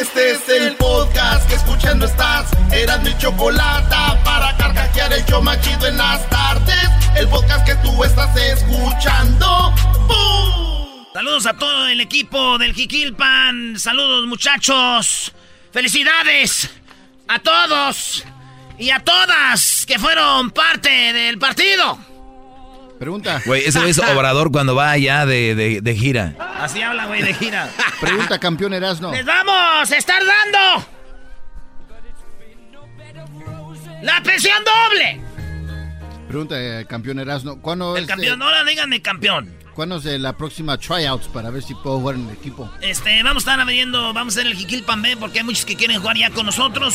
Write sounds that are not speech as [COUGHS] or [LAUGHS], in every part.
Este es el podcast que escuchando estás. Eran mi chocolate para carcajear el yo machido en las tardes. El podcast que tú estás escuchando. ¡Bum! Saludos a todo el equipo del Jiquilpan. Saludos, muchachos. Felicidades a todos y a todas que fueron parte del partido. Pregunta. Güey, ese es Obrador cuando va allá de, de, de gira. Así habla, güey, de gira. Pregunta, campeón Erasno. ¡Les vamos a estar dando! ¡La pensión doble! Pregunta, eh, campeón Erasno. ¿Cuándo El es, campeón, eh, ahora díganme campeón. ¿Cuándo es la próxima tryouts para ver si puedo jugar en el equipo? Este, vamos a estar viendo, vamos a hacer el Jiquilpan B porque hay muchos que quieren jugar ya con nosotros.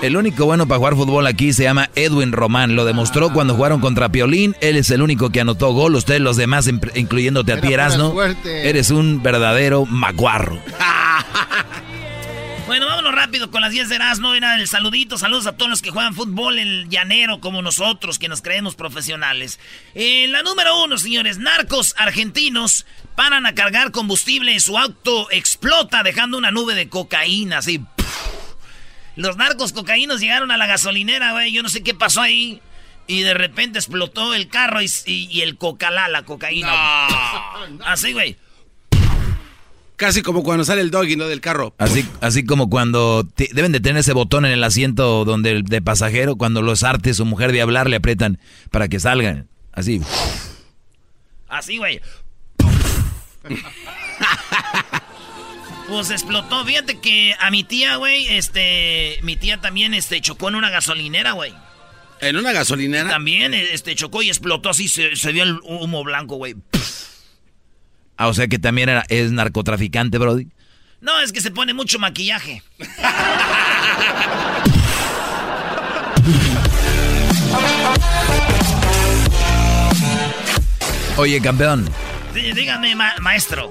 El único bueno para jugar fútbol aquí se llama Edwin Román. Lo demostró cuando jugaron contra Piolín. Él es el único que anotó gol. Ustedes los demás, incluyéndote a ti, Erasno, eres un verdadero maguarro. [LAUGHS] Bueno, vámonos rápido con las 10 de Erasmo. Era el saludito. Saludos a todos los que juegan fútbol en llanero como nosotros, que nos creemos profesionales. En la número uno, señores, narcos argentinos paran a cargar combustible y su auto explota dejando una nube de cocaína, así. Los narcos cocaínos llegaron a la gasolinera, güey. Yo no sé qué pasó ahí. Y de repente explotó el carro y, y- y el cocalá, la cocaína. [LAUGHS] Así, güey. Casi como cuando sale el doggy, ¿no? Del carro. Así, así como cuando te- deben de tener ese botón en el asiento donde el de pasajero, cuando los artes su mujer de hablar le aprietan para que salgan. Así. Así, güey. [LAUGHS] Pues explotó. Fíjate que a mi tía, güey, este, mi tía también, este, chocó en una gasolinera, güey. ¿En una gasolinera? También, este, chocó y explotó así, se, se vio el humo blanco, güey. Ah, o sea que también era, es narcotraficante, Brody. No, es que se pone mucho maquillaje. Oye, campeón. Dí- Dígame, ma- maestro.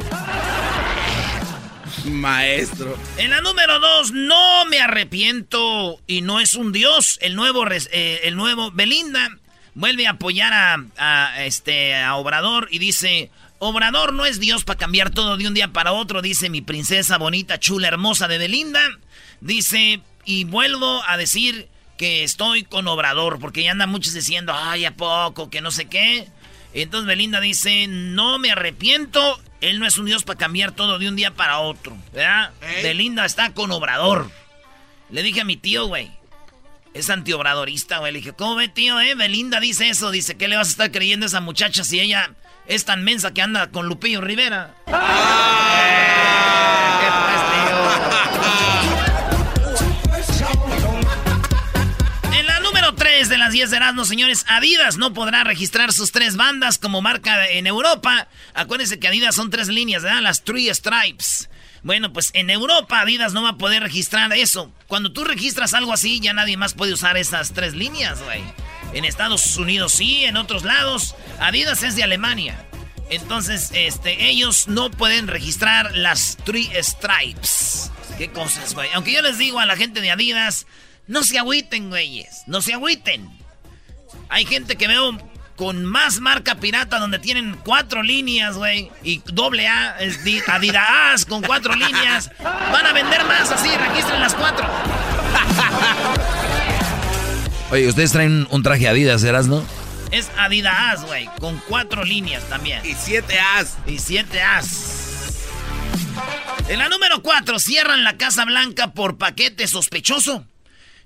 Maestro. En la número dos, no me arrepiento y no es un dios. El nuevo, eh, el nuevo Belinda vuelve a apoyar a, este, a Obrador y dice, Obrador no es dios para cambiar todo de un día para otro, dice mi princesa bonita, chula, hermosa de Belinda. Dice, y vuelvo a decir que estoy con Obrador, porque ya andan muchos diciendo, ay, ¿a poco? Que no sé qué. Entonces Belinda dice, no me arrepiento, él no es un dios para cambiar todo de un día para otro, ¿verdad? Belinda está con Obrador. Le dije a mi tío, güey, es antiobradorista, güey. Le dije, ¿cómo ve, tío, eh? Belinda dice eso, dice, ¿qué le vas a estar creyendo a esa muchacha si ella es tan mensa que anda con Lupillo Rivera? ¿Qué 3 de las 10 de Erasmus, señores, Adidas no podrá registrar sus tres bandas como marca en Europa. Acuérdense que Adidas son tres líneas, ¿verdad? Las Three Stripes. Bueno, pues en Europa Adidas no va a poder registrar eso. Cuando tú registras algo así, ya nadie más puede usar esas tres líneas, güey. En Estados Unidos sí, en otros lados. Adidas es de Alemania. Entonces, este, ellos no pueden registrar las Three Stripes. Qué cosas, güey. Aunque yo les digo a la gente de Adidas, no se agüiten, güeyes. No se agüiten. Hay gente que veo con más marca pirata donde tienen cuatro líneas, güey. Y doble A, es di- Adidas [LAUGHS] con cuatro líneas. Van a vender más así, registren las cuatro. [LAUGHS] Oye, ustedes traen un traje Adidas, ¿eras, no? Es Adidas, güey. Con cuatro líneas también. Y siete As. Y siete As. En la número cuatro, cierran la Casa Blanca por paquete sospechoso.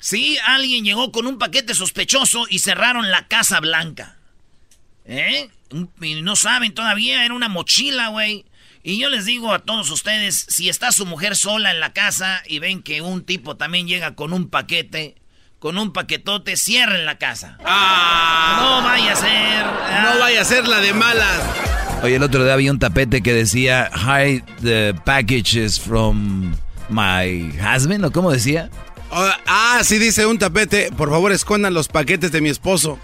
Sí, alguien llegó con un paquete sospechoso y cerraron la Casa Blanca. ¿Eh? no saben todavía, era una mochila, güey. Y yo les digo a todos ustedes, si está su mujer sola en la casa y ven que un tipo también llega con un paquete, con un paquetote, cierren la casa. Ah. no vaya a ser. No vaya a ser la de malas. Oye, el otro día había un tapete que decía, Hi, the package is from my husband, ¿o cómo decía? Oh, ah, sí dice un tapete, por favor escondan los paquetes de mi esposo.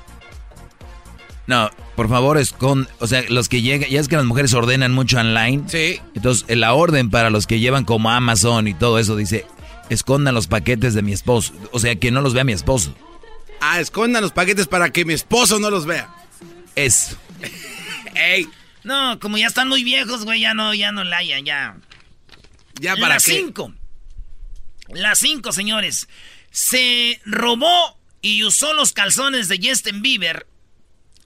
No, por favor, escondan, o sea, los que llegan, ya es que las mujeres ordenan mucho online. Sí. Entonces, la orden para los que llevan como Amazon y todo eso dice, escondan los paquetes de mi esposo. O sea, que no los vea mi esposo. Ah, escondan los paquetes para que mi esposo no los vea. Eso. [LAUGHS] Ey. No, como ya están muy viejos, güey, ya no, ya no la hayan, ya. Ya para Las cinco. Las cinco, señores. Se robó y usó los calzones de Justin Bieber.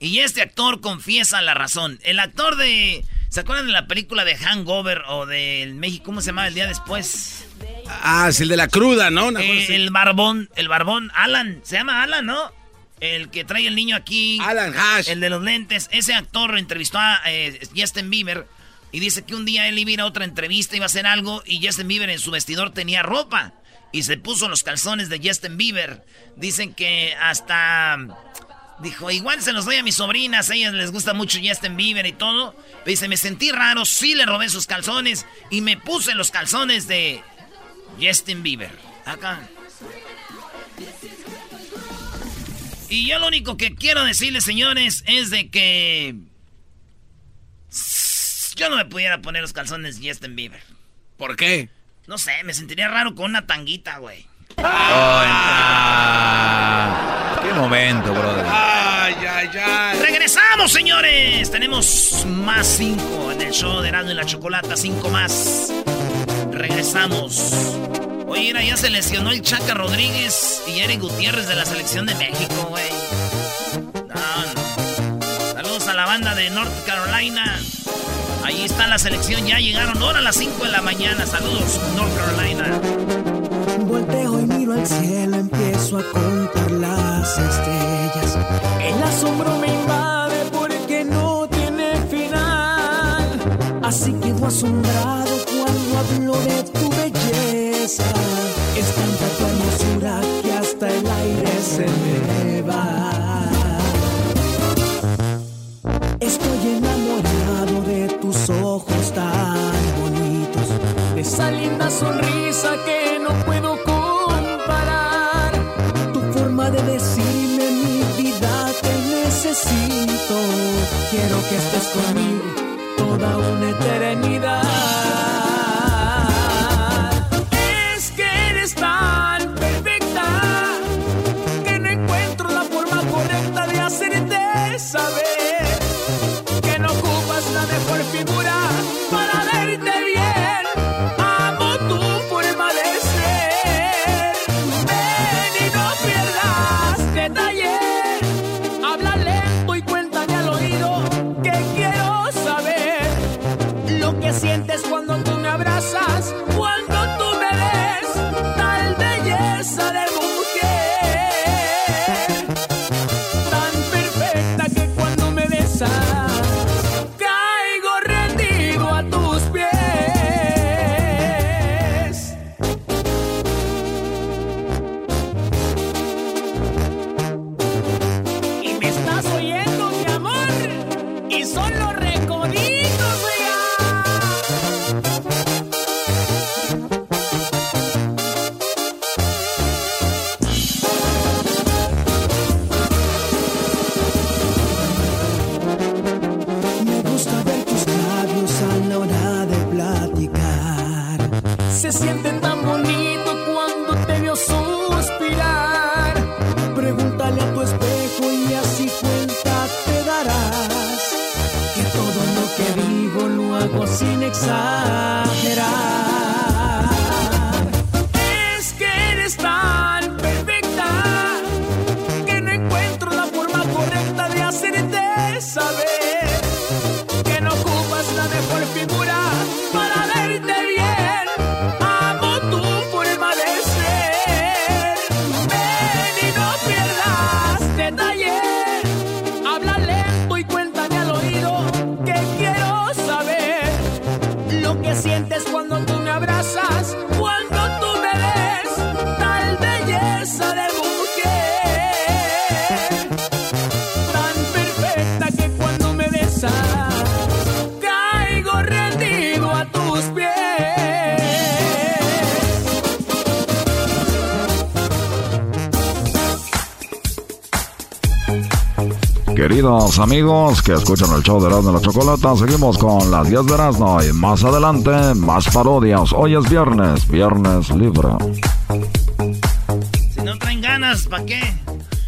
Y este actor confiesa la razón. El actor de. ¿Se acuerdan de la película de Hangover o del México? ¿Cómo se llamaba el día después? Ah, es el de la cruda, ¿no? Eh, el barbón, el barbón, Alan. Se llama Alan, ¿no? El que trae el niño aquí. Alan Hash. El de los lentes. Ese actor entrevistó a eh, Justin Bieber. Y dice que un día él iba a ir a otra entrevista, iba a hacer algo. Y Justin Bieber en su vestidor tenía ropa. Y se puso los calzones de Justin Bieber. Dicen que hasta. Dijo, igual se los doy a mis sobrinas, a ellas les gusta mucho Justin Bieber y todo. Dice, me sentí raro, sí le robé sus calzones y me puse los calzones de Justin Bieber. Acá. Y yo lo único que quiero decirles, señores, es de que... Yo no me pudiera poner los calzones de Justin Bieber. ¿Por qué? No sé, me sentiría raro con una tanguita, güey. Ah, qué momento, brother. Ay, ay, ay. Regresamos, señores. Tenemos más cinco en el show de Erasmo y la Chocolata. Cinco más. Regresamos. Oye, mira, ya se lesionó el Chaca Rodríguez y Eric Gutiérrez de la selección de México, güey. No, no. Saludos a la banda de North Carolina. Ahí está la selección, ya llegaron ahora a las 5 de la mañana. Saludos, North Carolina. Volteo y miro al cielo, empiezo a contar las estrellas. El asombro me invade porque no tiene final. Así quedo asombrado cuando hablo de tu belleza. Es tanta tu hermosura que hasta el aire se me va. Estoy enamorado ojos tan bonitos, esa linda sonrisa que no puedo comparar. Tu forma de decirme mi vida te necesito. Quiero que estés conmigo toda una eternidad. Queridos amigos que escuchan el show de Erasmo y la Chocolata, seguimos con las 10 de Erasmo y más adelante más parodias. Hoy es viernes, viernes libre. Si no traen ganas, ¿para qué?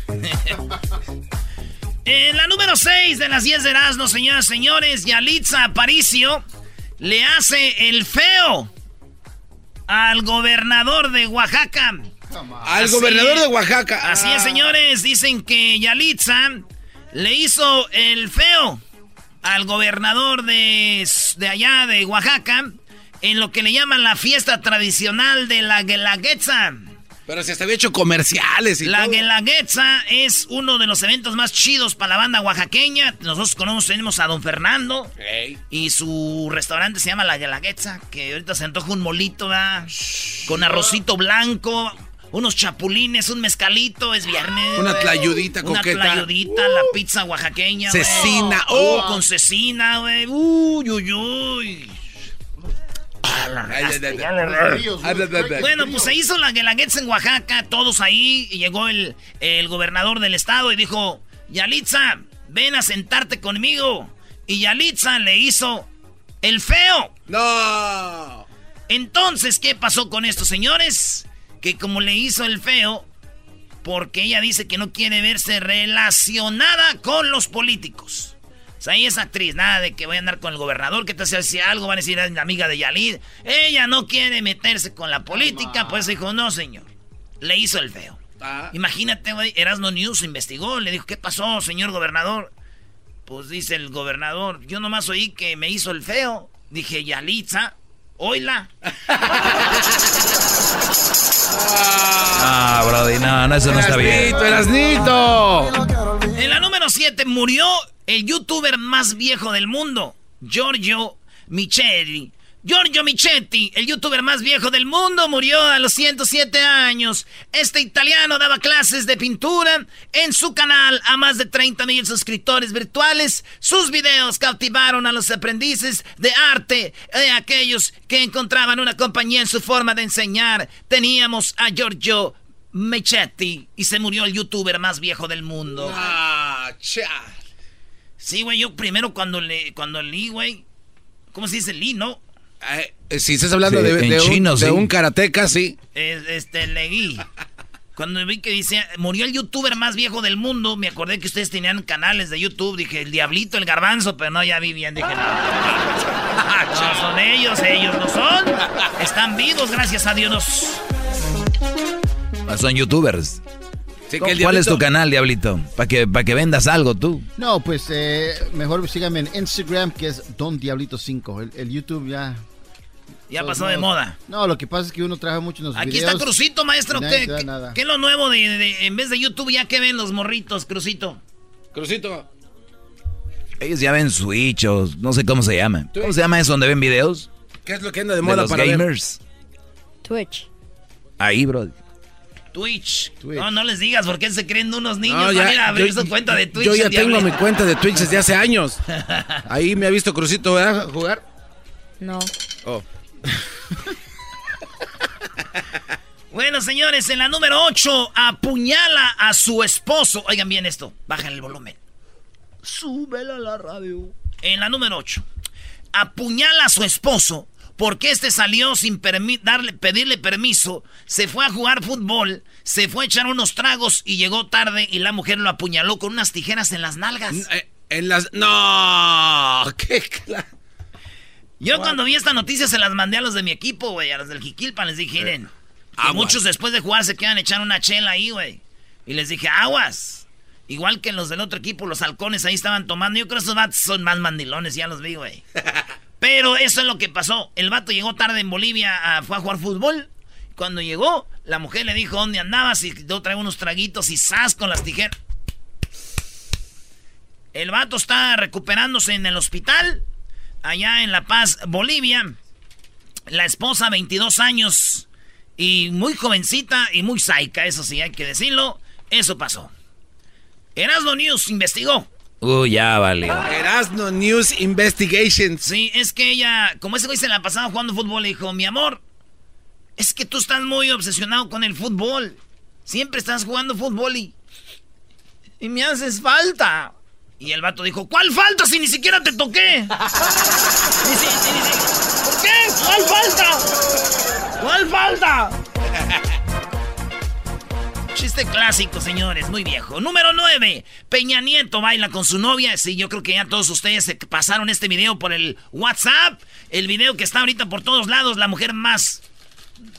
[LAUGHS] en la número 6 de las 10 de Erasmo, señoras y señores, Yalitza Aparicio le hace el feo al gobernador de Oaxaca. Al Así gobernador es. de Oaxaca. Así es, Ah. señores. Dicen que Yalitza le hizo el feo al gobernador de, de allá de Oaxaca en lo que le llaman la fiesta tradicional de la Guelaguetza. Pero si hasta había hecho comerciales y La todo. Guelaguetza es uno de los eventos más chidos para la banda oaxaqueña. Nosotros conocemos a Don Fernando y su restaurante se llama La Guelaguetza, que ahorita se antoja un molito, ¿verdad? Con arrocito blanco, unos chapulines, un mezcalito, es viernes. Una tlayudita Una coqueta. tlayudita, la pizza oaxaqueña. Cecina, Oh, oh. con cecina, güey. Uy, uy, uy. Bueno, pues se hizo la Guelaguetza en Oaxaca, todos ahí, y llegó el, el gobernador del estado y dijo, Yalitza, ven a sentarte conmigo. Y Yalitza le hizo el feo. No. Entonces, ¿qué pasó con estos señores? Que como le hizo el feo, porque ella dice que no quiere verse relacionada con los políticos. O sea, ella es actriz, nada de que voy a andar con el gobernador, que te hace si algo, van a decir, es la amiga de Yalid. Ella no quiere meterse con la política, pues dijo, no, señor. Le hizo el feo. Ah. Imagínate, güey, Erasmo News investigó, le dijo, ¿qué pasó, señor gobernador? Pues dice el gobernador, yo nomás oí que me hizo el feo. Dije, Yalitza, oíla. Ah, Brody, no, no, eso no está bien. Erasnito. En la número 7 murió el youtuber más viejo del mundo, Giorgio Michetti. Giorgio Michetti, el youtuber más viejo del mundo, murió a los 107 años. Este italiano daba clases de pintura en su canal a más de 30 mil suscriptores virtuales. Sus videos cautivaron a los aprendices de arte, eh, aquellos que encontraban una compañía en su forma de enseñar. Teníamos a Giorgio Michetti y se murió el youtuber más viejo del mundo. Ah, cha. Sí, güey, yo primero cuando le cuando leí, güey, ¿cómo se dice? Leí, ¿no? Eh, si estás hablando Sí, de, en de un, chino, de sí. un karateca, sí. Este, leí. Cuando vi que dice, murió el youtuber más viejo del mundo, me acordé que ustedes tenían canales de YouTube. Dije, el Diablito, el Garbanzo, pero no, ya vi bien. Dije, no. [LAUGHS] No, son ellos, ellos no son. Están vivos, gracias a Dios. Son youtubers. Sí, que el ¿Cuál es tu canal, Diablito? Para que, pa' que vendas algo tú. No, pues eh, mejor síganme en Instagram, que es Don Diablito 5. El, el YouTube ya. Ya todos pasó de moda. No, lo que pasa es que uno trabaja mucho en los Aquí videos. está Crucito, maestro. ¿Qué, qué- es lo nuevo de, de- en vez de YouTube ya que ven los morritos, Crucito? Crucito. Ellos ya ven Switch o no sé cómo se llama. ¿Cómo se llama eso donde ven videos? ¿Qué es lo que anda de De moda los para ver? gamers. Twitch. Ahí, bro. Twitch. Twitch. No, no les digas porque se creen unos niños. No, van a ir a abrir yo- su cuenta de Twitch. Yo ya tengo diablo. mi cuenta de Twitch desde hace años. [LAUGHS] Ahí me ha visto Crucito ¿verdad? jugar. No. Oh. [LAUGHS] Bueno, señores, en la número 8, apuñala a su esposo. Oigan bien esto, bajan el volumen. Súbela a la radio. En la número 8, apuñala a su esposo porque este salió sin permi- darle, pedirle permiso, se fue a jugar fútbol, se fue a echar unos tragos y llegó tarde y la mujer lo apuñaló con unas tijeras en las nalgas. Eh, En las. ¡No! [LAUGHS] ¡Qué cla- Yo cuando vi esta noticia se las mandé a los de mi equipo, güey, a los del Jiquilpan. Les dije, miren, que aguas. muchos después de jugar se quedan a echar una chela ahí, güey. Y les dije, aguas. Igual que los del otro equipo, los halcones ahí estaban tomando. Yo creo que esos vatos son más mandilones, ya los vi, güey. [LAUGHS] Pero eso es lo que pasó. El vato llegó tarde en Bolivia, a, fue a jugar fútbol. Cuando llegó, la mujer le dijo dónde andabas y yo traía unos traguitos y ¡zas! con las tijeras. El vato está recuperándose en el hospital, allá en La Paz, Bolivia. La esposa, 22 años, y muy jovencita y muy saica, eso sí, hay que decirlo. Eso pasó. Erasmo News investigó. Uy, ya vale. Erasmo News Investigation. Sí, es que ella, como ese güey se la pasaba jugando fútbol, le dijo, mi amor, es que tú estás muy obsesionado con el fútbol. Siempre estás jugando fútbol y, y me haces falta. Y el vato dijo, ¿cuál falta si ni siquiera te toqué? [LAUGHS] ¿Por qué? ¿Cuál falta? ¿Cuál falta? [LAUGHS] Chiste clásico, señores, muy viejo. Número 9. Peña Nieto baila con su novia. Sí, yo creo que ya todos ustedes se pasaron este video por el WhatsApp. El video que está ahorita por todos lados. La mujer más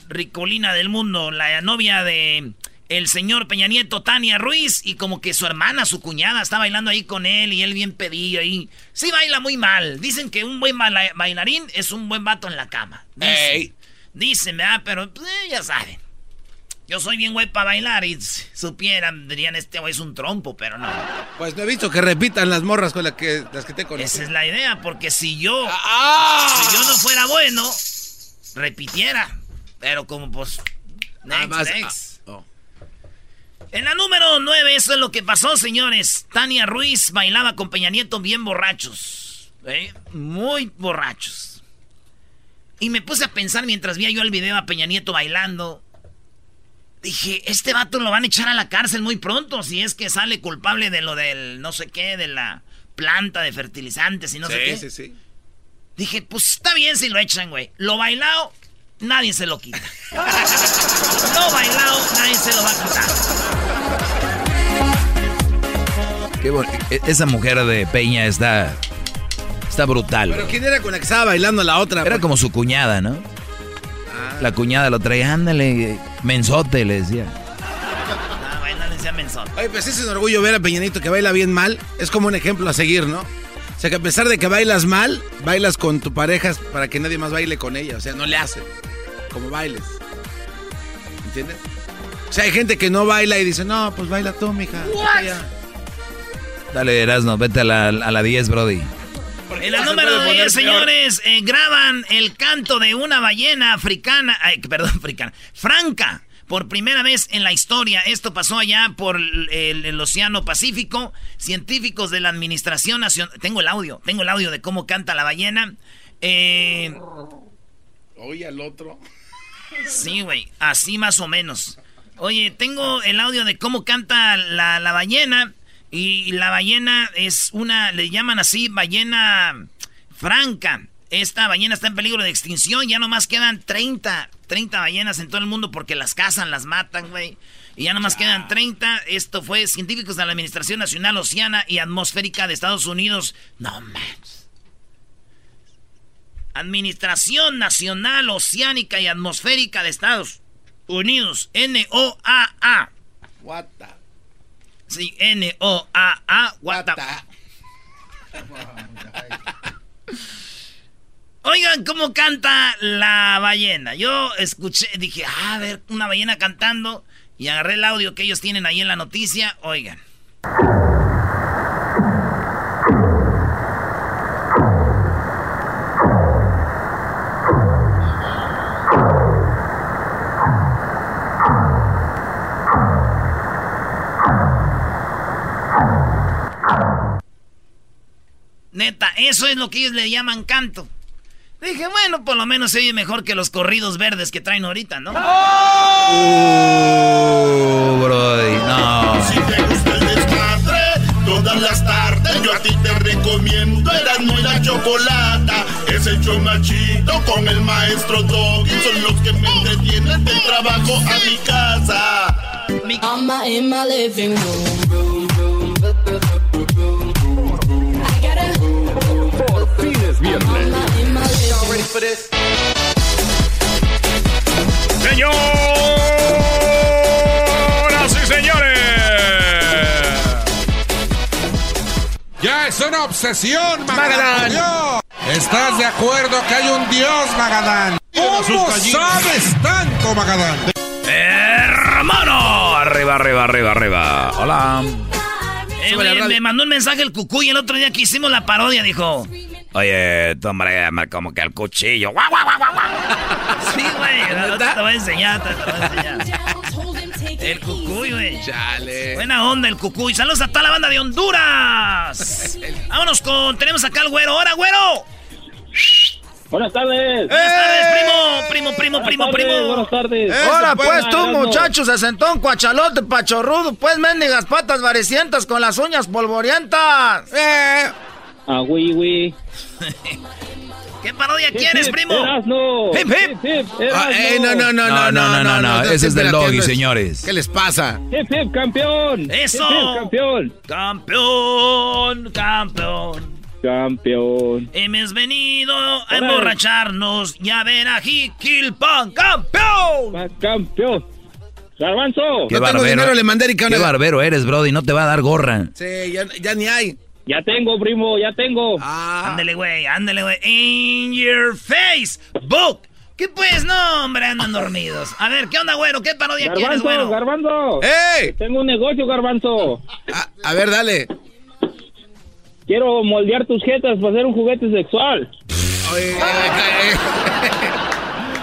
ricolina del mundo. La novia de el señor Peña Nieto, Tania Ruiz, y como que su hermana, su cuñada, está bailando ahí con él y él bien pedillo ahí. Sí baila muy mal. Dicen que un buen bailarín es un buen vato en la cama. Dicen, dicen ¿verdad? Pero pues, ya saben. Yo soy bien güey para bailar y supieran, dirían, este güey es un trompo, pero no. Pues no he visto que repitan las morras con las que, las que te conocí. Esa es la idea, porque si yo, ¡Ah! si yo no fuera bueno, repitiera. Pero como pues, next, ah, next. En la número 9, eso es lo que pasó, señores. Tania Ruiz bailaba con Peña Nieto bien borrachos. ¿eh? Muy borrachos. Y me puse a pensar mientras veía yo el video a Peña Nieto bailando. Dije, este vato lo van a echar a la cárcel muy pronto si es que sale culpable de lo del no sé qué, de la planta de fertilizantes y no sé qué. Sí, sí, sí. Dije, pues está bien si lo echan, güey. Lo bailado, nadie se lo quita. [LAUGHS] lo bailado, nadie se lo va a quitar. Qué e-, Esa mujer de Peña está. Está brutal. Pero ¿quién era con la que estaba bailando la otra? Era como su cuñada, ¿no? Ah. La cuñada lo traía, ándale, mensote, le decía. Ah, bueno, le decía mensote. Oye, pues es un orgullo ver a Peñanito que baila bien mal. Es como un ejemplo a seguir, ¿no? O sea, que a pesar de que bailas mal, bailas con tu pareja para que nadie más baile con ella. O sea, no le hace como bailes. ¿Entiendes? O sea, hay gente que no baila y dice, no, pues baila tú, mija. Dale, Erasno, vete a la, a la 10, Brody. En la número 10, señores, eh, graban el canto de una ballena africana, ay, [LAUGHS] perdón, africana, franca, por primera vez en la historia. Esto pasó allá por el, Océano Pacífico. Científicos de la Administración Nacional, tengo el audio, tengo el audio de cómo canta la ballena. Eh, Oye al otro. Sí, güey, así más o menos. Oye, tengo el audio de cómo canta la, la ballena. Y la ballena es una, le llaman así, ballena franca. Esta ballena está en peligro de extinción. Ya nomás quedan 30, 30 ballenas en todo el mundo porque las cazan, las matan, güey. Y ya nomás quedan 30. Esto fue científicos de la Administración Nacional Oceana y Atmosférica de Estados Unidos. No manches. Administración Nacional Oceánica y Atmosférica de Estados Unidos. N-O-A-A. What Sí, N-O-A-A. What [LAUGHS] Oigan cómo canta la ballena. Yo escuché, dije, ah, a ver, una ballena cantando. Y agarré el audio que ellos tienen ahí en la noticia. Oigan. Neta, eso es lo que ellos le llaman canto. Dije, bueno, por lo menos se oye mejor que los corridos verdes que traen ahorita, ¿no? ¡Oh! Brody, no. Si te gusta el desmadre, todas las tardes yo a ti te recomiendo Eran muy la chocolata. Es el chomachito con el maestro Doggy. Son los que me entretienen del trabajo a mi casa. Mi... in my living room. Viernes. Señoras y señores. Ya es una obsesión, Magadán. ¿Estás de acuerdo que hay un Dios, Magadán? ¿Cómo sabes tanto, Magadán? ¡Hermano! Arriba, arriba, arriba, arriba. Hola. Eh, güey, me mandó un mensaje el cucuy el otro día que hicimos la parodia, dijo. Oye, tú, hombre, como que al cuchillo. ¡Guau, guau, guau, guau! Sí, güey, te voy a enseñar, te voy a enseñar. El cucuy, güey. Chale. Buena onda el cucuy. Saludos a toda la banda de Honduras. [LAUGHS] Vámonos con. Tenemos acá al güero. ¡Hola, güero! Buenas tardes. Buenas tardes, primo, primo, primo, primo, primo. Buenas tardes. Ahora pues tú, muchacho, se sentó un cuachalote pachorrudo, pues mendigas patas varicientas con las uñas polvorientas. Eh. Ah, güey, güey. [LAUGHS] ¿Qué parodia quieres, primo? Erasno. Hip, hip. hip, Ah, eh, no, no, no, No, no, no, no, no. Ese es del doggy, señores. ¿Qué les pasa? Hip, hip, campeón. ¡Eso! Hip, hip, campeón. Campeón, campeón. Campeón. Hemos venido a emborracharnos y a ver a Jiquilpan. ¡Campeón! Campeón. Garbanzo. Qué No tengo barbero. dinero, le mandé a Qué barbero eres, Brody. No te va a dar gorra. Sí, ya, ya ni hay. Ya tengo, primo, ya tengo. Ah, Ándale, güey, ándale, güey. In your face, book. ¿Qué pues? No, hombre, andan dormidos. A ver, ¿qué onda, güero? ¿Qué parodia quieres, Garbanzo, güero? Garbanzo. ¡Ey! Tengo un negocio, Garbanzo. A, a ver, dale. Quiero moldear tus jetas para hacer un juguete sexual. Oye,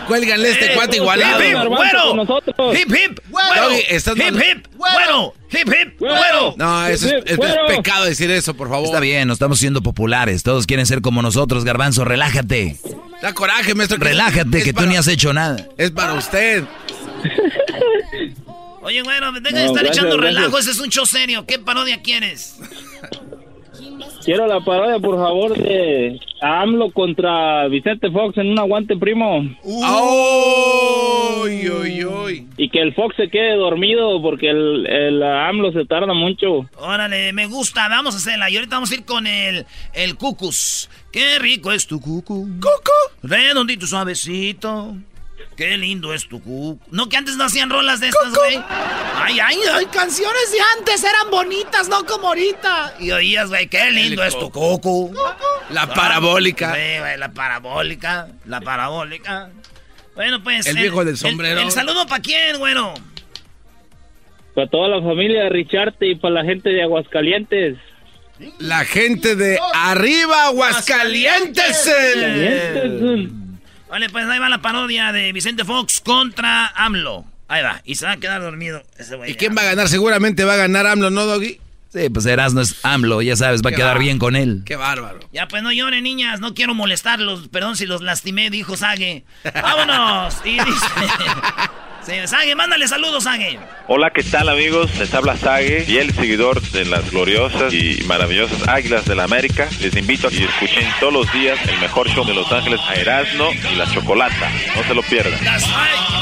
Cuélganle este Eh, cuate hip, igualado. hip, con nosotros. Hip, hip. Doggy, estás Hip, hip, güero. Hip, hip, güero. No, eso es, Hip, hip, es- es pecado decir eso, por favor. Está bien, nos estamos siendo populares. Todos quieren ser como nosotros, Garbanzo. Relájate. Da coraje, maestro. que- Relájate, es que tú ni has hecho nada. Es para usted. Oye, güero, deja de No, estar gracias, echando gracias. relajo. Ese es un show serio. ¿Qué parodia quieres? Quiero la parodia, por favor, de AMLO contra Vicente Fox en un aguante, primo. ¡Uy, uy, uy! Y que el Fox se quede dormido porque el, el AMLO se tarda mucho. Órale, me gusta. Vamos a hacerla. Y ahorita vamos a ir con el, el cucus. Qué rico es tu cucu. ¿Cucu? Redondito, suavecito. Qué lindo es tu cucu. No, que antes no hacían rolas de estas, güey. Ay, ay, ay, canciones de antes eran bonitas, no como ahorita. Y oías, güey, qué lindo es tu cucu. La parabólica. Sí, güey, la parabólica. La parabólica. Bueno, pues. El viejo del sombrero. El, saludo para quién, güero. Para toda la familia de Richarte y para la gente de Aguascalientes. La gente de arriba, Aguascalientes. Calientes. Vale, pues ahí va la parodia de Vicente Fox contra AMLO. Ahí va, y se va a quedar dormido ese güey. ¿Y quién va a ganar? Seguramente va a ganar AMLO, ¿no, Doggy? Sí, pues Erasmo es AMLO, ya sabes, va a quedar bien con él. Qué bárbaro. Ya, pues no lloren, niñas, no quiero molestarlos. Perdón si los lastimé, dijo Sage. ¡Vámonos! Y dice... Sí, Sage, mándale saludos, Sage. Hola, ¿qué tal amigos? Les habla Sage, fiel seguidor de las gloriosas y maravillosas Águilas de la América. Les invito a que escuchen todos los días el mejor show de Los Ángeles a Erasmo y la Chocolata. No se lo pierdan. That's right.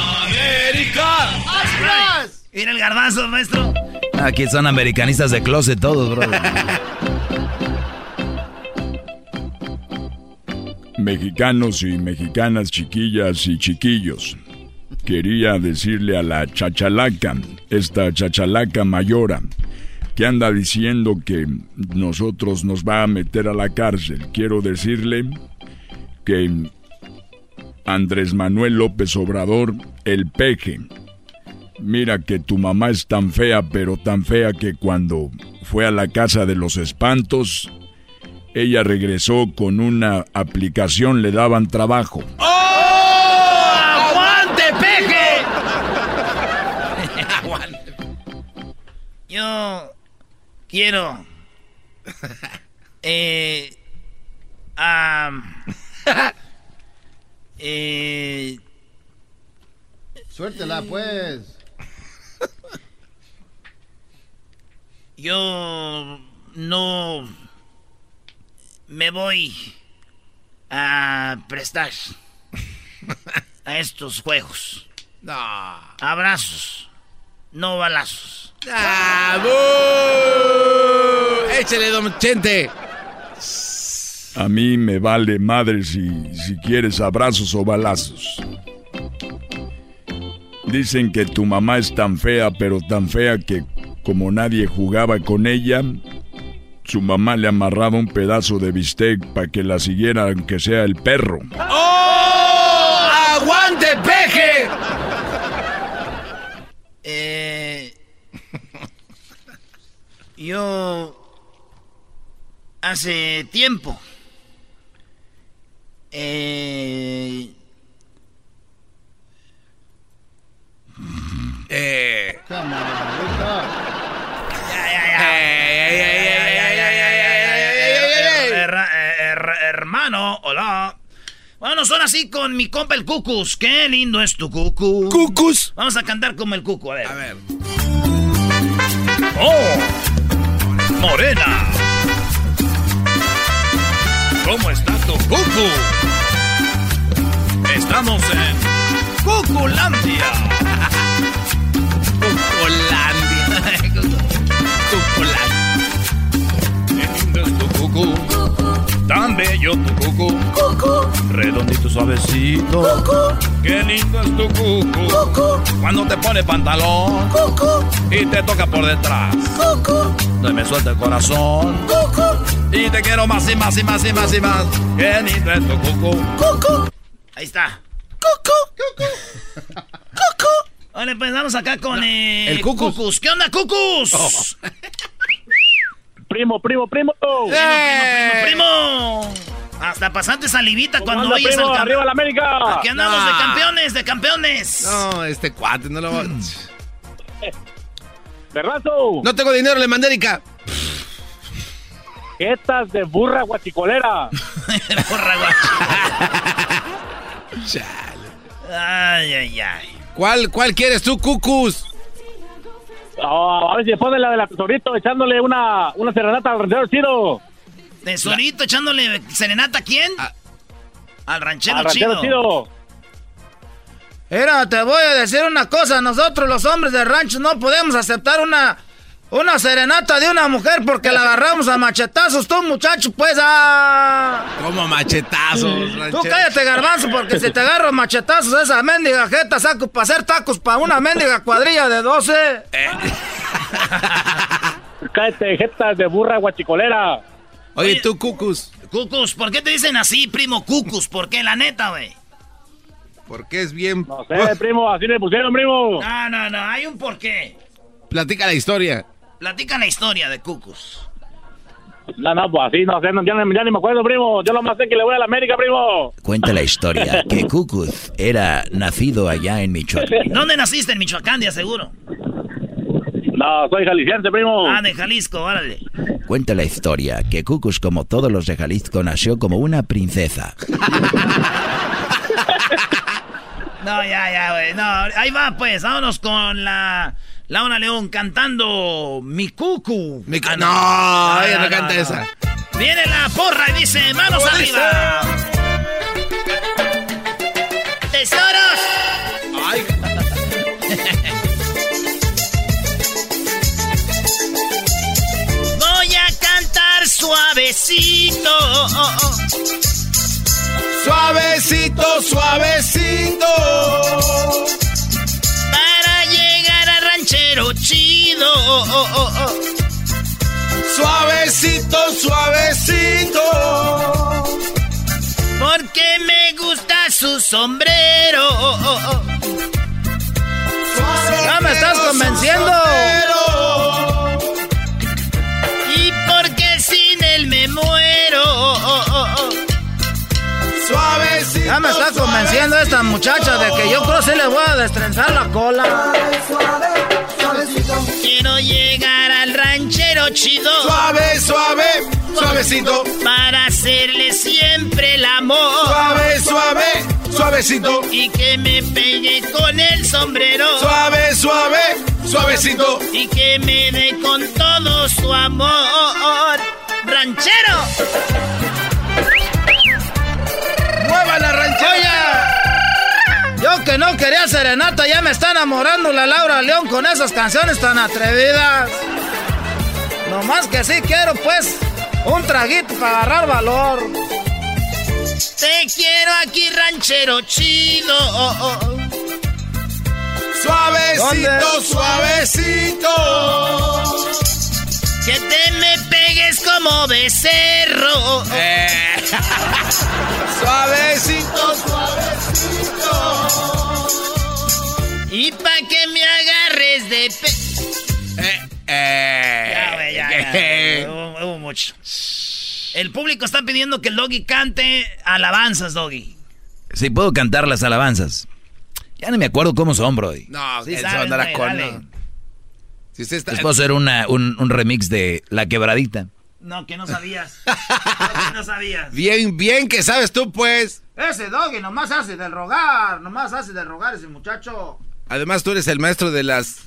Mira el garbanzo, maestro. Aquí son americanistas de closet todos, bro. Mexicanos y mexicanas, chiquillas y chiquillos. Quería decirle a la chachalaca, esta chachalaca mayora, que anda diciendo que nosotros nos va a meter a la cárcel. Quiero decirle que Andrés Manuel López Obrador, el peje, mira que tu mamá es tan fea, pero tan fea que cuando fue a la casa de los espantos, ella regresó con una aplicación, le daban trabajo. ¡Aguante, Yo quiero. Eh. am, [LAUGHS] eh. Suéltela, pues. Yo no me voy a prestar a estos juegos. No. Abrazos, no balazos. ¡Ah, bú! Échale, don Chente. A mí me vale madre si, si quieres abrazos o balazos. Dicen que tu mamá es tan fea, pero tan fea que como nadie jugaba con ella, su mamá le amarraba un pedazo de bistec para que la siguiera aunque sea el perro. ¡Oh! ¡Aguante, peje! Eh, yo hace tiempo eh, eh. Hermano, hola. Bueno, son así con mi compa el Cucus. Qué lindo es tu Cucu. Cucus. Vamos a cantar como el Cucu, a ver. A ver. Oh, Morena. ¿Cómo está tu Cucu? Estamos en Cuculandia. Cuculandia. [LAUGHS] Cuculandia. Qué lindo es tu Cucu. Tan bello tu Cucu. Redondito, suavecito. Qué lindo es tu Cucu. Cuando te pone pantalón. Y te toca por detrás. Se me suelta el corazón. Y te quiero más y más y más y más y más. Qué lindo es tu Cucu. Ahí está. Cucu. Cucu. Vale, pues vamos acá con eh, El Cucus. ¿Qué onda, Cucus? Oh. [LAUGHS] Primo, primo, primo. Primo, primo, primo, primo. Hasta pasante salivita cuando anda, oyes primo? al cam- ¡Arriba la América! Aquí andamos Nah. de campeones, de campeones. No, este cuate, no lo va. [LAUGHS] ¡Berrazo! No tengo dinero, le mandé Erika. Jetas de burra guachicolera. [LAUGHS] Porra, [LAUGHS] Chale. Ay, ay, ay. ¿Cuál, cuál quieres tú, Cucus? Oh, a ver si pone la del tesorito echándole una, una serenata al ranchero chido. Tesorito echándole serenata a quién? Al ranchero, Al ranchero chido. chido. Mira, te voy a decir una cosa. Nosotros los hombres del rancho no podemos aceptar una, una serenata de una mujer porque la agarramos a machetazos. Tú, muchacho, pues, ah... Como machetazos, Tú cállate, garbanzo, porque si te agarro a machetazos esa mendiga jeta saco para hacer tacos para una mendiga cuadrilla de 12. [LAUGHS] Cállate, jetas de burra guachicolera. Oye, tú, Cucus. Cucus, ¿por qué te dicen así, primo Cucus? ¿Por qué? La neta, güey. Porque es bien. No sé, primo, así le pusieron, primo. No, no, no, hay un porqué. Platica la historia. Platica la historia de Cucus. No, no, pues así, no sé, no, ya, ni- ya ni me acuerdo, primo. Yo lo más sé que le voy a la América, primo. Cuenta la historia [LAUGHS] que Cucuz era nacido allá en Michoacán. [LAUGHS] ¿Dónde naciste? En Michoacán, de seguro. No, soy jalisciense, primo. Ah, de Jalisco, órale. Cuenta la historia que Cucus, como todos los de Jalisco, nació como una princesa. [LAUGHS] No, ya, ya, güey. No, ahí va, pues. Vámonos con la Laura León cantando Mi Cucu. Mi Ah, no, ella no canta esa. Viene la porra y dice, manos ¿Cómo arriba. ¡Tesoros! Ay. [LAUGHS] Voy a cantar suavecito. Suavecito, suavecito. Para llegar al ranchero chido. Suavecito, suavecito. Porque me gusta su sombrero. Ya me estás convenciendo. Y porque sin él me muero. Suavecito. Ya me está convenciendo esta muchacha de que yo creo que sí le voy a destrenzar la cola. Quiero llegar al ranchero chido. Suave, suave, suavecito. Para hacerle siempre el amor. Suave, suave, suavecito. Y que me pegue con el sombrero. Suave, suave, suavecito. Y que me dé con todo su amor. ¡Ranchero! Mueva la ranchera. Yo que no quería serenata, ya me está enamorando la Laura León con esas canciones tan atrevidas. Nomás que sí quiero, pues, un traguito para agarrar valor. Te quiero aquí, ranchero chido. Suavecito, ¿Dónde? suavecito. Que te me pegues como como becerro. Eh. [LAUGHS] suavecito, suavecito. Y pa' que me agarres de pe... Eh, eh. Ya, güey, ya, ya, ya. [LAUGHS] Hubo, hubo mucho. El público está pidiendo que el Doggy cante alabanzas, Doggy. Sí, puedo cantar las alabanzas. Ya no me acuerdo cómo son, Brody. No, Sí eso sabes. Si usted está. Les puedo hacer una, un, un remix de La Quebradita. No, que no sabías. [LAUGHS] No, que no sabías. Bien, bien que sabes tú, pues. Ese Doggy nomás hace del rogar, nomás hace del rogar ese muchacho. Además, tú eres el maestro de las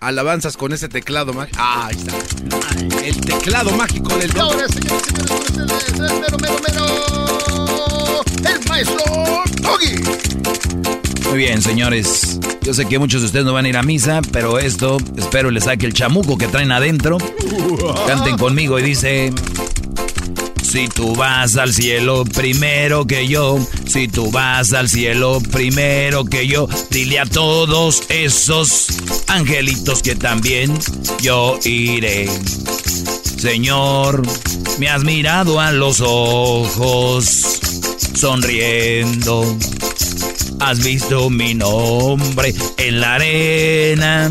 alabanzas con ese teclado mágico. Ah, ahí está. El teclado mágico del Y dog. ahora, señores y señores, con ustedes, el mero, mero, mero, el maestro Doggy. Muy bien, señores. Yo sé que muchos de ustedes no van a ir a misa, pero esto espero les saque el chamuco que traen adentro. [LAUGHS] Canten conmigo y dice... Si tú vas al cielo primero que yo, si tú vas al cielo primero que yo, dile a todos esos angelitos que también yo iré. Señor, me has mirado a los ojos, sonriendo. Has visto mi nombre en la arena.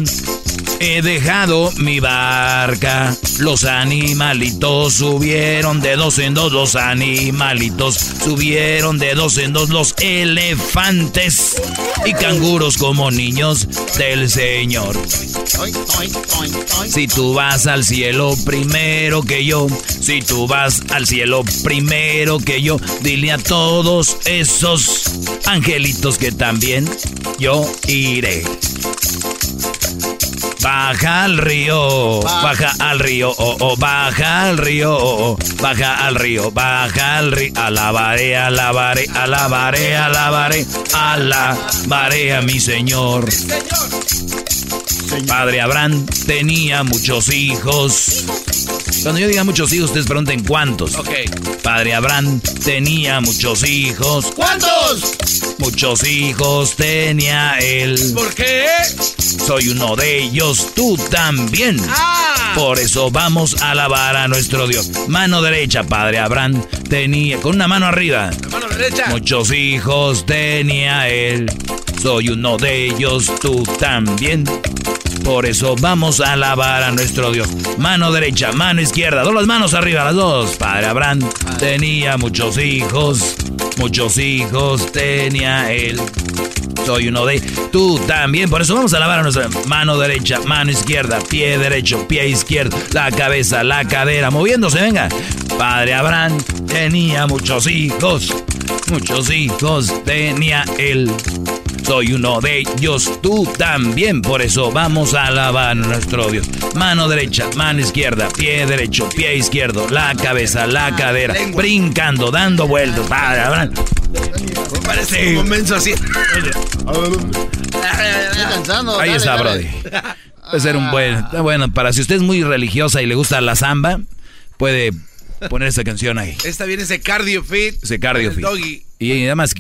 He dejado mi barca. Los animalitos subieron de dos en dos. Los animalitos subieron de dos en dos. Los elefantes y canguros como niños del Señor. Si tú vas al cielo primero que yo, si tú vas al cielo primero que yo, dile a todos esos angelitos que también yo iré. Baja al río, baja al río, oh, oh, baja al río, oh, oh, baja al río, baja al río, alabaré, alabaré, alabaré, alabaré, alabaré a mi Señor. Padre Abraham tenía muchos hijos. Cuando yo diga muchos hijos, ustedes pregunten cuántos. Ok. Padre Abraham tenía muchos hijos. ¿Cuántos? Muchos hijos tenía él. ¿Por qué? Soy uno de ellos, tú también. Ah. Por eso vamos a alabar a nuestro Dios. Mano derecha, Padre Abraham tenía, con una mano arriba. La mano derecha. Muchos hijos tenía él. Soy uno de ellos, tú también. Por eso vamos a alabar a nuestro Dios. Mano derecha, mano izquierda, dos las manos arriba, las dos. Padre Abraham tenía muchos hijos, muchos hijos tenía él. Soy uno de tú también. Por eso vamos a alabar a nuestra mano derecha, mano izquierda, pie derecho, pie izquierdo, la cabeza, la cadera, moviéndose, venga. Padre Abraham tenía muchos hijos, muchos hijos tenía él. Soy uno de ellos, tú también. Por eso vamos a alabar a nuestro Dios. Mano derecha, mano izquierda, pie derecho, pie izquierdo, la cabeza, la cadera, brincando, dando vueltas. Padre Abraham. Parece un menso así. Cansando. Ahí dale, está, dale. Brody. Puede ser un buen. Bueno, para si usted es muy religiosa y le gusta la samba, puede poner esa canción ahí. Esta viene ese cardio fit. Ese cardio fit. doggy. Y además,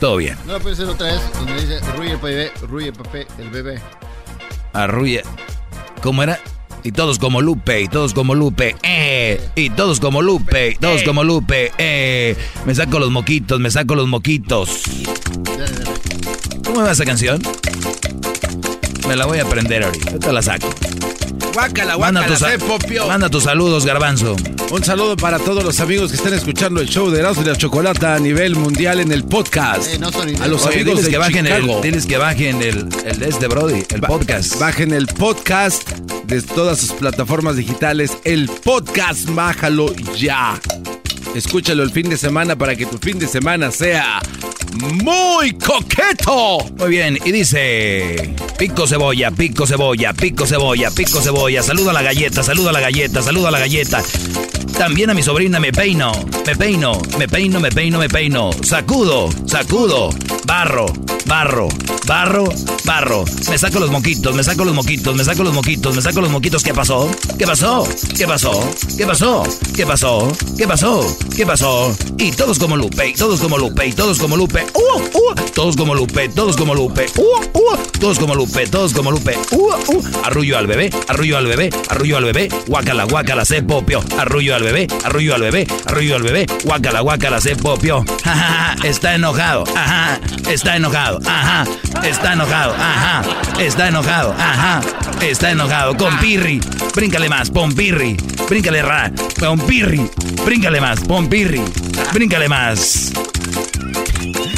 todo bien. No lo puede hacer otra vez, donde dice Ruye el bebé, Ruye el papé, el bebé. Arrulla. ¿Cómo era? Y todos como Lupe, y todos como Lupe, eh. Y todos como Lupe, y todos como Lupe, eh. Me saco los moquitos, me saco los moquitos. ¿Cómo va esa canción? Me la voy a aprender ahorita. Ahorita la saco. Guácala, Manda guácala, tus, se sa- popió. manda tus saludos, Garbanzo. Un saludo para todos los amigos que están escuchando el show de Erasmo y la Chocolata a nivel mundial en el podcast. Eh, no son a los Oye, amigos diles de que bajen Chicago. el, diles que bajen el, el de este Brody, el Ba- podcast. Bajen el podcast de todas sus plataformas digitales. El podcast, bájalo ya. Escúchalo el fin de semana para que tu fin de semana sea muy coqueto. Muy bien, y dice: Pico cebolla, pico cebolla, pico cebolla, pico cebolla. Saluda a la galleta, saluda a la galleta, saluda a la galleta. También a mi sobrina me peino, me peino, me peino, me peino, me peino. Sacudo, sacudo. Barro, barro, barro, barro. Me saco los moquitos, me saco los moquitos, me saco los moquitos, me saco los moquitos. ¿Qué pasó? ¿Qué pasó? ¿Qué pasó? ¿Qué pasó? ¿Qué pasó? ¿Qué pasó? ¿Qué pasó? Y todos como Lupe, todos como Lupe, todos como Lupe. ¡Uh, uh! Todos como Lupe, todos como Lupe. ¡Uh, uh! Todos como Lupe, todos como Lupe. ¡Uh, uh! Arrullo al bebé, arrullo al bebé, arrullo al bebé. Guácala, guácala, se popio. Arrullo al bebé, arrullo al bebé, arrullo al bebé. Guácala, guácala, se popio. Ajá, está enojado. Ajá, está enojado. Ajá, está enojado. Ajá, está enojado. Ajá, está enojado. Con pirri. Bríncale más, pompirri. Bríncale ra. Pompirri. Bríncale más, pompirri. Bríncale más.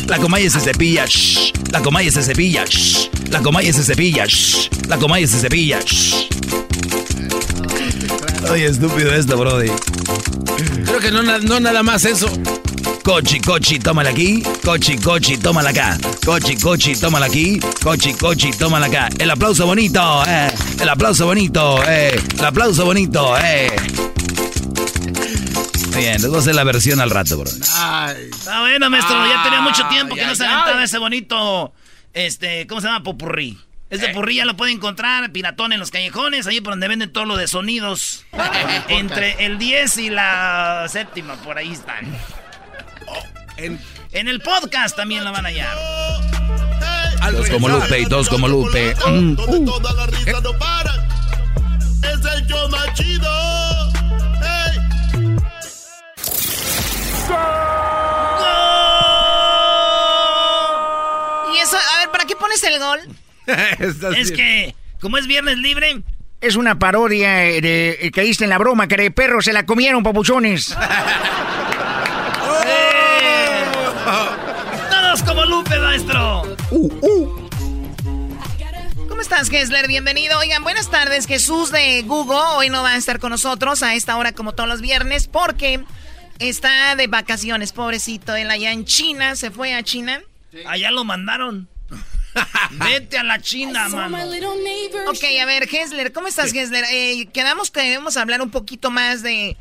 La comaya se cepilla, shh. La comaya se cepilla, shh. La comaya se cepilla, shh. La comaya se cepilla, shh. Oye, estúpido esto, brody. Creo que no, no nada más eso. Cochi, cochi, tómala aquí. Cochi, cochi, tómala acá. Cochi, cochi, tómala aquí. Cochi, cochi, tómala acá. El aplauso bonito, eh. El aplauso bonito, eh. El aplauso bonito, eh. Bien, les voy a hacer la versión al rato, bro. Está bueno, maestro. ya tenía mucho tiempo que no se aventaba ese bonito, este, ¿cómo se llama? Popurrí. Ese popurrí ya lo puede encontrar, piratón en los callejones, ahí por donde venden todo lo de sonidos. [LAUGHS] Entre el 10 y la séptima, por ahí están. En, el podcast también lo van a hallar. Todos como Lupe y todos como Lupe. Mm, uh. Es el más chido. Y eso, a ver, ¿para qué pones el gol? [LAUGHS] es que, como es viernes libre, Es una parodia eh, de, eh, caíste en la broma que de perros se la comieron, papuchones. todos como Lupe, maestro. ¿Cómo estás, Gessler? Bienvenido. Oigan, buenas tardes. Jesús de Google hoy no va a estar con nosotros a esta hora como todos los viernes porque está de vacaciones, pobrecito. Él allá en China, se fue a China. Allá lo mandaron. [LAUGHS] Vete a la China, mano. Ok, a ver, Gessler, ¿cómo estás, Gessler? Eh, quedamos que debemos hablar un poquito más de,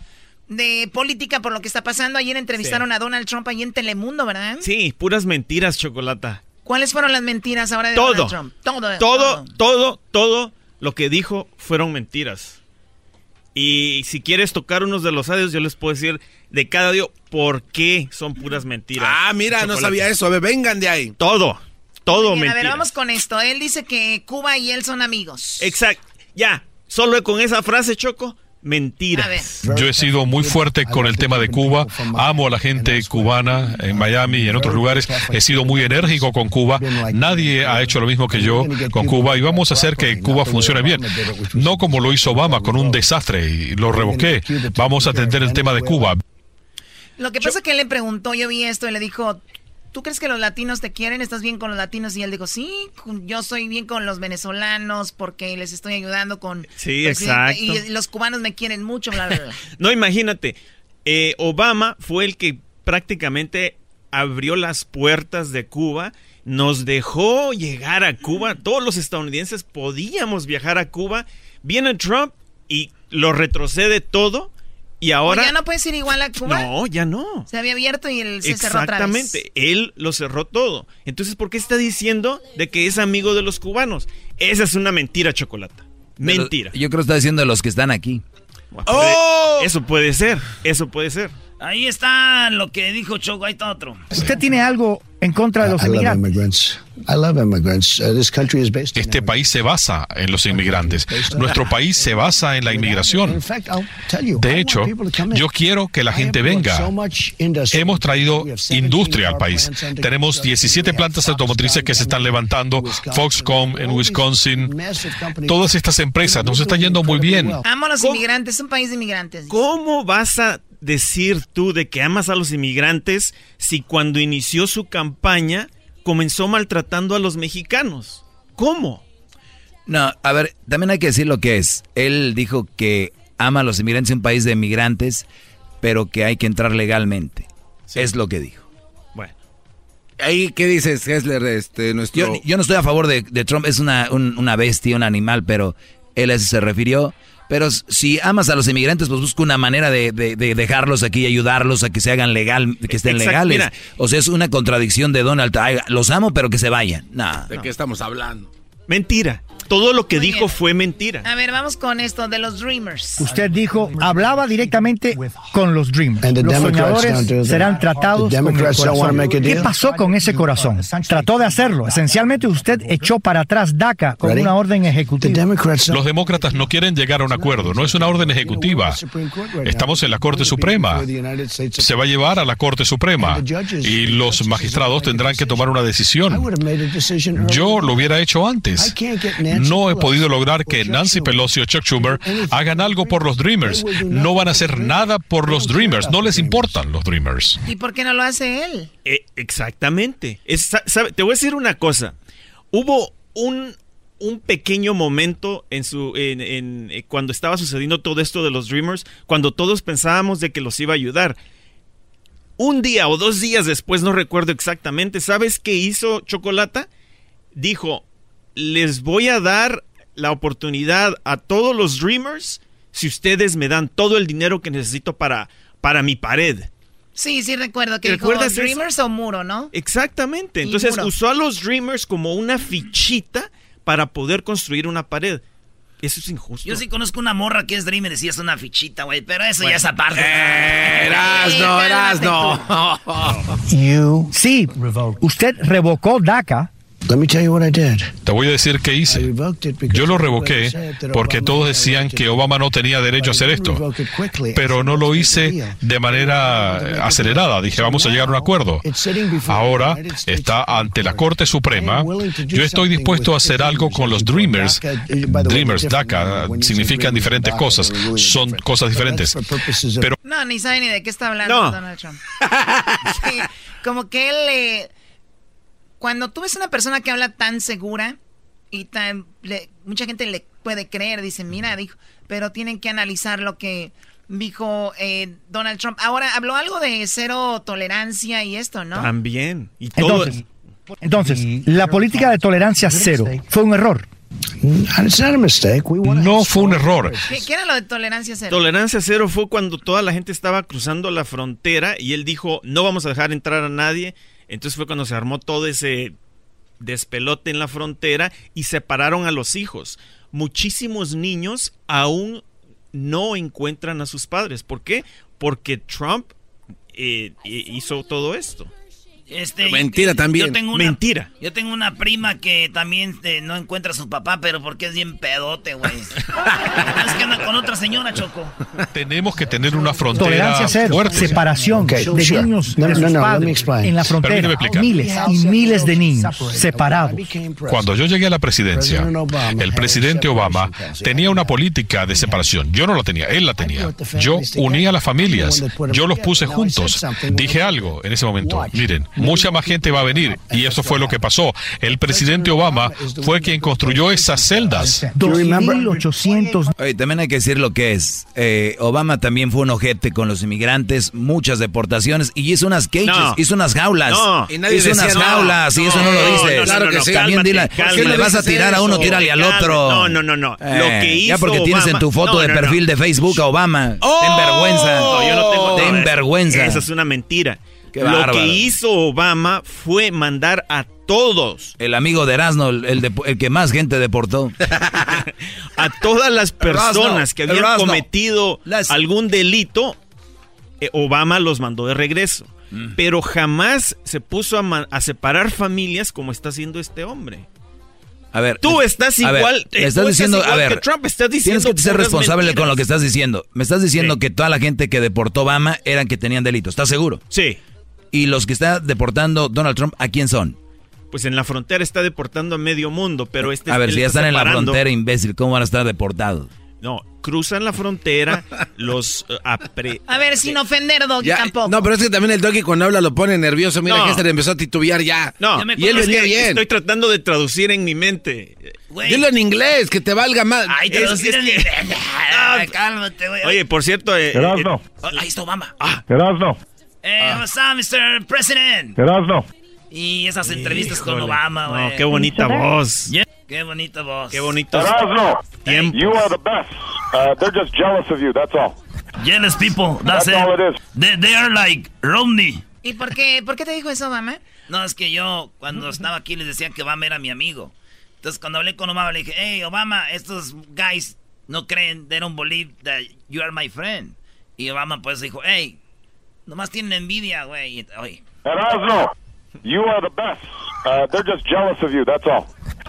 de política por lo que está pasando. Ayer entrevistaron a Donald Trump ahí en Telemundo, ¿verdad? Sí, puras mentiras, Chocolata. ¿Cuáles fueron las mentiras ahora de Todo. Donald Trump? Todo. Todo, todo, todo lo que dijo fueron mentiras. Y si quieres tocar unos de los audios, yo les puedo decir de cada audio por qué son puras mentiras. Ah, mira, no sabía eso. A ver, vengan de ahí. Todo, todo Bien, a ver, mentira. vamos con esto. Él dice que Cuba y él son amigos. Exacto. Ya, solo con esa frase, Choco, mentiras. Yo he sido muy fuerte con el tema de Cuba, amo a la gente cubana en Miami y en otros lugares, he sido muy enérgico con Cuba, nadie ha hecho lo mismo que yo con Cuba y vamos a hacer que Cuba funcione bien, no como lo hizo Obama con un desastre y lo revoqué, vamos a atender el tema de Cuba. Lo que pasa es que él le preguntó, yo vi esto y le dijo, ¿tú crees que los latinos te quieren? ¿Estás bien con los latinos? Y él dijo, sí, yo soy bien con los venezolanos porque les estoy ayudando con... Sí, exacto. Y los cubanos me quieren mucho, bla, bla, bla. [LAUGHS] No, imagínate, eh, Obama fue el que prácticamente abrió las puertas de Cuba, nos dejó llegar a Cuba, todos los estadounidenses podíamos viajar a Cuba, viene Trump y lo retrocede todo y ahora... ¿O ya no puedes ir igual a Cuba? No, ya no. Se había abierto y él se cerró otra vez. Exactamente, él lo cerró todo. Entonces, ¿por qué está diciendo de que es amigo de los cubanos? Esa es una mentira, Chocolata. Mentira. Yo creo que está diciendo de los que están aquí. ¡Oh! Eso puede ser, eso puede ser. Ahí está lo que dijo Choco, ahí está otro. ¿Usted tiene algo en contra de los inmigrantes? immigrants. I love immigrants. Uh, this country is based Este país se basa en los inmigrantes, nuestro país se basa en la inmigración. De hecho, yo quiero que la gente venga. Hemos traído industria al país. Tenemos 17 plantas automotrices que se están levantando, Foxconn en Wisconsin. Todas estas empresas nos está yendo muy bien. Amo a los inmigrantes, es un país de inmigrantes. ¿Cómo vas a decir tú de que amas a los inmigrantes si cuando inició su campaña comenzó maltratando a los mexicanos? ¿Cómo? No, a ver, también hay que decir lo que es. Él dijo que ama a los inmigrantes en un país de inmigrantes, pero que hay que entrar legalmente. Es lo que dijo. Bueno. Ahí, ¿qué dices, Hessler? Este, nuestro... Yo, yo no estoy a favor de, de Trump, es una, un- una bestia, un animal, pero él a eso se refirió. Pero si amas a los inmigrantes, pues busca una manera de, de- de dejarlos aquí y ayudarlos a que se hagan legal, que estén Exacto, legales. mira. O sea, es una contradicción de Donald Trump. Ay, Los amo, pero que se vayan. No, ¿De qué estamos hablando? Mentira. Todo lo que dijo fue mentira. A ver, vamos con esto de los Dreamers. Usted dijo, hablaba directamente con los Dreamers. Los soñadores serán tratados con el corazón. ¿Qué pasó con ese corazón? Trató de hacerlo. Esencialmente usted echó para atrás DACA con una orden ejecutiva. Los demócratas no quieren llegar a un acuerdo, no es una orden ejecutiva. Estamos en la Corte Suprema. Se va a llevar a la Corte Suprema y los magistrados tendrán que tomar una decisión. Yo lo hubiera hecho antes. No he podido lograr que Nancy Pelosi o Chuck Schumer hagan algo por los Dreamers. No van a hacer nada por los Dreamers. No les importan los Dreamers. ¿Y por qué no lo hace él? Eh, exactamente. Te voy a decir una cosa. Hubo un, un pequeño momento en su en, eh, cuando estaba sucediendo todo esto de los Dreamers, cuando todos pensábamos de que los iba a ayudar. Un día o dos días después, no recuerdo exactamente, ¿sabes qué hizo Chocolata? Dijo, les voy a dar la oportunidad a todos los Dreamers si ustedes me dan todo el dinero que necesito para, para mi pared. Sí, sí recuerdo que dijo Dreamers o muro, ¿no? Exactamente. Entonces usó a los Dreamers como una fichita para poder construir una pared. Eso es injusto. Yo sí conozco una morra que es Dreamer y sí es una fichita, güey, pero eso ya es aparte. Eh, Erasno, Erasno. Sí, usted revocó DACA te voy a decir qué hice. Yo lo revoqué porque todos decían que Obama no tenía derecho a hacer esto, pero no lo hice de manera acelerada. Dije, vamos a llegar a un acuerdo. Ahora está ante la Corte Suprema. Yo estoy dispuesto a hacer algo con los Dreamers. Dreamers, DACA, significan diferentes cosas. Son cosas diferentes. Pero no, ni sabe ni de qué está hablando Donald Trump. [LAUGHS] como que él le cuando tú ves una persona que habla tan segura y tan mucha gente le puede creer, dice, mira, dijo, pero tienen que analizar lo que dijo eh, Donald Trump. Ahora habló algo de cero tolerancia y esto, ¿no? También. Y todo entonces, entonces, la política de tolerancia cero fue un error. No fue un error. ¿Qué, era lo de tolerancia cero? Tolerancia cero fue cuando toda la gente estaba cruzando la frontera y él dijo, no vamos a dejar entrar a nadie entonces fue cuando se armó todo ese despelote en la frontera y separaron a los hijos. Muchísimos niños aún no encuentran a sus padres. ¿Por qué? Porque Trump eh, hizo todo esto. Este, Mentira también. Yo tengo una, Mentira. Yo tengo una prima que también eh, no encuentra a su papá, pero porque es bien pedote, güey. [LAUGHS] es que anda con otra señora, Choco. Tenemos que tener una frontera fuerte. separación de niños de sus padres en la frontera. Miles y miles de niños separados. Cuando yo llegué a la presidencia, el presidente Obama tenía una política de separación. Yo no la tenía, él la tenía. Yo unía a las familias, yo los puse juntos. Dije algo en ese momento. Miren, mucha más gente va a venir. Y eso fue lo que pasó. El presidente Obama fue quien construyó esas celdas. 2.800. Oye, también hay que decir lo que es. Eh, Obama también fue un ojete con los inmigrantes, muchas deportaciones y hizo unas cages, hizo unas jaulas. hizo unas jaulas y eso no lo dice. claro que sí. También dile, ¿qué le vas a tirar a uno? Tírale al otro. No, no, no, no. lo Eh, que hizo ya porque tienes en tu foto de perfil de Facebook a Obama. ten vergüenza. No, yo no tengo Ten vergüenza. Esa es una mentira. Qué lo bárbaro. que hizo Obama fue mandar a todos, El amigo de Erasmo, el, el de- el que más gente deportó. [LAUGHS] a todas las personas Erasno, que habían Erasno. cometido algún delito, eh, Obama los mandó de regreso. Mm. Pero jamás se puso a, separar familias como está haciendo este hombre. A ver, Tú estás ver, igual. eh, estás tú diciendo, igual a ver, que Trump está diciendo tienes que ser responsable con lo que estás diciendo. Me estás diciendo que toda la gente que deportó Obama eran que tenían delitos, ¿estás seguro? Sí. Y los que está deportando Donald Trump, ¿a quién son? Pues en la frontera está deportando a medio mundo, pero este A ver, él si ya está están en la frontera, imbécil, ¿cómo van a estar deportados? No, cruzan la frontera, [LAUGHS] los eh, apre... A ver, sin ofender, Doggy, Ya, tampoco. No, pero es que también el doggy cuando habla lo pone nervioso. Mira No. que este le empezó a titubear ya. No, y él venía bien. Estoy tratando de traducir en mi mente. Dilo en inglés, que te valga más. Ay, te Es- lo es tiran que- [LAUGHS] Ah, Cálmate, güey. Oye, por cierto... eh, Erasno. eh, Oh, ahí está Obama. Erasno. Eh, what's up, Mr. President? Erasno. Y esas entrevistas con Híjole. Obama, güey. No, qué bonita voz. Yeah. Qué bonita voz. Qué bonito. Erasno. Tiempo. You are the best. Uh, they're just jealous of you, that's all. Jealous people, that's, That's it. all it is. They, they are like Romney. ¿Y por qué, por qué te dijo eso, Obama? No, es que yo cuando estaba aquí les decía que Obama era mi amigo. Entonces cuando hablé con Obama le dije, hey Obama, estos guys no creen, they don't believe that you are my friend. Y Obama pues dijo, hey, nomás tienen envidia, güey. Erasmo, you are the best. Uh, they're just jealous of you, that's all.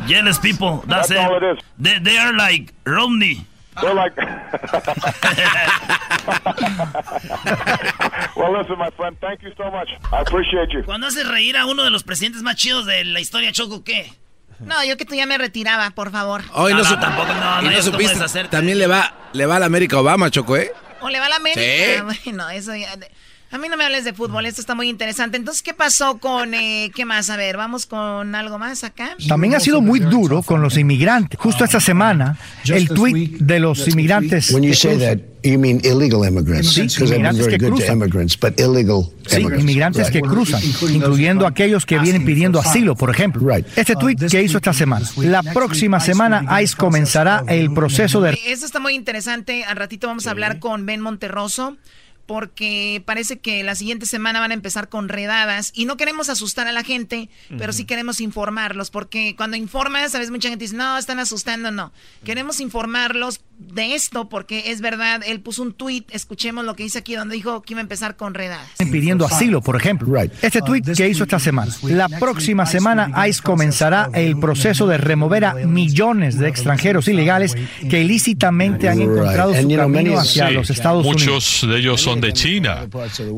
Jealous people, that's, That's it. all it is. They, they are like Romney. They're like. [LAUGHS] well, listen, my friend, thank you so much. I appreciate you. Cuando haces reír a uno de los presidentes más chidos de la historia, Choco, ¿qué? No, yo que tú ya me retiraba, por favor. Hoy no, No, tampoco, no, y no, no supiste, también le va, le va a la América Obama, Choco, ¿eh? ¿O le va a la América? Bueno, eso ya... A mí no me hables de fútbol, esto está muy interesante. Entonces, ¿qué pasó con... eh, ¿Qué más? A ver, vamos con algo más acá. También ha sido muy duro con los inmigrantes. Justo esta semana, el tweet de los inmigrantes. When you que say cruzan. that, you mean illegal immigrants. Sí, Because I've been inmigrantes very que good to cruzan. immigrants, but illegal Sí, immigrants. inmigrantes que cruzan, incluyendo aquellos que vienen pidiendo asilo, por ejemplo. Este tweet que hizo esta semana. La próxima semana, ICE comenzará el proceso de Esto está muy interesante. Al ratito vamos a hablar con Ben Monterroso. Porque parece que la siguiente semana van a empezar con redadas y no queremos asustar a la gente, pero sí queremos informarlos, porque cuando informas, sabes, mucha gente dice, no, están asustando, no. Queremos informarlos de esto porque es verdad, él puso un tweet, escuchemos lo que dice aquí, donde dijo que iba a empezar con redadas. pidiendo asilo, por ejemplo. Este tweet que hizo esta semana. La próxima semana, ICE comenzará el proceso de remover a millones de extranjeros ilegales que ilícitamente han encontrado su camino hacia Sí, los Estados Unidos. Muchos de ellos son de China,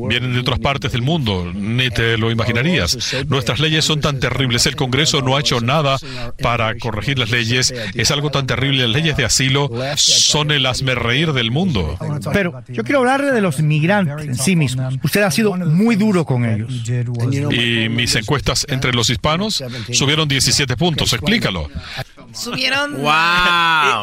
vienen de otras partes del mundo, ni te lo imaginarías. Nuestras leyes son tan terribles, el Congreso no ha hecho nada para corregir las leyes, es algo tan terrible, las leyes de asilo son el reír del mundo. Pero yo quiero hablarle de los migrantes en sí mismos. Usted ha sido muy duro con ellos. Y mis encuestas entre los hispanos subieron 17 puntos, explícalo. Subieron. [LAUGHS]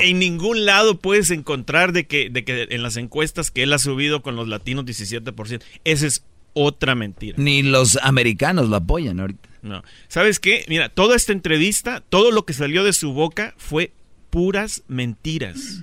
En, en ningún lado puedes encontrar de que, de que en las encuestas que él ha subido con los latinos 17%. Esa es otra mentira. Ni los americanos lo apoyan ahorita. No. ¿Sabes qué? Mira, toda esta entrevista, todo lo que salió de su boca fue puras mentiras.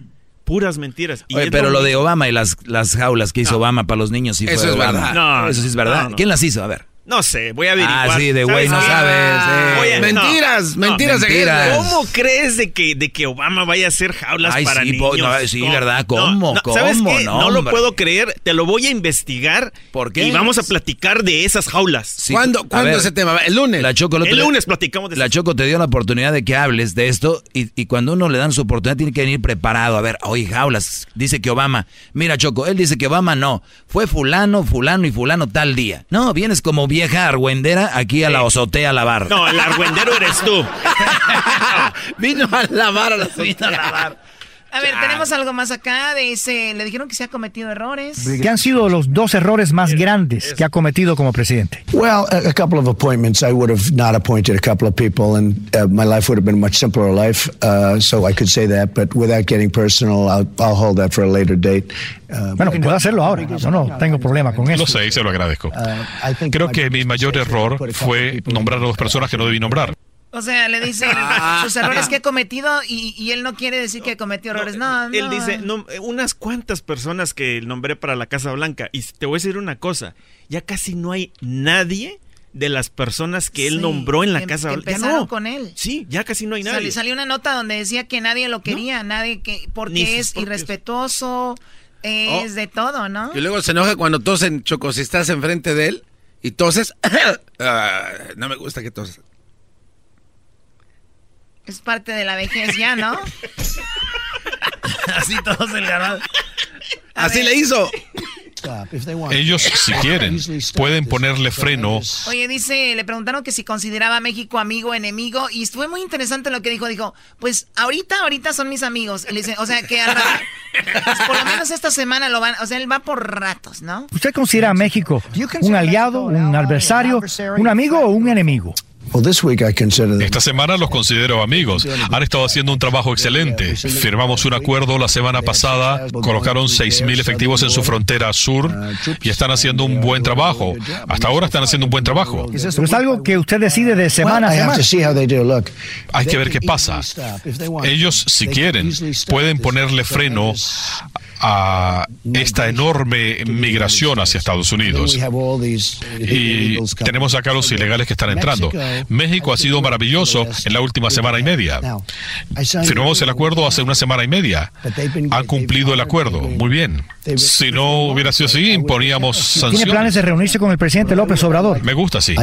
Puras mentiras. Y Oye, pero lo de. Obama y las, las jaulas que hizo Obama para los niños sí Eso fue es Obama. verdad. No, Eso sí es verdad. no, no. ¿Quién las hizo? A ver. No sé, voy a averiguar. Ah, sí, de güey, no sabes, eh. Voy a- Mentiras, mentiras de guerra. ¿Cómo crees de que, de que Obama vaya a hacer jaulas Ay, para sí, niños? no, sí, ¿verdad? ¿Cómo? ¿Sabes ¿Cómo? qué? No, No, lo puedo creer. Te lo voy a investigar. ¿Por qué? Y vamos a platicar de esas jaulas. Sí, a ver, ¿El lunes? La Choco, El otro día- lunes platicamos de La Choco te dio la oportunidad de que hables de esto y, y cuando uno le dan su oportunidad tiene que venir preparado. A ver, oye, jaulas, dice que Obama. Mira, Choco, él dice que Obama no. Fue fulano, fulano y fulano tal día. No, vienes como vieja argüendera aquí a la azotea a lavar. No, el argüendero eres tú. [LAUGHS] Vino a lavar a la Vino a lavar. A ver, tenemos algo más acá de ese. Le dijeron que se ha cometido errores. ¿Qué han sido los dos errores más grandes que ha cometido como presidente? Well, a, a couple of appointments. I would have not appointed a couple of people, and uh, my life would have been a much simpler life. Uh, so I could say that, but without getting personal, I'll, I'll hold that for a later date. Uh, Bueno, puedo hacerlo ahora. Yo no tengo problema con eso. Lo sé y se lo agradezco. Creo que mi mayor error fue nombrar a dos personas que no debí nombrar. O sea, le dice sus errores que he cometido y, y él no quiere decir que cometió errores. No, no. Él dice, no, eh, unas cuantas personas que nombré para la Casa Blanca. Y te voy a decir una cosa, ya casi no hay nadie de las personas que él Sí, nombró en la que- Casa que Blanca. Ya empezaron no. con él. Sí, ya casi no hay nadie. salió una nota donde decía que nadie lo quería, nadie que porque es propios- irrespetuoso, es de todo, ¿no? Y luego se enoja cuando tosen, Choco, si estás enfrente de él y toses. [COUGHS] ah, no me gusta que toses. Es parte de la vejez ya, ¿no? [LAUGHS] Así todos el ganado. Así le hizo. Ellos, si quieren, pueden ponerle freno. Oye, dice, le preguntaron que si consideraba a México amigo o enemigo y fue muy interesante lo que dijo. Dijo, pues ahorita, ahorita son mis amigos. Y le dice, o sea, que al ra- pues, por lo menos esta semana lo van, o sea, él va por ratos, ¿no? ¿Usted considera a México un aliado, un adversario, un amigo o un enemigo? Well, this week I consider them. Esta semana los considero amigos. Han estado haciendo un trabajo excelente. Firmamos un acuerdo la semana pasada, colocaron 6.000 efectivos en su frontera sur y están haciendo un buen trabajo. Hasta ahora están haciendo un buen trabajo. Pero es algo que usted decide de semana a semana. to see how they do. Look, Hay que ver qué pasa. Ellos, si quieren, pueden ponerle freno a esta enorme migración hacia Estados Unidos. Y tenemos acá los ilegales que están entrando. México ha sido maravilloso en la última semana y media. Firmamos el acuerdo hace una semana y media. Han cumplido el acuerdo. Muy bien. Si no hubiera sido así, imponíamos sanciones. ¿Tiene planes de reunirse con el presidente López Obrador? Me gusta, sí.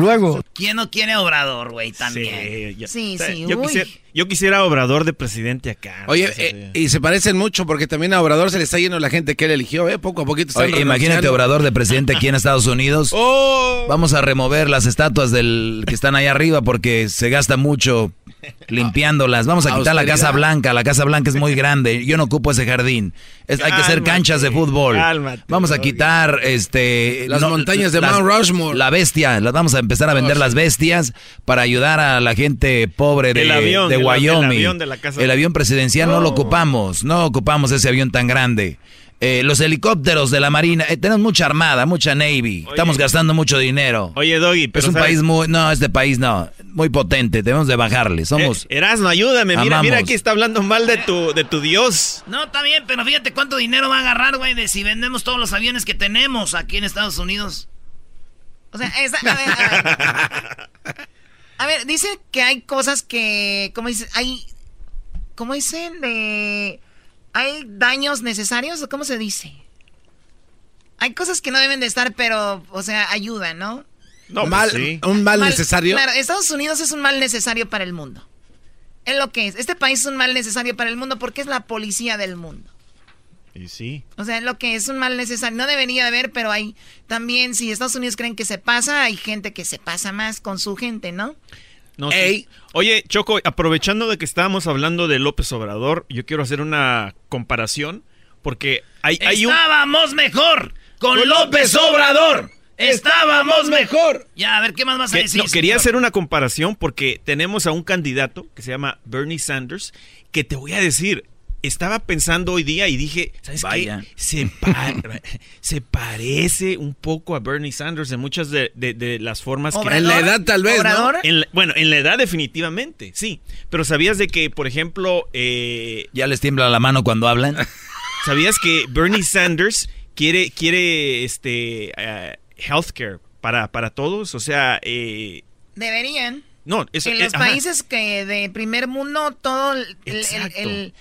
Luego. ¿Quién no quiere Obrador, güey? También. Sí, sí. Yo, quisiera, yo, quisiera, Obrador de presidente acá. Oye, eh, y se parecen mucho porque también a Obrador se le está yendo la gente que él eligió, ¿eh? Poco a poquito. Oye, imagínate Obrador de presidente aquí en [LAUGHS] Estados Unidos. Oh. Vamos a remover las estatuas del que están ahí arriba porque se gasta mucho [LAUGHS] limpiándolas. Vamos a quitar la Casa Blanca. La Casa Blanca es muy grande. Yo no ocupo ese jardín. hay que hacer canchas de fútbol. vamos a quitar este las montañas de Mount Rushmore. La bestia. Las vamos a empezar a vender las bestias para ayudar a la gente pobre de, de Wyoming. El, avión, presidencial no lo ocupamos. No ocupamos ese avión tan grande. Eh, los helicópteros de la Marina, eh, tenemos mucha armada, mucha Navy, estamos gastando mucho dinero. Oye, Doggy, pero es un país muy, no, este país no, muy potente, debemos de bajarle, somos... Eh, Erasmo, ayúdame, mira, mira, aquí está hablando mal de tu, de tu Dios. No, está bien, pero fíjate cuánto dinero va a agarrar, güey, de si vendemos todos los aviones que tenemos aquí en Estados Unidos. O sea, esa, a ver, a ver. [LAUGHS] a ver, dice que hay cosas que, ¿cómo dice? Hay, ¿cómo dicen? De ¿Hay daños necesarios o cómo se dice? Hay cosas que no deben de estar, pero, o sea, ayudan, ¿no? No, mal, pues un mal, necesario. Claro, Estados Unidos es un mal necesario para el mundo. Es lo que es. Este país es un mal necesario para el mundo porque es la policía del mundo. Y sí. O sea, es lo que es un mal necesario. No debería de haber, pero hay también, si Estados Unidos creen que se pasa, hay gente que se pasa más con su gente, ¿no? No, Oye, Choco, aprovechando de que estábamos hablando de López Obrador, yo quiero hacer una comparación porque hay, hay Estábamos mejor con, López Obrador. Estábamos mejor. Ya, a ver, ¿qué más vas a decir? No, quería hacer una comparación porque tenemos a un candidato que se llama Bernie Sanders, que te voy a decir, estaba pensando hoy día y dije, ¿sabes qué? Se, [LAUGHS] se parece un poco a Bernie Sanders en muchas de, las formas que... En la edad tal vez, ¿no? bueno, en la edad definitivamente, sí. Pero ¿sabías de que, por ejemplo... Eh, ¿Ya les tiembla la mano cuando hablan? [LAUGHS] ¿Sabías que Bernie Sanders quiere, quiere este, uh, healthcare para, para todos? O sea... Eh, Deberían. No, en los países que de primer mundo todo el,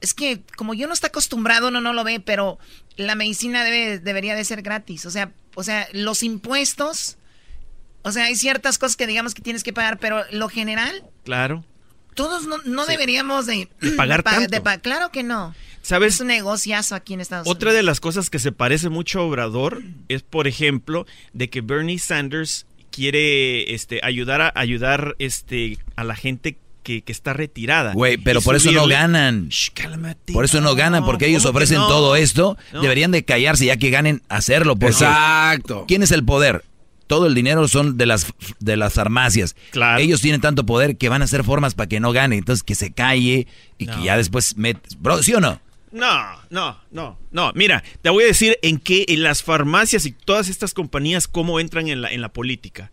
es que como yo no está acostumbrado uno no lo ve, pero la medicina debe debería de ser gratis, o sea, o sea, los impuestos, o sea, hay ciertas cosas que digamos que tienes que pagar, pero lo general, claro. Todos no, deberíamos de, pagar [CLEARS THROAT] tanto. claro que no. ¿Sabes? Es un negociazo aquí en Estados Unidos. Otra de las cosas que se parece mucho a Obrador es, por ejemplo, de que Bernie Sanders quiere este, ayudar a ayudar este, a la gente que, está retirada. Güey, pero por eso no ganan. por eso no ganan, porque ellos ofrecen todo esto. Deberían de callarse ya que ganen hacerlo. Exacto. ¿Quién es el poder? Todo el dinero son de las de las farmacias. Claro. Ellos tienen tanto poder que van a hacer formas para que no gane. Entonces que se calle y que ya después. Bro, ¿sí o no? No, no, no, no. Mira, te voy a decir en qué en las farmacias y todas estas compañías cómo entran en la, en la política.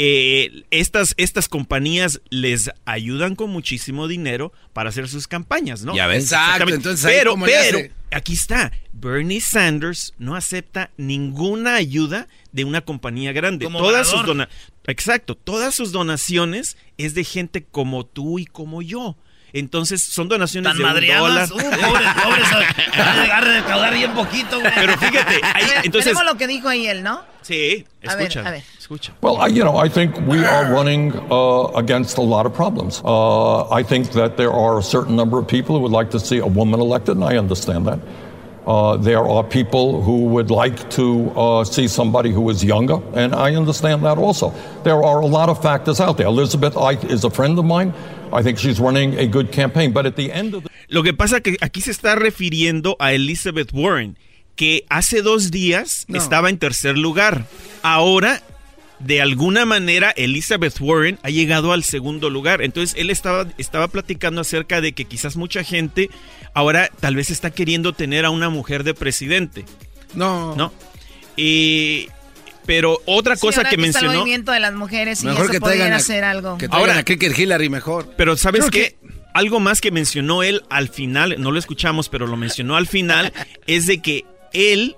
Eh, estas, estas compañías les ayudan con muchísimo dinero para hacer sus campañas, ¿no? Ya ves. Exacto. Entonces, pero, pero, aquí está. Bernie Sanders no acepta ninguna ayuda de una compañía grande. todas sus Exacto. Todas sus donaciones es de gente como tú y como yo. Entonces son donaciones de un dólar. Uh, pobres, pobres. Agarre de caudar bien poquito, güey. Pero fíjate, ahí, entonces. Tenemos lo que dijo ahí él, ¿no? Sí, escucha. A ver, a ver. escucha. Well, I, you know, I think we are running uh, against a lot of problems. Uh, I think that there are a certain number of people who would like to see a woman elected, and I understand that. Uh, there are people who would like to uh, see somebody who is younger, and I understand that also. There are a lot of factors out there. Elizabeth Ike is a friend of mine. I think she's running a good campaign, but at the end of the... Lo que pasa que aquí se está refiriendo a Elizabeth Warren, que hace dos días no. estaba en tercer lugar. Ahora de alguna manera Elizabeth Warren ha llegado al segundo lugar. Entonces él estaba, estaba platicando acerca de que quizás mucha gente ahora tal vez está queriendo tener a una mujer de presidente. No. No. Y pero otra cosa que, mencionó. El movimiento de las mujeres y mejor eso que traigan hacer algo. Que traigan ahora, a Kicker Hillary mejor. Pero ¿sabes qué? algo más que mencionó él al final, no lo escuchamos, pero lo mencionó al final, [LAUGHS] es de que él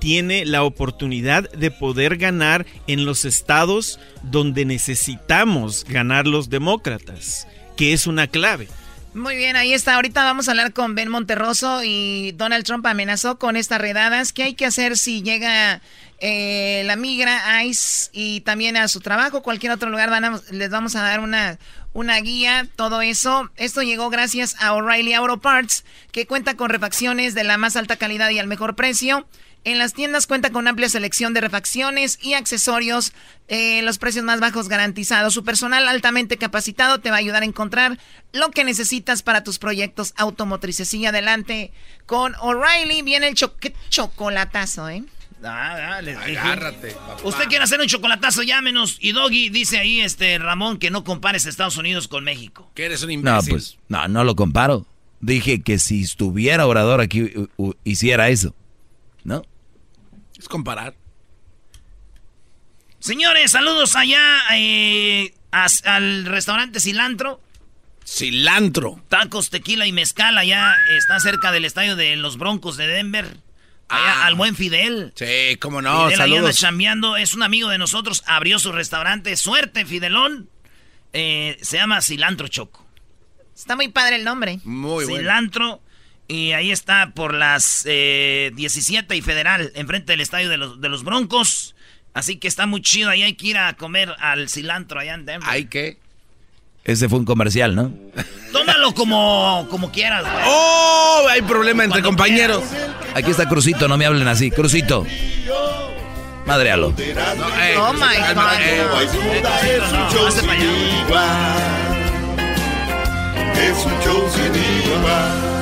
tiene la oportunidad de poder ganar en los estados donde necesitamos ganar los demócratas, que es una clave. Muy bien, ahí está. Ahorita vamos a hablar con Ben Monterroso y Donald Trump amenazó con estas redadas. ¿Qué hay que hacer si llega eh, la migra, ICE y también a su trabajo, cualquier otro lugar? les vamos a dar una, una guía, todo eso. Esto llegó gracias a O'Reilly Auto Parts, que cuenta con refacciones de la más alta calidad y al mejor precio. En las tiendas cuenta con amplia selección de refacciones y accesorios, eh, los precios más bajos garantizados. Su personal altamente capacitado te va a ayudar a encontrar lo que necesitas para tus proyectos automotrices. Y adelante con O'Reilly. Viene el chocolatazo, ¿eh? Ah, dale, Agárrate, Usted quiere hacer un chocolatazo, llámenos. Y Doggy dice ahí, este Ramón, que no compares Estados Unidos con México. Que eres un imbécil. No, pues, no, no lo comparo. Dije que si estuviera Obrador aquí, hiciera eso. ¿No? Es comparar. Señores, saludos allá eh, al restaurante Cilantro. Cilantro. Tacos, tequila y mezcal allá está cerca del estadio de los Broncos de Denver. Allá, ah. al buen Fidel. Sí, cómo no, Fidel saludos. chambeando, es un amigo de nosotros, abrió su restaurante. Suerte, Fidelón. Eh, se llama Cilantro Choco. Está muy padre el nombre. Muy Cilantro. Y ahí está por las 17 eh, y Federal, enfrente del estadio de los, de los Broncos. Así que está muy chido. Ahí hay que ir a comer al cilantro allá en Denver. ¿Hay que? Ese fue un comercial, ¿no? Tómalo como, como quieras, ¡Oh! Hay problema entre compañeros. Aquí está Crucito, no me hablen así. Crucito. Madrealo. oh my God. Es un show sin igual.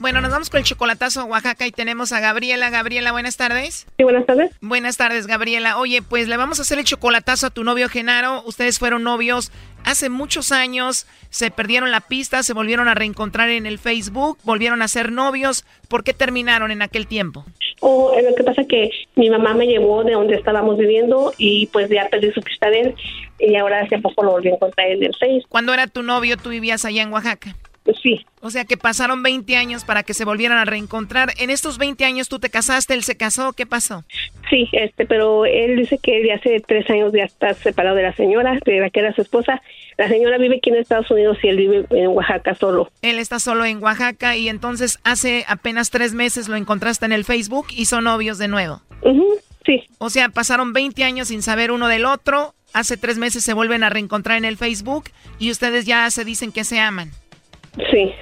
Bueno, nos vamos con el chocolatazo a Oaxaca y tenemos a Gabriela. Gabriela, buenas tardes. Sí, buenas tardes. Buenas tardes, Gabriela. Oye, pues le vamos a hacer el chocolatazo a tu novio Genaro. Ustedes fueron novios hace muchos años, se perdieron la pista, se volvieron a reencontrar en el Facebook, volvieron a ser novios. ¿Por qué terminaron en aquel tiempo? Oh, lo que pasa es que mi mamá me llevó de donde estábamos viviendo y pues ya perdí su pista de él y ahora hace poco lo volví a encontrar en el Facebook. ¿Cuándo era tu novio? ¿Tú vivías allá en Oaxaca? Sí. O sea que pasaron 20 años para que se volvieran a reencontrar. En estos 20 años tú te casaste, él se casó, ¿qué pasó? Sí, este, pero él dice que de hace tres años ya está separado de la señora, de la que era su esposa. La señora vive aquí en Estados Unidos y él vive en Oaxaca solo. Él está solo en Oaxaca y entonces hace apenas tres meses lo encontraste en el Facebook y son novios de nuevo. sí. O sea, pasaron 20 años sin saber uno del otro. Hace tres meses se vuelven a reencontrar en el Facebook y ustedes ya se dicen que se aman. Sí.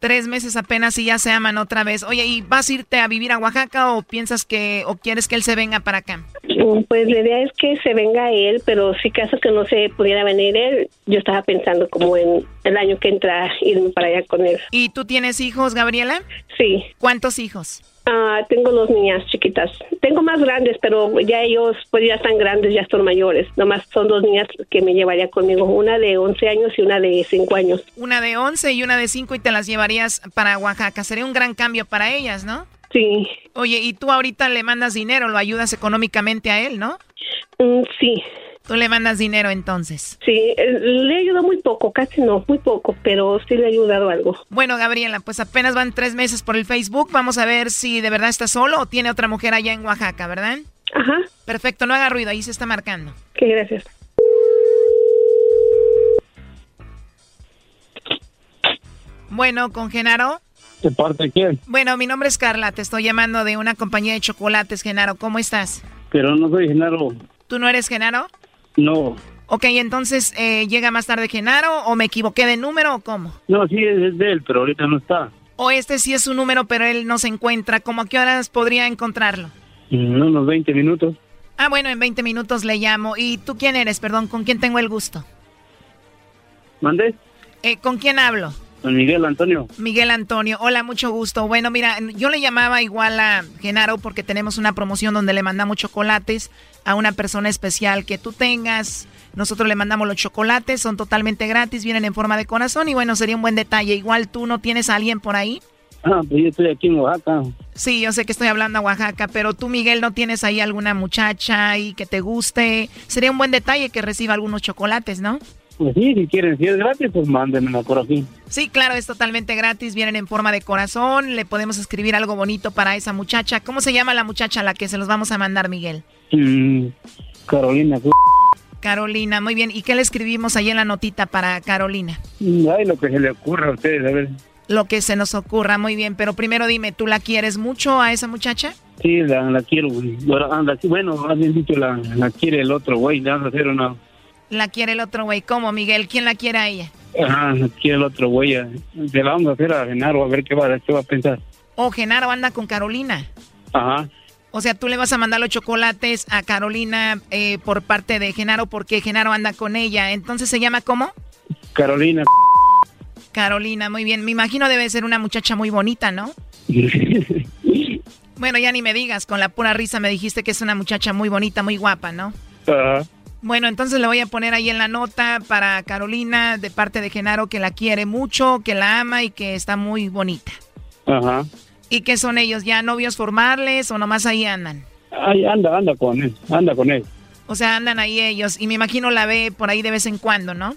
Tres meses apenas y ya se aman otra vez. Oye, ¿y vas a irte a vivir a Oaxaca o piensas que, o quieres que él se venga para acá? Mm, pues la idea es que se venga él, pero si caso que no se pudiera venir él, yo estaba pensando como en el año que entra irme para allá con él. ¿Y tú tienes hijos, Gabriela? Sí. ¿Cuántos hijos? Ah, tengo dos niñas chiquitas. Tengo más grandes, pero ya ellos pues ya están grandes, ya son mayores. Nomás son dos niñas que me llevaría conmigo, una de 11 años y una de 5 años. Una de 11 y una de 5 y te las llevarías para Oaxaca. Sería un gran cambio para ellas, ¿no? Sí. Oye, y tú ahorita le mandas dinero, lo ayudas económicamente a él, ¿no? Mm, sí. Tú le mandas dinero entonces. Sí, le ayudado muy poco, casi no, muy poco, pero sí le he ayudado algo. Bueno, Gabriela, pues apenas van tres meses por el Facebook. Vamos a ver si de verdad está solo o tiene otra mujer allá en Oaxaca, ¿verdad? Ajá. Perfecto, no haga ruido, ahí se está marcando. Qué gracias. Bueno, con Genaro. ¿De parte de quién? Bueno, mi nombre es Carla, te estoy llamando de una compañía de chocolates, Genaro. ¿Cómo estás? Pero no soy Genaro. ¿Tú no eres Genaro? No. Ok, entonces, eh, ¿llega más tarde Genaro o me equivoqué de número o cómo? No, sí, es de él, pero ahorita no está. O este sí es su número, pero él no se encuentra. ¿Cómo a qué horas podría encontrarlo? En unos 20 minutos. Ah, bueno, en 20 minutos le llamo. ¿Y tú quién eres? Perdón, ¿con quién tengo el gusto? ¿Mandé? Eh, ¿Con quién hablo? Miguel Antonio. Miguel Antonio, hola, mucho gusto. Bueno, mira, yo le llamaba igual a Genaro porque tenemos una promoción donde le mandamos chocolates a una persona especial que tú tengas. Nosotros le mandamos los chocolates, son totalmente gratis, vienen en forma de corazón y bueno, sería un buen detalle. Igual tú no tienes a alguien por ahí. Ah, pues yo estoy aquí en Oaxaca. Sí, yo sé que estoy hablando a Oaxaca, pero tú, Miguel, ¿no tienes ahí alguna muchacha ahí que te guste? Sería un buen detalle que reciba algunos chocolates, ¿no? Pues sí, si quieren, si es gratis, pues mándenmela por aquí. Sí, claro, es totalmente gratis, vienen en forma de corazón, le podemos escribir algo bonito para esa muchacha. ¿Cómo se llama la muchacha a la que se los vamos a mandar, Miguel? Mm, Carolina. Carolina, muy bien. ¿Y qué le escribimos ahí en la notita para Carolina? Mm, ay, lo que se le ocurra a ustedes, a ver. Lo que se nos ocurra, muy bien. Pero primero dime, ¿tú la quieres mucho a esa muchacha? Sí, la, quiero. Bueno, más bien dicho, la, quiere el otro güey, le vamos a hacer una la quiere el otro güey. ¿Cómo, Miguel? ¿Quién la quiere a ella? Ajá, la quiere el otro güey. Se la vamos a hacer a Genaro a ver qué va, qué va a pensar. Oh, Genaro anda con Carolina. Ajá. O sea, tú le vas a mandar los chocolates a Carolina eh, por parte de Genaro porque Genaro anda con ella. Entonces, ¿se llama cómo? Carolina. Carolina, muy bien. Me imagino debe ser una muchacha muy bonita, ¿no? [LAUGHS] bueno, ya ni me digas, con la pura risa me dijiste que es una muchacha muy bonita, muy guapa, ¿no? Ajá. Bueno, entonces le voy a poner ahí en la nota para Carolina de parte de Genaro que la quiere mucho, que la ama y que está muy bonita. Ajá. ¿Y qué son ellos? ¿Ya novios formales o nomás ahí andan? Ahí anda, anda con él, anda con él. O sea, andan ahí ellos y me imagino la ve por ahí de vez en cuando, ¿no?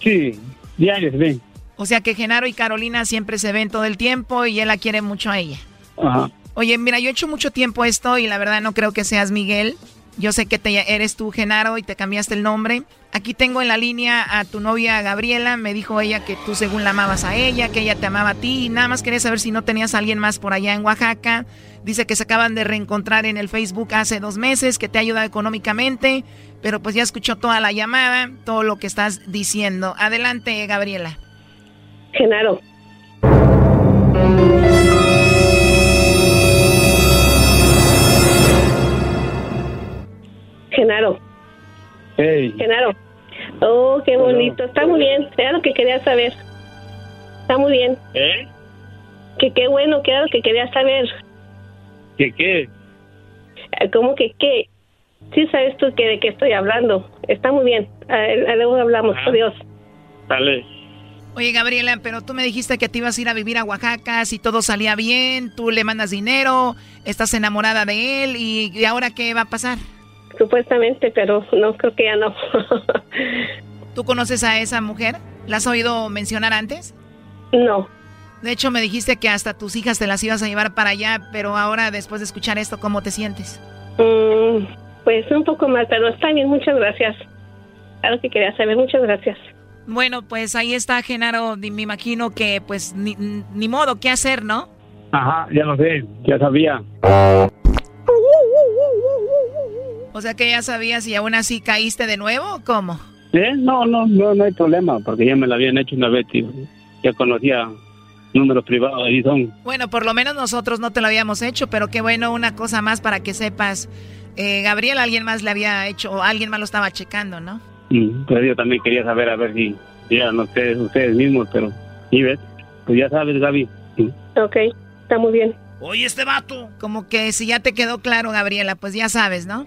Sí, diarios ven. O sea que Genaro y Carolina siempre se ven todo el tiempo y él la quiere mucho a ella. Ajá. Oye, mira, yo he hecho mucho tiempo esto y la verdad no creo que seas Miguel. Yo sé que te, eres tú, Genaro, y te cambiaste el nombre. Aquí tengo en la línea a tu novia Gabriela. Me dijo ella que tú según la amabas a ella, que ella te amaba a ti. Y nada más quería saber si no tenías a alguien más por allá en Oaxaca. Dice que se acaban de reencontrar en el Facebook hace dos meses, que te ayuda económicamente. Pero pues ya escuchó toda la llamada, todo lo que estás diciendo. Adelante, Gabriela. Genaro. Genaro. Hey. Genaro. Oh, qué bonito. Está muy bien. Era lo que quería saber. Está muy bien. ¿Eh? Que qué bueno, que era lo que quería saber. ¿Qué qué? Eh, ¿Cómo que qué? Sí sabes tú que de qué estoy hablando. Está muy bien. luego hablamos. Adiós. Dale. Oye, Gabriela, pero tú me dijiste que te ibas a ir a vivir a Oaxaca, si todo salía bien, tú le mandas dinero, estás enamorada de él, y, ¿y ahora qué va a pasar? Supuestamente, pero no, creo que ya no. [LAUGHS] ¿Tú conoces a esa mujer? ¿La has oído mencionar antes? No. De hecho, me dijiste que hasta tus hijas te las ibas a llevar para allá, pero ahora, después de escuchar esto, ¿cómo te sientes? Mm, pues un poco mal, pero está bien, muchas gracias. Algo que quería saber, muchas gracias. Bueno, pues ahí está, Genaro. Me imagino que, pues, ni, ni modo, ¿qué hacer, no? Ajá, ya lo sé, ya sabía. O sea que ya sabías y aún así caíste de nuevo, ¿cómo? ¿Eh? No, no, no, no hay problema, porque ya me la habían hecho una vez, y Ya conocía números privados, ahí son. Bueno, por lo menos nosotros no te lo habíamos hecho, pero qué bueno, una cosa más para que sepas. Eh, Gabriel, alguien más le había hecho, o alguien más lo estaba checando, ¿no? Mm, pero yo también quería saber, a ver si eran ustedes, ustedes mismos, pero, y ves, pues ya sabes, Gaby. Ok, está muy bien. Oye, este vato. Como que si ya te quedó claro, Gabriela, pues ya sabes, ¿no?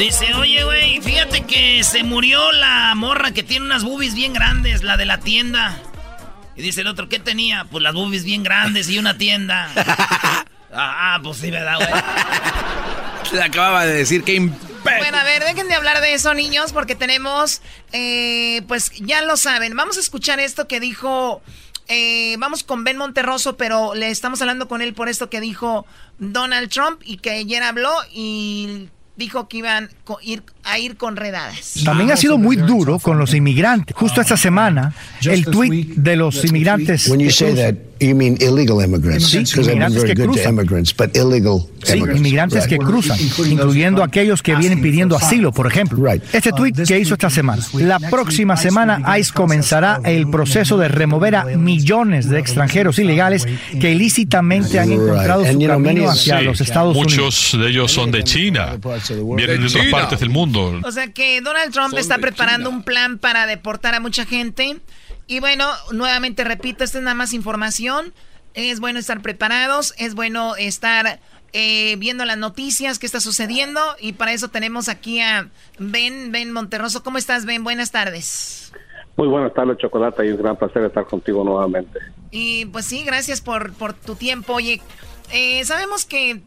Dice, oye, güey, fíjate que se murió la morra que tiene unas boobies bien grandes, la de la tienda. Y dice el otro, ¿qué tenía? Pues las boobies bien grandes y una tienda. [LAUGHS] ah, pues sí, ¿verdad, güey? [LAUGHS] Le acababa de decir que bueno, a ver, dejen de hablar de eso, niños, porque tenemos, eh, pues ya lo saben. Vamos a escuchar esto que dijo Eh, vamos con Ben Monterroso, pero le estamos hablando con él por esto que dijo Donald Trump y que ayer habló y dijo que iban a ir con redadas. También ha sido muy duro con los inmigrantes. Justo esta semana, el tweet de los inmigrantes. You mean illegal immigrants. Sí, inmigrantes que cruzan. Sí, inmigrantes que cruzan, incluyendo aquellos que vienen pidiendo asilo, por ejemplo. Este tweet que hizo esta semana. La próxima semana, ICE comenzará el proceso de remover a millones de extranjeros ilegales que ilícitamente han encontrado su camino hacia los Estados Unidos. Muchos de ellos son de China vienen de otras partes del mundo. O sea que Donald Trump está preparando un plan para deportar a mucha gente. Y bueno, nuevamente repito, esta es nada más información. Es bueno estar preparados, es bueno estar eh, viendo las noticias, qué está sucediendo. Y para eso tenemos aquí a Ben, Ben Monterroso. ¿Cómo estás, Ben? Buenas tardes. Muy buenas tardes, Chocolata, y un gran placer estar contigo nuevamente. Y pues sí, gracias por, por tu tiempo. Oye, eh, sabemos que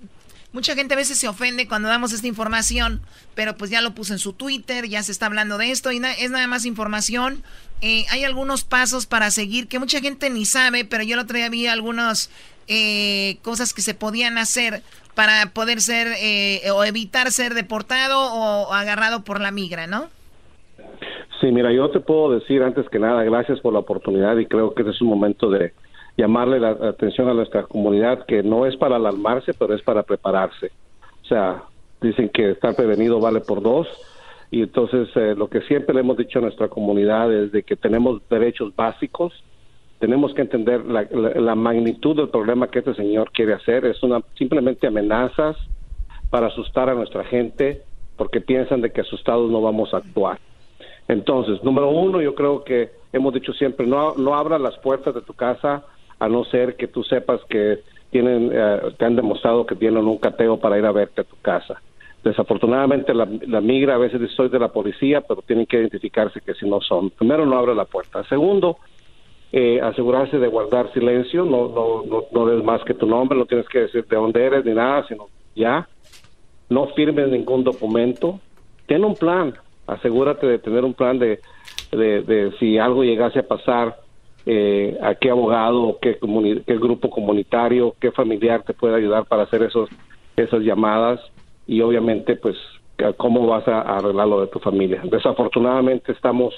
Mucha gente a veces se ofende cuando damos esta información, pero pues ya lo puso en su Twitter, ya se está hablando de esto y es nada más información. Eh, hay algunos pasos para seguir que mucha gente ni sabe, pero yo el otro día vi algunas eh, cosas que se podían hacer para poder ser eh, o evitar ser deportado o agarrado por la migra, ¿no? Sí, mira, yo te puedo decir antes que nada, gracias por la oportunidad y creo que este es un momento de, llamarle la atención a nuestra comunidad que no es para alarmarse, pero es para prepararse. O sea, dicen que estar prevenido vale por dos y entonces eh, lo que siempre le hemos dicho a nuestra comunidad es de que tenemos derechos básicos, tenemos que entender la, magnitud del problema que este señor quiere hacer, es una simplemente amenazas para asustar a nuestra gente porque piensan de que asustados no vamos a actuar. Entonces, número uno, yo creo que hemos dicho siempre, no, no abras las puertas de tu casa a no ser que tú sepas que tienen, eh, te han demostrado que tienen un cateo para ir a verte a tu casa. Desafortunadamente la, migra a veces soy de la policía, pero tienen que identificarse que si no son. Primero no abre la puerta. Segundo, eh, asegurarse de guardar silencio, no, no, no, des más que tu nombre, no tienes que decir de dónde eres ni nada, sino ya. No firmes ningún documento. Ten un plan. Asegúrate de tener un plan de, de, de si algo llegase a pasar, eh, a qué abogado, qué, qué grupo comunitario, qué familiar te puede ayudar para hacer esos, esas llamadas y obviamente pues cómo vas a, arreglar lo de tu familia. Desafortunadamente estamos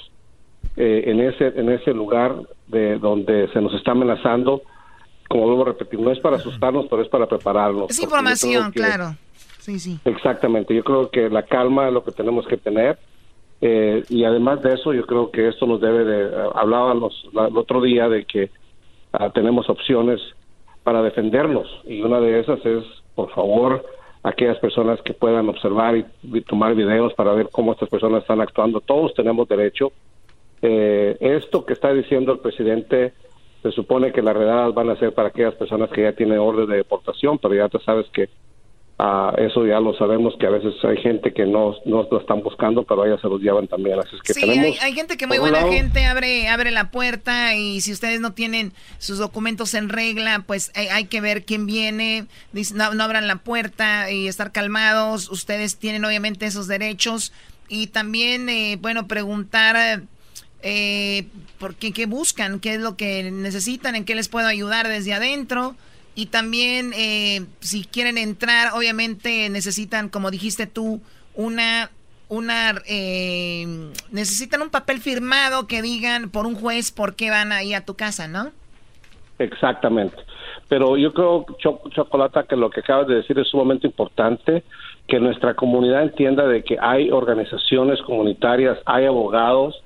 eh, en ese en ese lugar de donde se nos está amenazando. Como vuelvo a repetir, no es para asustarnos, pero es para prepararnos. Es información, claro. Sí, sí. Exactamente. Yo creo que la calma es lo que tenemos que tener eh, y además de eso, yo creo que esto nos debe de... Eh, hablábamos el otro día de que ah, tenemos opciones para defendernos y una de esas es, por favor, aquellas personas que puedan observar y, tomar videos para ver cómo estas personas están actuando. Todos tenemos derecho. Eh, esto que está diciendo el presidente se supone que las redadas van a ser para aquellas personas que ya tienen orden de deportación, pero ya tú sabes que Uh, eso ya lo sabemos que a veces hay gente que no, no lo están buscando, pero ellas se los llevan también. Así es que sí, hay, gente que muy buena gente abre abre la puerta y si ustedes no tienen sus documentos en regla, pues hay, que ver quién viene. no, no abran la puerta y estar calmados. Ustedes tienen obviamente esos derechos y también, eh, bueno, preguntar eh, por qué, qué buscan, qué es lo que necesitan, en qué les puedo ayudar desde adentro. Y también, eh, si quieren entrar, obviamente necesitan, como dijiste tú, una, una, eh, necesitan un papel firmado que digan por un juez por qué van ahí a tu casa, ¿no? Exactamente. Pero yo creo, Chocolata, que lo que acabas de decir es sumamente importante, que nuestra comunidad entienda de que hay organizaciones comunitarias, hay abogados,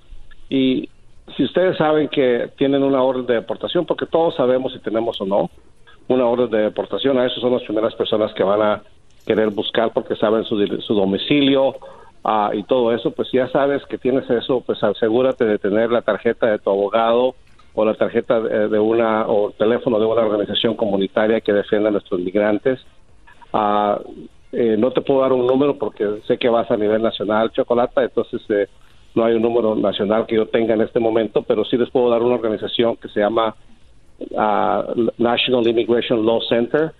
y si ustedes saben que tienen una orden de deportación, porque todos sabemos si tenemos o no, una orden de deportación. A eso son las primeras personas que van a querer buscar porque saben su, domicilio ah, y todo eso. Pues ya sabes que tienes eso, pues asegúrate de tener la tarjeta de tu abogado o la tarjeta de, una o el teléfono de una organización comunitaria que defienda a nuestros migrantes. Ah, eh, no te puedo dar un número porque sé que vas a nivel nacional, Chocolata, entonces eh, no hay un número nacional que yo tenga en este momento, pero sí les puedo dar una organización que se llama National Immigration Law Center,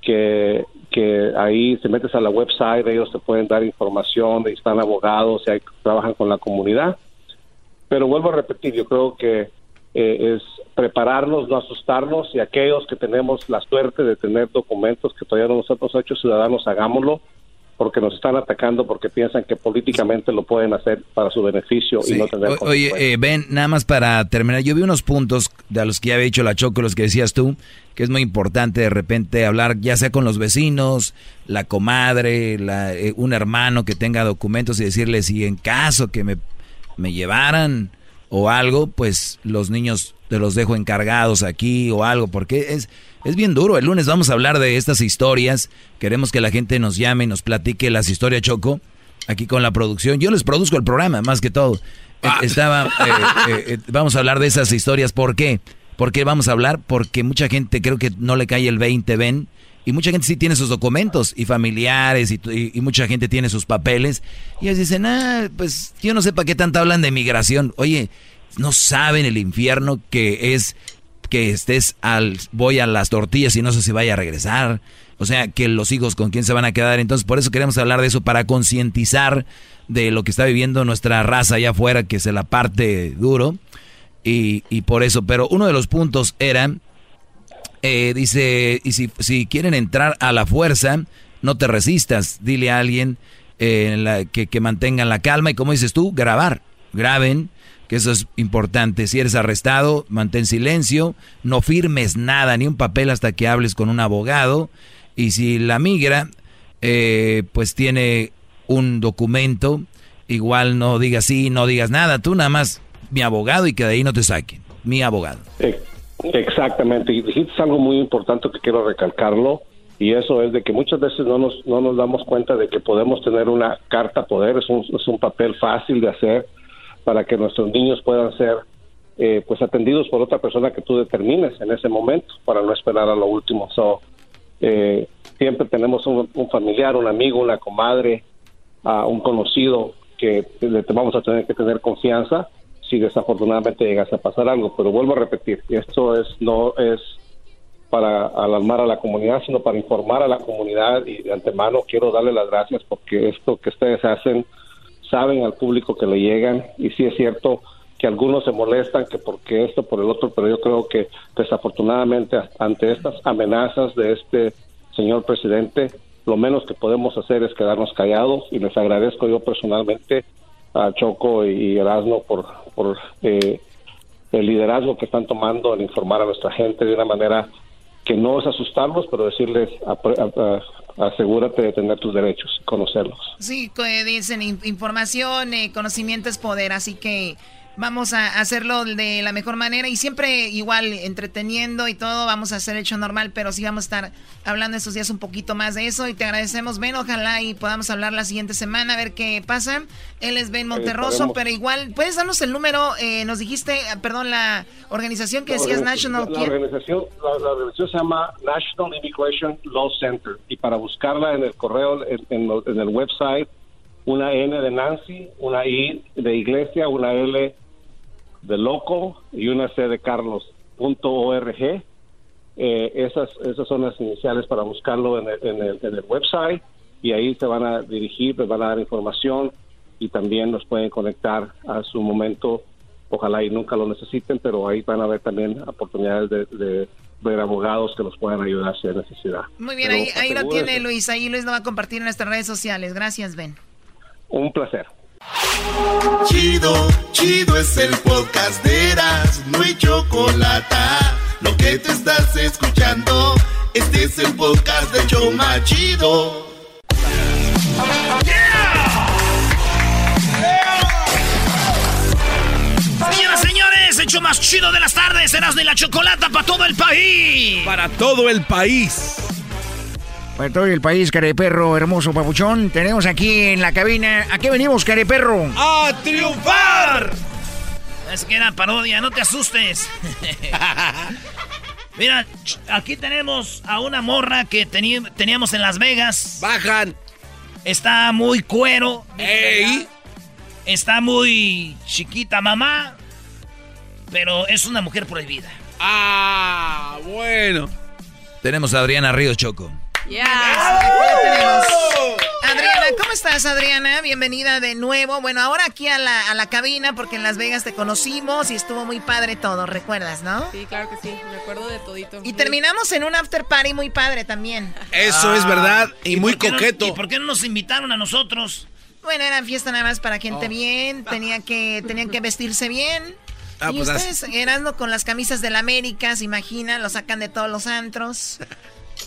que, que ahí te metes a la website, ellos te pueden dar información, están abogados, y trabajan con la comunidad. Pero vuelvo a repetir, yo creo que eh, es prepararnos, no asustarnos y aquellos que tenemos la suerte de tener documentos que todavía no hecho ciudadanos, hagámoslo porque nos están atacando porque piensan que políticamente lo pueden hacer para su beneficio y no tener Oye, eh, Ben, nada más para terminar, yo vi unos puntos de los que ya había dicho la Choco, los que decías tú, que es muy importante de repente hablar ya sea con los vecinos, la comadre, la, eh, un hermano que tenga documentos y decirle si en caso que me, me llevaran o algo, pues los niños te los dejo encargados aquí o algo, porque es es bien duro. El lunes vamos a hablar de estas historias. Queremos que la gente nos llame y nos platique las historias Choco aquí con la producción. Yo les produzco el programa, más que todo. Eh, ah. Estaba, eh, [LAUGHS] eh, vamos a hablar de esas historias. ¿Por qué? ¿Por qué vamos a hablar? Porque mucha gente creo que no le cae el 20, ven. Y mucha gente sí tiene sus documentos y familiares y, mucha gente tiene sus papeles. Y ellos dicen, ah, pues yo no sé para qué tanto hablan de migración. Oye, no saben el infierno que es que estés al voy a las tortillas y no sé si vaya a regresar. O sea, que los hijos con quién se van a quedar. Entonces, por eso queremos hablar de eso para concientizar de lo que está viviendo nuestra raza allá afuera, que se la parte duro. Y, y por eso, pero uno de los puntos era, eh, dice, y si, si, quieren entrar a la fuerza, no te resistas, dile a alguien eh, que, que mantengan la calma y como dices tú, grabar, graben que eso es importante. Si eres arrestado, mantén silencio, no firmes nada, ni un papel hasta que hables con un abogado. Y si la migra, eh, pues tiene un documento, igual no digas sí, no digas nada, tú nada más mi abogado y que de ahí no te saquen, mi abogado. Exactamente, y dijiste algo muy importante que quiero recalcarlo, y eso es de que muchas veces no nos, no nos damos cuenta de que podemos tener una carta poder, es un, es un papel fácil de hacer, para que nuestros niños puedan ser eh, pues atendidos por otra persona que tú determines en ese momento para no esperar a lo último. So, eh, siempre tenemos un, familiar, un amigo, una comadre, a un conocido que le vamos a tener que tener confianza si desafortunadamente llegase a pasar algo. Pero vuelvo a repetir, esto es no es para alarmar a la comunidad, sino para informar a la comunidad y de antemano quiero darle las gracias porque esto que ustedes hacen saben al público que le llegan y sí es cierto que algunos se molestan que porque esto por el otro, pero yo creo que desafortunadamente ante estas amenazas de este señor presidente, lo menos que podemos hacer es quedarnos callados y les agradezco yo personalmente a Choco y Erasmo por, por eh, el liderazgo que están tomando en informar a nuestra gente de una manera que no es asustarlos, pero decirles asegúrate de tener tus derechos, conocerlos. Sí, dicen información, eh, conocimiento es poder, así que vamos a hacerlo de la mejor manera y siempre igual entreteniendo y todo, vamos a hacer hecho normal, pero sí vamos a estar hablando estos días un poquito más de eso y te agradecemos Ben, ojalá y podamos hablar la siguiente semana a ver qué pasa. Él es Ben Monterroso, pero igual, ¿puedes darnos el número? Eh, nos dijiste, perdón, la organización que decías National... La, organización, la, organización se llama National Immigration Law Center y para buscarla en el correo, en, en el website, una N de Nancy, una I de iglesia, una L de loco y una C de carlos.org. Eh, esas, esas son las iniciales para buscarlo en el, en, el, en el website y ahí se van a dirigir, les van a dar información y también nos pueden conectar a su momento. Ojalá y nunca lo necesiten, pero ahí van a ver también oportunidades de, ver abogados que los puedan ayudar si hay necesidad. Muy bien, ahí, ahí lo tiene Luis. Ahí Luis lo va a compartir en nuestras redes sociales. Gracias, Ben. Un placer. Chido, chido es el podcast de Eras, no hay chocolate. Lo que te estás escuchando, este es el podcast de Choma Chido. Señoras, señores, el show más chido de las tardes, Eras de la Chocolata para todo el país. Para todo el país para todo el país, careperro, hermoso papuchón. Tenemos aquí en la cabina. ¿A qué venimos, careperro? ¡A triunfar! Es que era parodia, no te asustes. [LAUGHS] Mira, aquí tenemos a una morra que teníamos en Las Vegas. Bajan. Está muy cuero. ¡Ey! Está muy chiquita, mamá. Pero es una mujer prohibida. Ah, bueno. Tenemos a Adriana Ríos Choco. Ya. Adriana, ¿cómo ¿Cómo estás, Adriana? Bienvenida de nuevo. Bueno, ahora aquí a la, a la cabina, porque en Las Vegas te conocimos y estuvo muy padre todo, ¿recuerdas, no? Sí, claro que sí, me acuerdo de todito. Y terminamos en un after party muy padre también. Eso es verdad, y, muy coqueto. ¿Y por qué no nos invitaron a nosotros? Bueno, era fiesta nada más para gente oh. bien, tenía que, tenían que vestirse bien. Ah, y pues ustedes, eran con las camisas de la América, se imagina, lo sacan de todos los antros.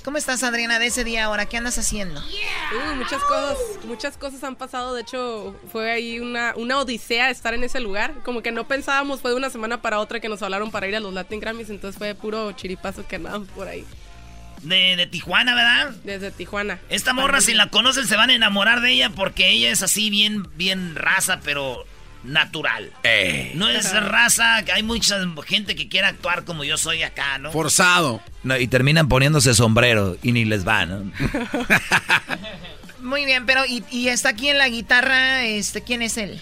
¿Cómo estás, Adriana, de ese día ahora? ¿Qué andas haciendo? muchas cosas, muchas cosas han pasado. De hecho, fue ahí una, una odisea estar en ese lugar. Como que no pensábamos, fue de una semana para otra que nos hablaron para ir a los Latin Grammys, entonces fue puro chiripazo que andaban por ahí. De, de, Tijuana, ¿verdad? Desde Tijuana. Esta morra, si la conocen, se van a enamorar de ella porque ella es así bien, bien raza, pero natural. Eh. No es raza, hay mucha gente que quiere actuar como yo soy acá, ¿no? Forzado. No, y terminan poniéndose sombrero y ni les va, ¿no? [LAUGHS] muy bien, pero y, está aquí en la guitarra, este, ¿quién es él?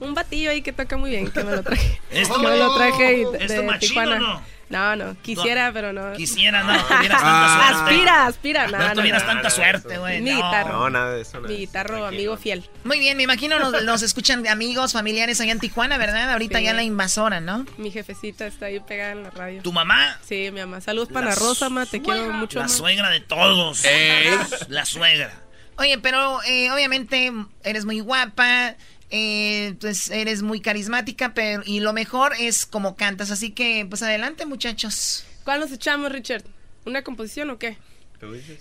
Un batillo ahí que toca muy bien, que me lo traje. [LAUGHS] ¿Esto, me lo traje de, de Tijuana. No? No, no, quisiera, pero no. Quisiera, no, [LAUGHS] tuvieras tanta ah. suerte. Aspira, aspira, no. No tuvieras tanta suerte, güey. Mi guitarro. No, nada de eso. Mi guitarro, amigo fiel. Muy bien, me imagino [LAUGHS] nos, escuchan amigos, familiares allá en Tijuana, ¿verdad? Ahorita ya la invasora, ¿no? Mi jefecita está ahí pegada en la radio. ¿Tu mamá? Sí, mi mamá. Saludos para la Rosa, ma, te quiero mucho. La suegra de todos. La suegra. Oye, pero eh, obviamente eres muy guapa eh, pues eres muy carismática, pero y lo mejor es como cantas, así que pues adelante muchachos. ¿Cuál nos echamos, Richard? ¿Una composición o qué?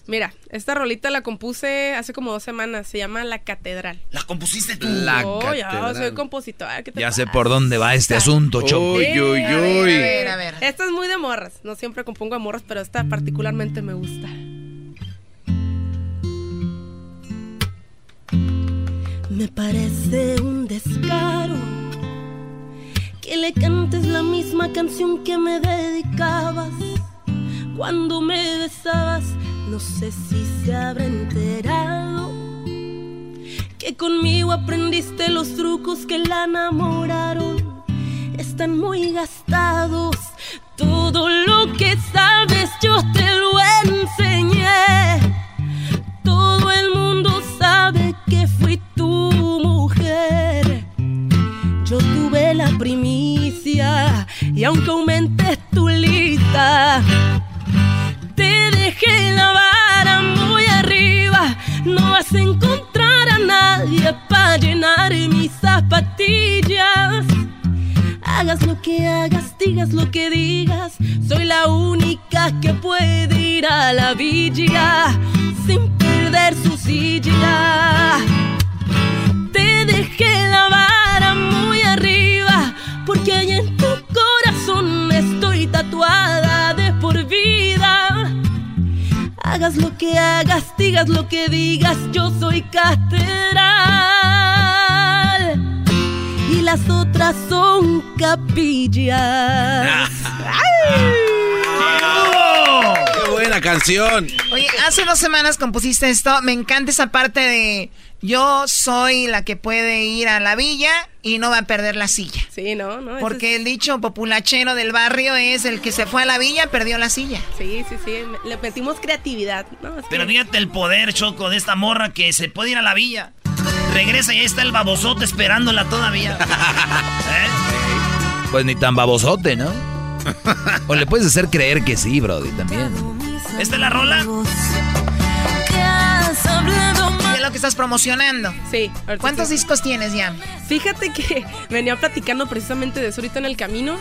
Mira, esta rolita la compuse hace como dos semanas. Se llama La Catedral. ¿La compusiste tú? La oh, ya, soy compositor ya sé por dónde va este asunto, Choco. Uy, uy, uy. A ver, a ver, Esta es muy de morras. No siempre compongo a morras, pero esta particularmente me gusta. Me parece un descaro que le cantes la misma canción que me dedicabas cuando me besabas. No sé si se habrá enterado que conmigo aprendiste los trucos que la enamoraron. Están muy gastados. Todo lo que sabes yo te lo enseñé. Todo el mundo sabe que fui yo tuve la primicia y aunque aumentes tu lista, te dejé la vara muy arriba. No vas a encontrar a nadie para llenar mis zapatillas. Hagas lo que hagas, digas lo que digas, soy la única que puede ir a la villa sin perder su silla. Te dejé la vara muy arriba, porque ahí en tu corazón estoy tatuada de por vida. Hagas lo que hagas, digas lo que digas, yo soy catedral. Y las otras son capillas. ¡Qué buena canción! Oye, hace dos semanas compusiste esto. Me encanta esa parte de yo soy la que puede ir a la villa y no va a perder la silla. Sí, no, no. Porque el dicho populachero del barrio es el que se fue a la villa perdió la silla. Sí, sí, sí. Le metimos creatividad. Pero fíjate el poder, Choco, de esta morra que se puede ir a la villa. Regresa y ahí está el babosote esperándola todavía. [LAUGHS] ¿Eh? Pues ni tan babosote, ¿no? o le puedes hacer creer que sí, Brody, también. ¿Esta es la rola? lo que estás promocionando. Sí. ¿Cuántos discos tienes ya? Fíjate que venía platicando precisamente de eso ahorita en el camino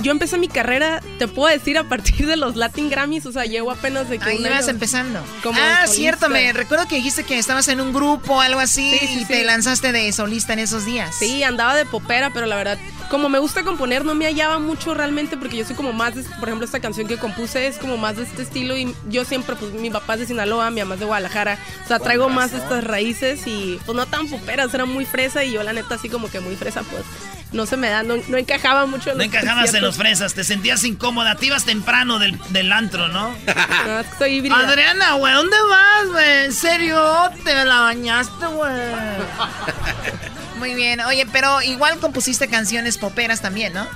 yo empecé mi carrera, te puedo decir, a partir de los Latin Grammys, o sea, llevo apenas de que... Ahí ibas empezando. ah, cierto, me recuerdo que dijiste que estabas en un grupo o algo así y te lanzaste de solista en esos días. Sí, andaba de popera, pero la verdad, como me gusta componer, no me hallaba mucho realmente porque yo soy como más, de, por ejemplo, esta canción que compuse es como más de este estilo y yo siempre, pues mi papá es de Sinaloa, mi mamá es de Guadalajara, o sea, traigo más estas raíces y pues no tan poperas, era muy fresa y yo la neta así como que muy fresa, pues no se me da, no, encajaba mucho en No encajabas en los fresas, te sentías incómoda, te ibas temprano del, del antro, ¿no? [LAUGHS] no soy híbrida. Adriana, güey, ¿dónde vas, güey? ¿En serio? Te la bañaste, güey. [LAUGHS] Muy bien, oye, pero igual compusiste canciones poperas también, ¿no?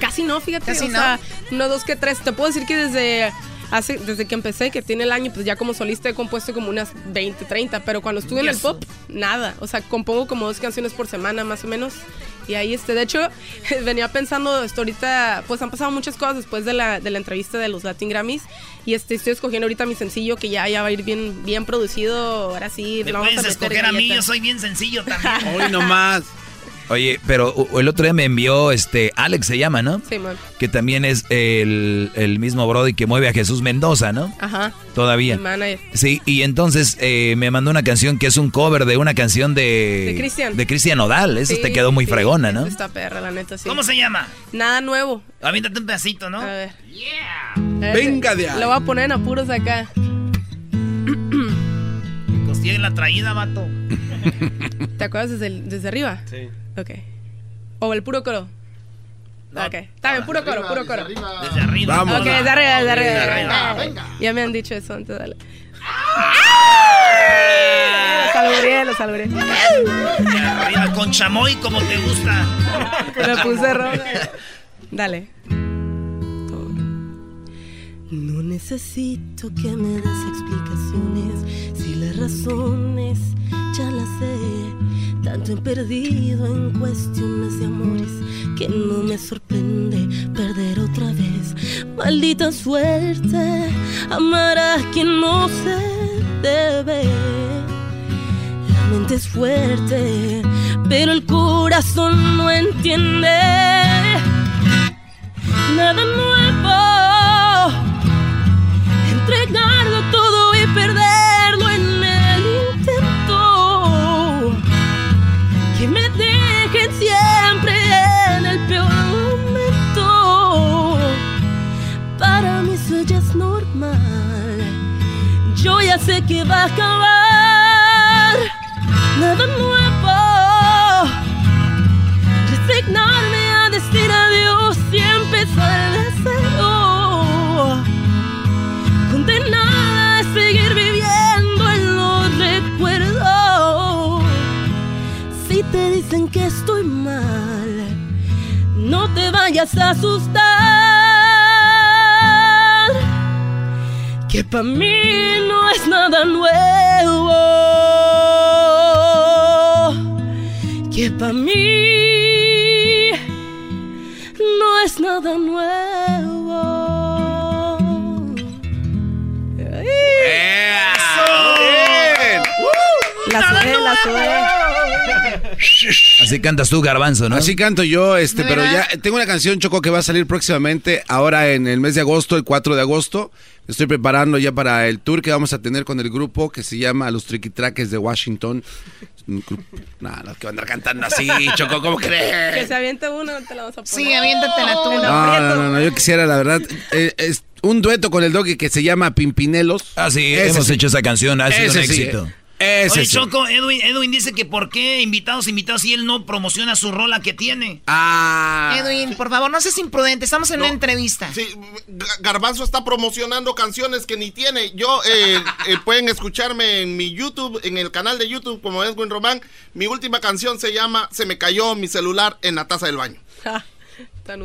Casi no, fíjate. Casi no. Sea, uno, dos, que tres. Te puedo decir que desde hace, desde que empecé, que tiene el año, pues ya como solista he compuesto como unas 20, 30, pero cuando estuve en el pop, nada. O sea, compongo como dos canciones por semana más o menos. Y ahí, este, de hecho, [LAUGHS] venía pensando, esto ahorita, pues han pasado muchas cosas después de la, de la entrevista de los Latin Grammys. Y este, estoy escogiendo ahorita mi sencillo que ya, ya va a ir bien, bien producido. Ahora sí, Me puedes escoger a mí, yo soy bien sencillo también. Hoy nomás. Oye, pero el otro día me envió este Alex se llama, ¿no? Sí, man. Que también es el, el mismo Brody que mueve a Jesús Mendoza, ¿no? Ajá. Todavía. Sí, y entonces eh, me mandó una canción que es un cover de una canción de. De Cristian. De Cristian Odal. Sí, te quedó muy sí, fregona, ¿no? Esta perra, la neta, sí. ¿Cómo se llama? Nada nuevo. Aviéntate un pedacito, ¿no? A ver. Yeah. Venga de ahí. Lo voy a poner en apuros acá. Costilla en la traída, vato. [LAUGHS] ¿Te acuerdas desde, el- desde arriba? Sí. Ok. O el puro coro. ok. Está bien, puro coro, puro coro. Desde arriba. Vamos. Ok, desde arriba, desde arriba. Desde arriba. Ah, Ya me han dicho eso antes, dale. Lo salvaré, lo salvaré. Desde arriba, con chamoy como te gusta. Me puse roja. Dale. No necesito que me des explicaciones si las razones ya las sé. Tanto he perdido en cuestiones de amores que no me sorprende perder otra vez. Maldita suerte, amar a quien no se debe. La mente es fuerte, pero el corazón no entiende nada nuevo. Entregarlo que va a acabar. Nada nuevo. Resignarme a decir adiós y empezar de cero. Condenada a seguir viviendo en los recuerdos. Si te dicen que estoy mal, no te vayas a asustar. Que para mí no es nada nuevo. Que para mí no es nada nuevo. La la sudé. Así cantas tú, Garbanzo, ¿no? Así canto yo, este, pero ya tengo una canción, Choco, que va a salir próximamente, ahora en el mes de agosto, el 4 de agosto. Estoy preparando ya para el tour que vamos a tener con el grupo que se llama Los Triquitraques de Washington. Un Nah, no, que van a andar cantando así, Choco, ¿cómo Que crees? se aviente uno, te la vamos a poner. Sí, aviéntatela tú. No, no, no, no, yo quisiera, la verdad, eh, es un dueto con el doggy que se llama Pimpinelos. Ah, sí, Ese hemos sí. hecho esa canción, ha sido un Ese sí, éxito. Ese Oye, sí. Choco, Edwin, Edwin dice que por qué invitados, invitados, y él no promociona su rola que tiene. Ah. Edwin, por favor, no seas imprudente. Estamos en una entrevista. Sí, Ga- Garbanzo está promocionando canciones que ni tiene. Yo, eh, [LAUGHS] eh, pueden escucharme en mi YouTube, en el canal de YouTube como Edwin Román. Mi última canción se llama Se me cayó mi celular en la taza del baño.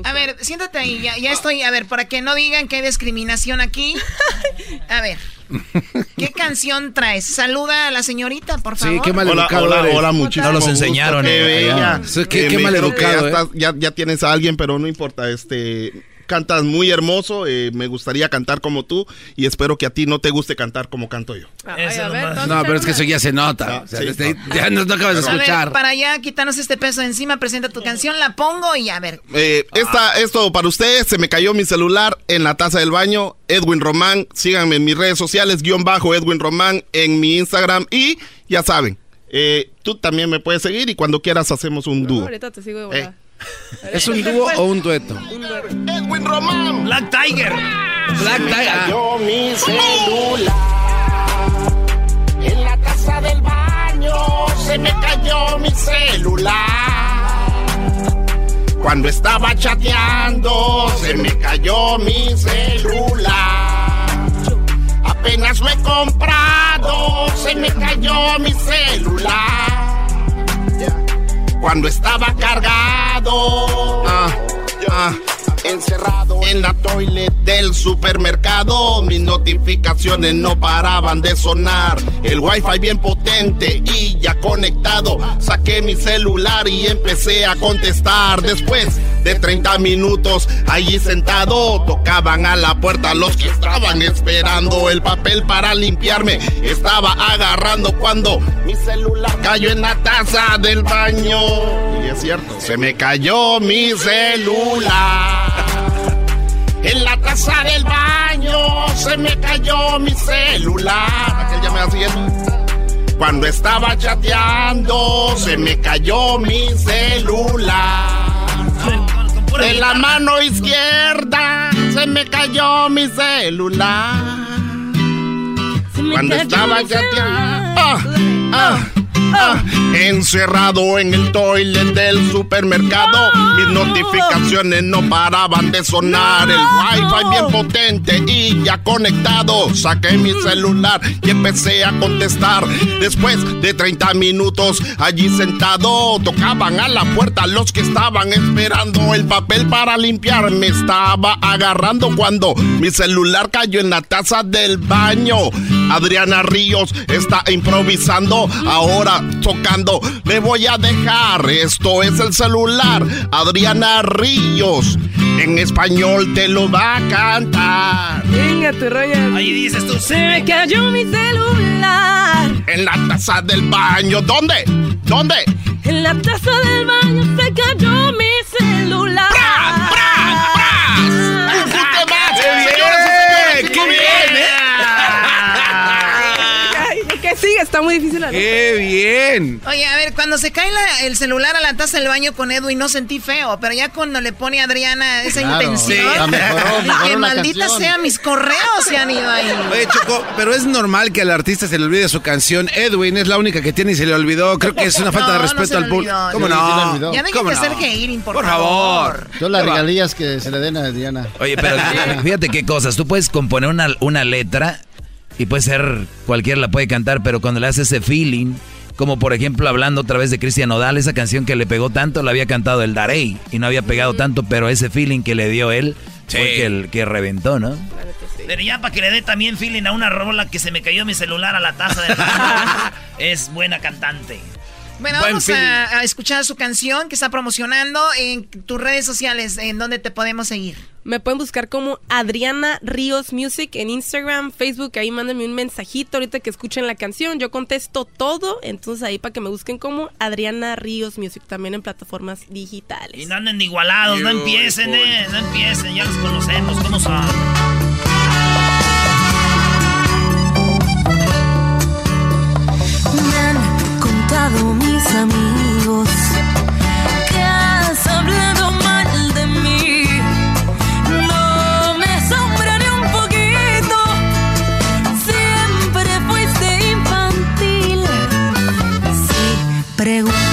A ver, siéntate ahí, ya, ya estoy. A ver, para que no digan que hay discriminación aquí. [LAUGHS] A ver, [LAUGHS] ¿qué canción traes? Saluda a la señorita, por favor. Sí, qué mal Hola, educado hola, hola, muchísimo No los gusto, enseñaron, Qué eh, bella. qué- Eh, qué ya, eh. ya, ya tienes a alguien, pero no importa. Este, cantas muy hermoso. eh, me gustaría cantar como tú y espero que a ti no te guste cantar como canto yo. Ay, a ver, entonces, No, pero es que eso ya se nota. O sea, sí, desde ahí ya no, no acabas de A ver, escuchar. para ya quitarnos este peso de encima, presenta tu canción, la pongo y a ver. Eh, esta, esto para ustedes, se me cayó mi celular en la taza del baño. Edwin Román, síganme en mis redes sociales, guion bajo Edwin Román en mi Instagram. Y ya saben, eh, tú también me puedes seguir y cuando quieras hacemos un dúo. ahorita te sigo de. [LAUGHS] ¿Es un dúo o un dueto? Edwin Román. Black Tiger. Black Tiger. Cayó mi En la taza del baño se me cayó mi celular. Cuando estaba chateando, se me cayó mi celular. Apenas lo he comprado, se me cayó mi celular. Cuando estaba cargado. Ah, ah, encerrado en la toilet del supermercado. Mis notificaciones no paraban de sonar. El wifi bien potente y ya conectado. Saqué mi celular y empecé a contestar. Después de 30 minutos allí sentado, tocaban a la puerta los que estaban esperando el papel para limpiarme. Estaba agarrando cuando mi celular cayó en la taza del baño. Y es cierto, se me cayó mi celular. En la taza del baño se me cayó mi celular. Aquel ya me hacía Cuando estaba chateando se me cayó mi celular. De la mano izquierda se me cayó mi celular. Cuando estaba chateando. Ah, ah. Ah, encerrado en el toilet del supermercado, mis notificaciones no paraban de sonar. El wifi bien potente y ya conectado. Saqué mi celular y empecé a contestar. Después de 30 minutos allí sentado, tocaban a la puerta los que estaban esperando el papel para limpiar. Me estaba agarrando cuando mi celular cayó en la taza del baño. Adriana Ríos está improvisando ahora tocando. Le voy a dejar, esto es el celular. Adriana Ríos, en español te lo va a cantar. Venga, tu rollo. Ahí dices tú. Se me cayó mi celular. En la taza del baño. ¿Dónde? ¿Dónde? En la taza del baño se cayó mi celular. ¡Bra, bra, bra! ¡Qué bien! ¡Qué bien! Está muy difícil la ¡Qué bien! Oye, a ver, cuando se cae la- el celular a la taza del baño con Edwin no sentí feo, pero ya cuando le pone a Adriana esa Claro. intención, Sí, mejoró, mejoró la maldita canción". sea, mis correos se han ido ahí. Oye, Choco, pero es normal que al artista se le olvide su canción. Edwin es la única que tiene y se le olvidó. Creo que es una falta No, de respeto al público. ¿Cómo no? olvidó. Ya dejen ¿Cómo de no? ser hating, por, Por favor. favor. Yo las regalías que se le den a Diana. Oye, pero [LAUGHS] fíjate qué cosas. Tú puedes componer una, una letra y puede ser, cualquiera la puede cantar, pero cuando le haces ese feeling, como por ejemplo hablando otra vez de Cristian Nodal, esa canción que le pegó tanto, la había cantado el Darey y no había pegado tanto, pero ese feeling que le dio él fue que, el, que reventó, ¿no? Pero ya para que le dé también feeling a una rola que se me cayó mi celular a la taza del baño. [LAUGHS] es buena cantante. Bueno, Buen vamos a, a escuchar su canción que está promocionando en tus redes sociales, en donde te podemos seguir. Me pueden buscar como Adriana Ríos Music en Instagram, Facebook, ahí mándenme un mensajito ahorita que escuchen la canción, yo contesto todo, entonces ahí para que me busquen como Adriana Ríos Music, también en plataformas digitales. Y no anden de igualados, no empiecen, eh, no empiecen, ya los conocemos, ¿cómo son? Me han contado amigos que has hablado mal de mí. No me asombra ni un poquito. Siempre fuiste infantil. Si preguntas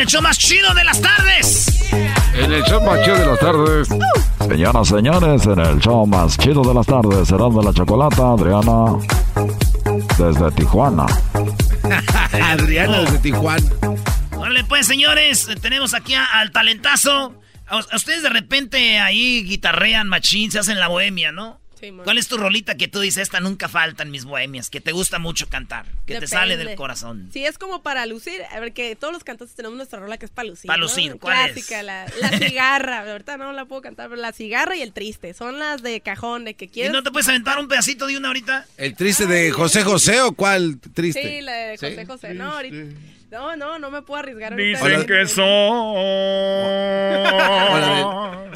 el show más chido de las tardes. En el show más chido de las tardes. Señoras, señores, en el show más chido de las tardes, será de la chocolata, Adriana, desde Tijuana. [LAUGHS] Adriana desde Tijuana. Vale, pues, señores, tenemos aquí al talentazo. A, ustedes de repente ahí guitarrean machín, se hacen la bohemia, ¿no? ¿Cuál es tu rolita que tú dices, esta nunca falta en mis bohemias, que te gusta mucho cantar, que te sale del corazón? Sí, es como para lucir. A ver, que todos los cantantes tenemos nuestra rola que es para lucir. Para lucir, ¿cuál Clásica, La, la [LAUGHS] cigarra. Ahorita no la puedo cantar, pero la cigarra y el triste. Son las de cajón, de que quieres. ¿Y no te puedes aventar un pedacito de una ahorita? ¿El triste de José José o cuál triste? Sí, la de José José. No, ahorita. No, no, no me puedo arriesgar. Dicen que son [LAUGHS]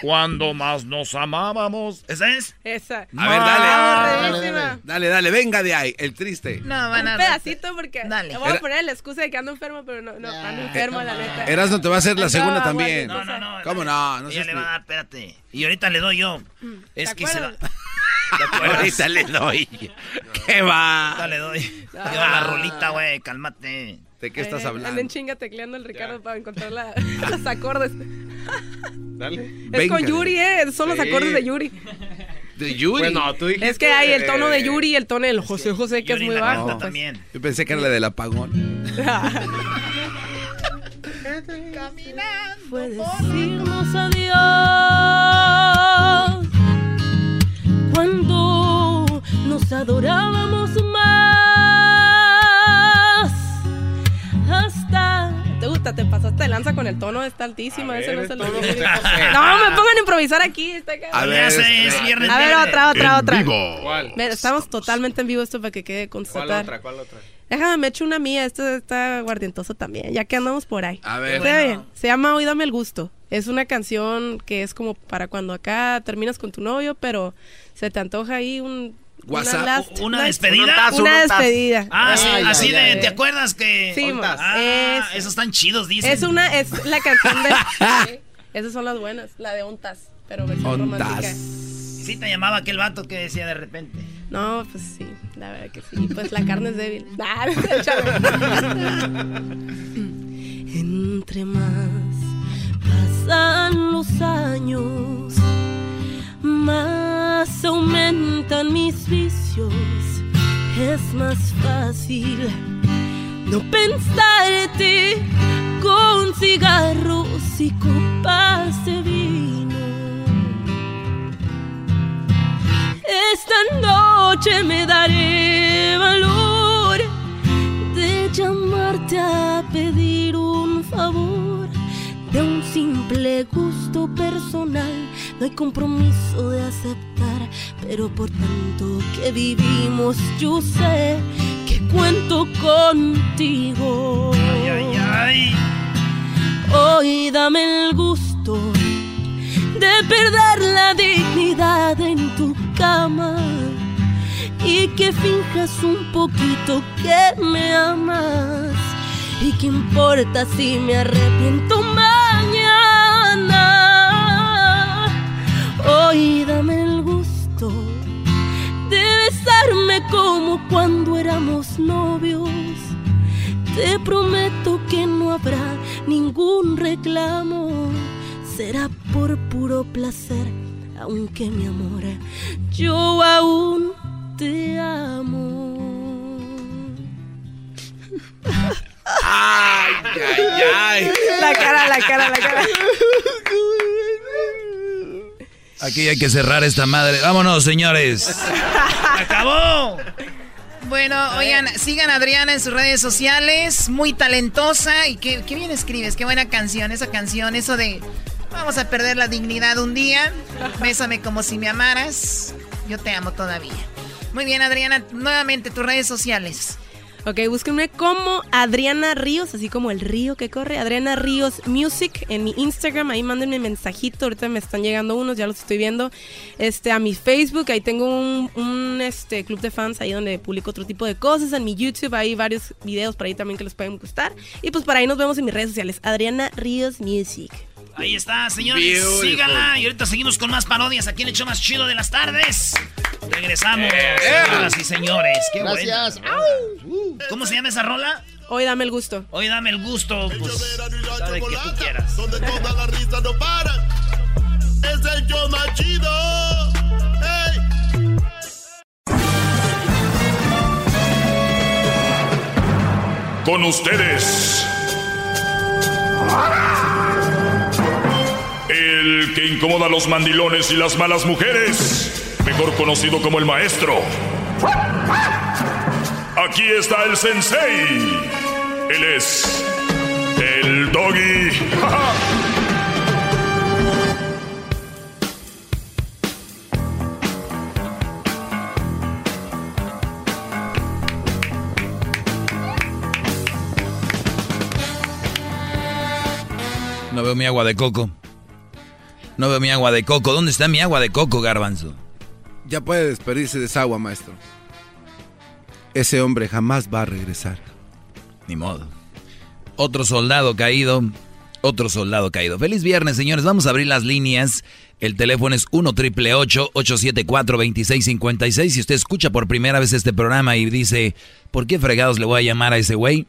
cuando más nos amábamos. ¿Esa es? Esa. A ver, dale. Dale, dale, dale, venga de ahí, el triste. No, van a Un pedacito porque dale. voy a poner la excusa de que ando enfermo, pero no, no, ando enfermo, la neta. Eras no te va a hacer la segunda también. No, no, no. ¿Cómo no? No Ella le va a dar, espérate. Y ahorita le doy yo. Mm, Es que se la... Ahorita le doy. ¿Qué va? Ahorita le doy. Lleva la rolita, güey, cálmate. ¿De qué estás hablando? Anda en chinga tecleando el Ricardo para encontrar la, [LAUGHS] los acordes. Dale. Es con Yuri, ¿eh? Son los Sí. acordes de Yuri. ¿De Yuri? Bueno, tú dijiste Es que hay el tono de Eh, Yuri y el tono del José José, que Yuri es muy bajo. pues. también. Yo pensé que era la del apagón. [LAUGHS] Fue decirnos adiós nos adorábamos más. Hasta. ¿Te gusta? Te pasaste de lanza con el tono, está altísima. Ese no es el tono. No, me pongan a improvisar aquí. Está acá. A ver, Ese espera. es viernes A ver, otra, otra, En otra. vivo. ¿Cuál? Mira, estamos totalmente en vivo esto para que quede constatar. ¿Cuál otra? Déjame, me echo una mía. Esto está guardientoso también, ya que andamos por ahí. A ver. Está bien. Se llama Hoy Dame el Gusto. Es una canción que es como para cuando acá terminas con tu novio, pero se te antoja ahí un... WhatsApp. last- ¿Una despedida? Una despedida. Ah, sí, Ay, así ay, de, ay. ¿te acuerdas que...? Sí. Ah, Es- esos están chidos, dicen. Es una, es la canción de... Sí, [LAUGHS] Esas son las buenas, la de Ontas, pero versión romántica. Ontas. Sí te llamaba aquel vato que decía de repente. No, pues sí, la verdad que sí. Pues la carne es débil. [LAUGHS] Nah, échale. [LAUGHS] Entre más pasan los años, más aumentan mis vicios. Es más fácil no pensarte con cigarros y copas de vino. Esta noche me daré valor de llamarte a pedir un favor de un simple gusto personal. No hay compromiso de aceptar, pero por tanto que vivimos, yo sé que cuento contigo. Ay, ay, ay. Hoy dame el gusto de perder la dignidad en tu cama y que finjas un poquito que me amas. ¿Y qué importa si me arrepiento mañana? Hoy dame el gusto de besarme como cuando éramos novios. Te prometo que no habrá ningún reclamo. Será por puro placer, aunque mi amor, yo aún te amo. Ay, ay, ay. La cara, la cara, la cara. [LAUGHS] Aquí hay que cerrar esta madre. Vámonos, señores. ¡Acabó! Bueno, oigan, sigan a Adriana en sus redes sociales, muy talentosa y qué, qué bien escribes, qué buena canción, esa canción, eso de vamos a perder la dignidad un día, bésame como si me amaras, yo te amo todavía. Muy bien, Adriana, nuevamente tus redes sociales. Ok, búsquenme como Adriana Ríos, así como el río que corre. Adriana Ríos Music en mi Instagram. Ahí mándenme mensajito. Ahorita me están llegando unos, ya los estoy viendo. Este, a mi Facebook, ahí tengo un, un, este, club de fans ahí donde publico otro tipo de cosas. En mi YouTube hay varios videos por ahí también que les pueden gustar. Y pues para ahí nos vemos en mis redes sociales. Adriana Ríos Music. Ahí está, señores. Beautiful. Síganla. Y ahorita seguimos con más parodias aquí en el show más chido de las tardes. Regresamos, señoras y señores. Qué Gracias. buena. ¿Cómo se llama esa rola? Hoy dame el gusto. Hoy dame el gusto, pues, de que tú quieras. Donde toda la risa no para. Es el yo más chido. Hey. Con ustedes. El que incomoda a los mandilones y las malas mujeres. Mejor conocido como el maestro. Aquí está el sensei. Él es el doggy. No veo mi agua de coco. No veo mi agua de coco. ¿Dónde está mi agua de coco, garbanzo? Ya puede despedirse de esa agua, maestro. Ese hombre jamás va a regresar. Ni modo. Otro soldado caído. Otro soldado caído. Feliz viernes, señores. Vamos a abrir las líneas. El teléfono es 1 triple 874 2656. Si usted escucha por primera vez este programa y dice, ¿por qué fregados le voy a llamar a ese güey?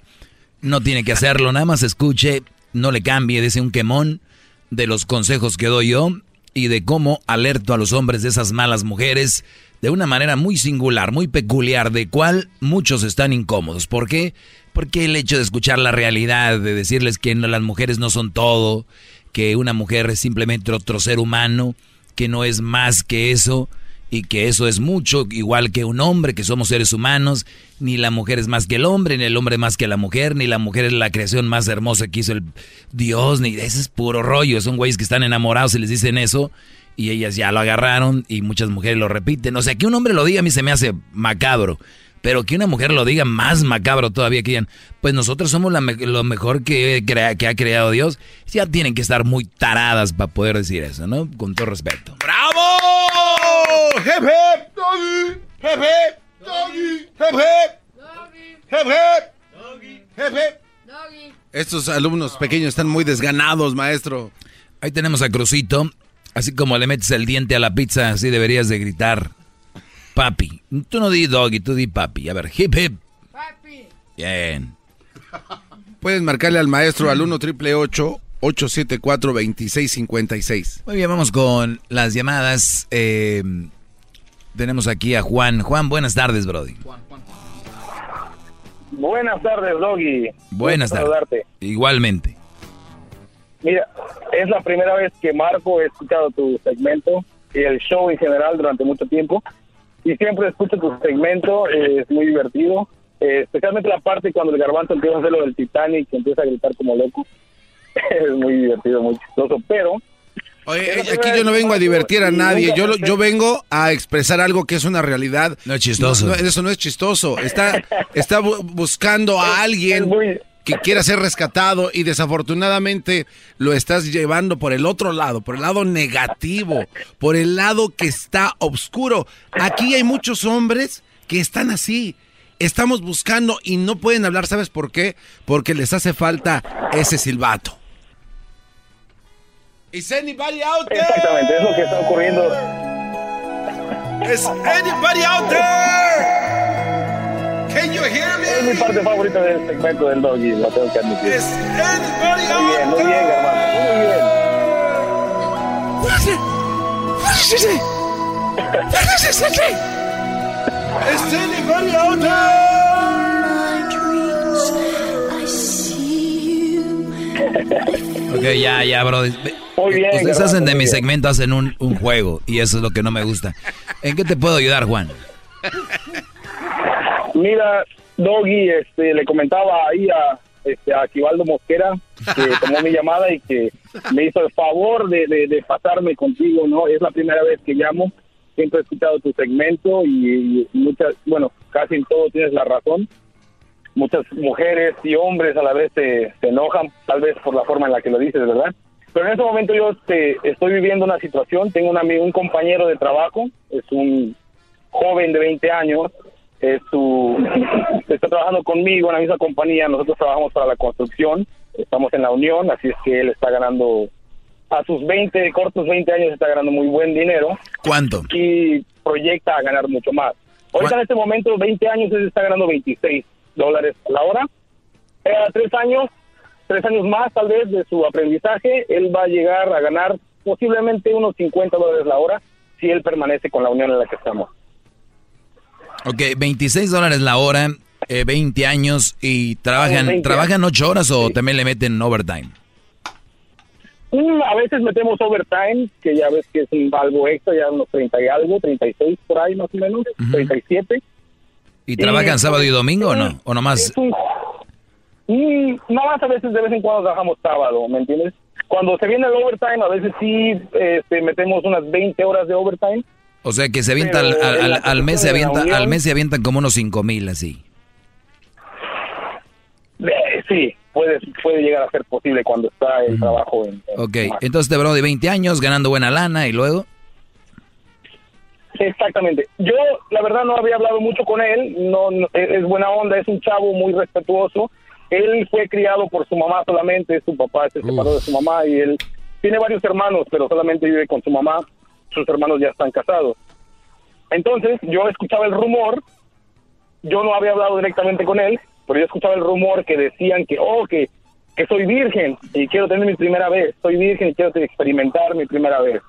No tiene que hacerlo. Nada más escuche no le cambie, ese un quemón de los consejos que doy yo y de cómo alerto a los hombres de esas malas mujeres de una manera muy singular, muy peculiar, de cual muchos están incómodos. ¿Por qué? Porque el hecho de escuchar la realidad, de decirles que las mujeres no son todo, que una mujer es simplemente otro ser humano, que no es más que eso, y que eso es mucho, igual que un hombre, que somos seres humanos, ni la mujer es más que el hombre, ni el hombre más que la mujer, ni la mujer es la creación más hermosa que hizo el Dios, ni ese es puro rollo, son güeyes que están enamorados y les dicen eso, y ellas ya lo agarraron, y muchas mujeres lo repiten, o sea, que un hombre lo diga a mí se me hace macabro, pero que una mujer lo diga más macabro todavía que digan, pues nosotros somos lo mejor que, que ha creado Dios, ya tienen que estar muy taradas para poder decir eso, ¿no? Con todo respeto. ¡Bravo! ¡Hep, hep! ¡Doggy! ¡Hep, hep! ¡Doggy! ¡Hep, hep! ¡Hep, Estos alumnos pequeños están muy desganados, maestro. Ahí tenemos a Crucito. Así como le metes el diente a la pizza, así deberías de gritar. Papi. Tú no di doggy, tú di papi. A ver, hip hip. Papi. Bien. Pueden marcarle al maestro al 1 triple 874 2656. Muy bien, vamos con las llamadas. Eh, tenemos aquí a Juan. Juan, buenas tardes, Brody. Buenas tardes, Doggy. Buenas tardes. Igualmente. Mira, es la primera vez que Marco, he escuchado tu segmento y el show en general durante mucho tiempo. Y siempre escucho tu segmento, es muy divertido. Eh, especialmente la parte cuando el garbanzo empieza a hacer lo del Titanic, y empieza a gritar como loco. [LAUGHS] es muy divertido, muy chistoso. Pero Oye, aquí yo no vengo a divertir a nadie, yo, yo vengo a expresar algo que es una realidad. No es chistoso. eso no es chistoso. Está, [LAUGHS] está buscando a alguien que quiera ser rescatado y desafortunadamente lo estás llevando por el otro lado, por el lado negativo, por el lado que está oscuro. Aquí hay muchos hombres que están así. Estamos buscando y no pueden hablar, ¿sabes por qué? Porque les hace falta ese silbato. Is anybody out there? Exactamente, es lo que está ocurriendo. Is anybody out there? Can you hear me? Es mi parte favorita del segmento del doggy, lo tengo que admitir. Is anybody muy bien, muy bien, hermano, muy bien. Is anybody out there? [LAUGHS] Ok, ya, ya, bro. Muy bien. Ustedes hacen de mi segmento, hacen un, un, juego y eso es lo que no me gusta. ¿En qué te puedo ayudar, Juan? Mira, Doggy, este, le comentaba ahí a, este, a Aquivaldo Mosquera que [LAUGHS] tomó mi llamada y que me hizo el favor de, de, pasarme contigo, ¿no? Es la primera vez que llamo. Siempre he escuchado tu segmento y, y muchas, bueno, casi en todo tienes la razón muchas mujeres y hombres a la vez se, se, enojan, tal vez por la forma en la que lo dices, ¿verdad? Pero en este momento yo este, estoy viviendo una situación, tengo un, amigo, un compañero de trabajo, es un joven de 20 años, es su, está trabajando conmigo en la misma compañía, nosotros trabajamos para la construcción, estamos en la unión, así es que él está ganando, a sus 20, cortos 20 años está ganando muy buen dinero. ¿Cuánto? Y proyecta a ganar mucho más. Ahorita en este momento, 20 años, él está ganando 26 dólares a la hora eh, tres años, tres años más tal vez de su aprendizaje, él va a llegar a ganar posiblemente unos 50 dólares la hora si él permanece con la unión en la que estamos. Ok, 26 dólares la hora, 20 eh, años y trabajan, ¿trabajan 8 horas o también le meten overtime? Mm, a veces metemos overtime, que ya ves que es un algo extra, ya unos 30 y algo, 36 por ahí más o menos, 37. ¿Y trabajan sábado y domingo o no? ¿O nomás? Mm, no más a veces de vez en cuando trabajamos sábado, ¿me entiendes? Cuando se viene el overtime, a veces sí este, metemos unas 20 horas de overtime. O sea que se avienta al, al, mes se avienta, al mes se avientan como unos 5 mil así. Eh, sí, puede, puede llegar a ser posible cuando está el trabajo en... ok, entonces te bro de 20 años ganando buena lana y luego... Exactamente. Yo, la verdad, no había hablado mucho con él. No, es buena onda, es un chavo muy respetuoso. Él fue criado por su mamá solamente, su papá se separó de su mamá y él tiene varios hermanos, pero solamente vive con su mamá. Sus hermanos ya están casados. Entonces, yo escuchaba el rumor. Yo no había hablado directamente con él, pero yo escuchaba el rumor que decían que, oh, que, que soy virgen y quiero tener mi primera vez. Soy virgen y quiero experimentar mi primera vez.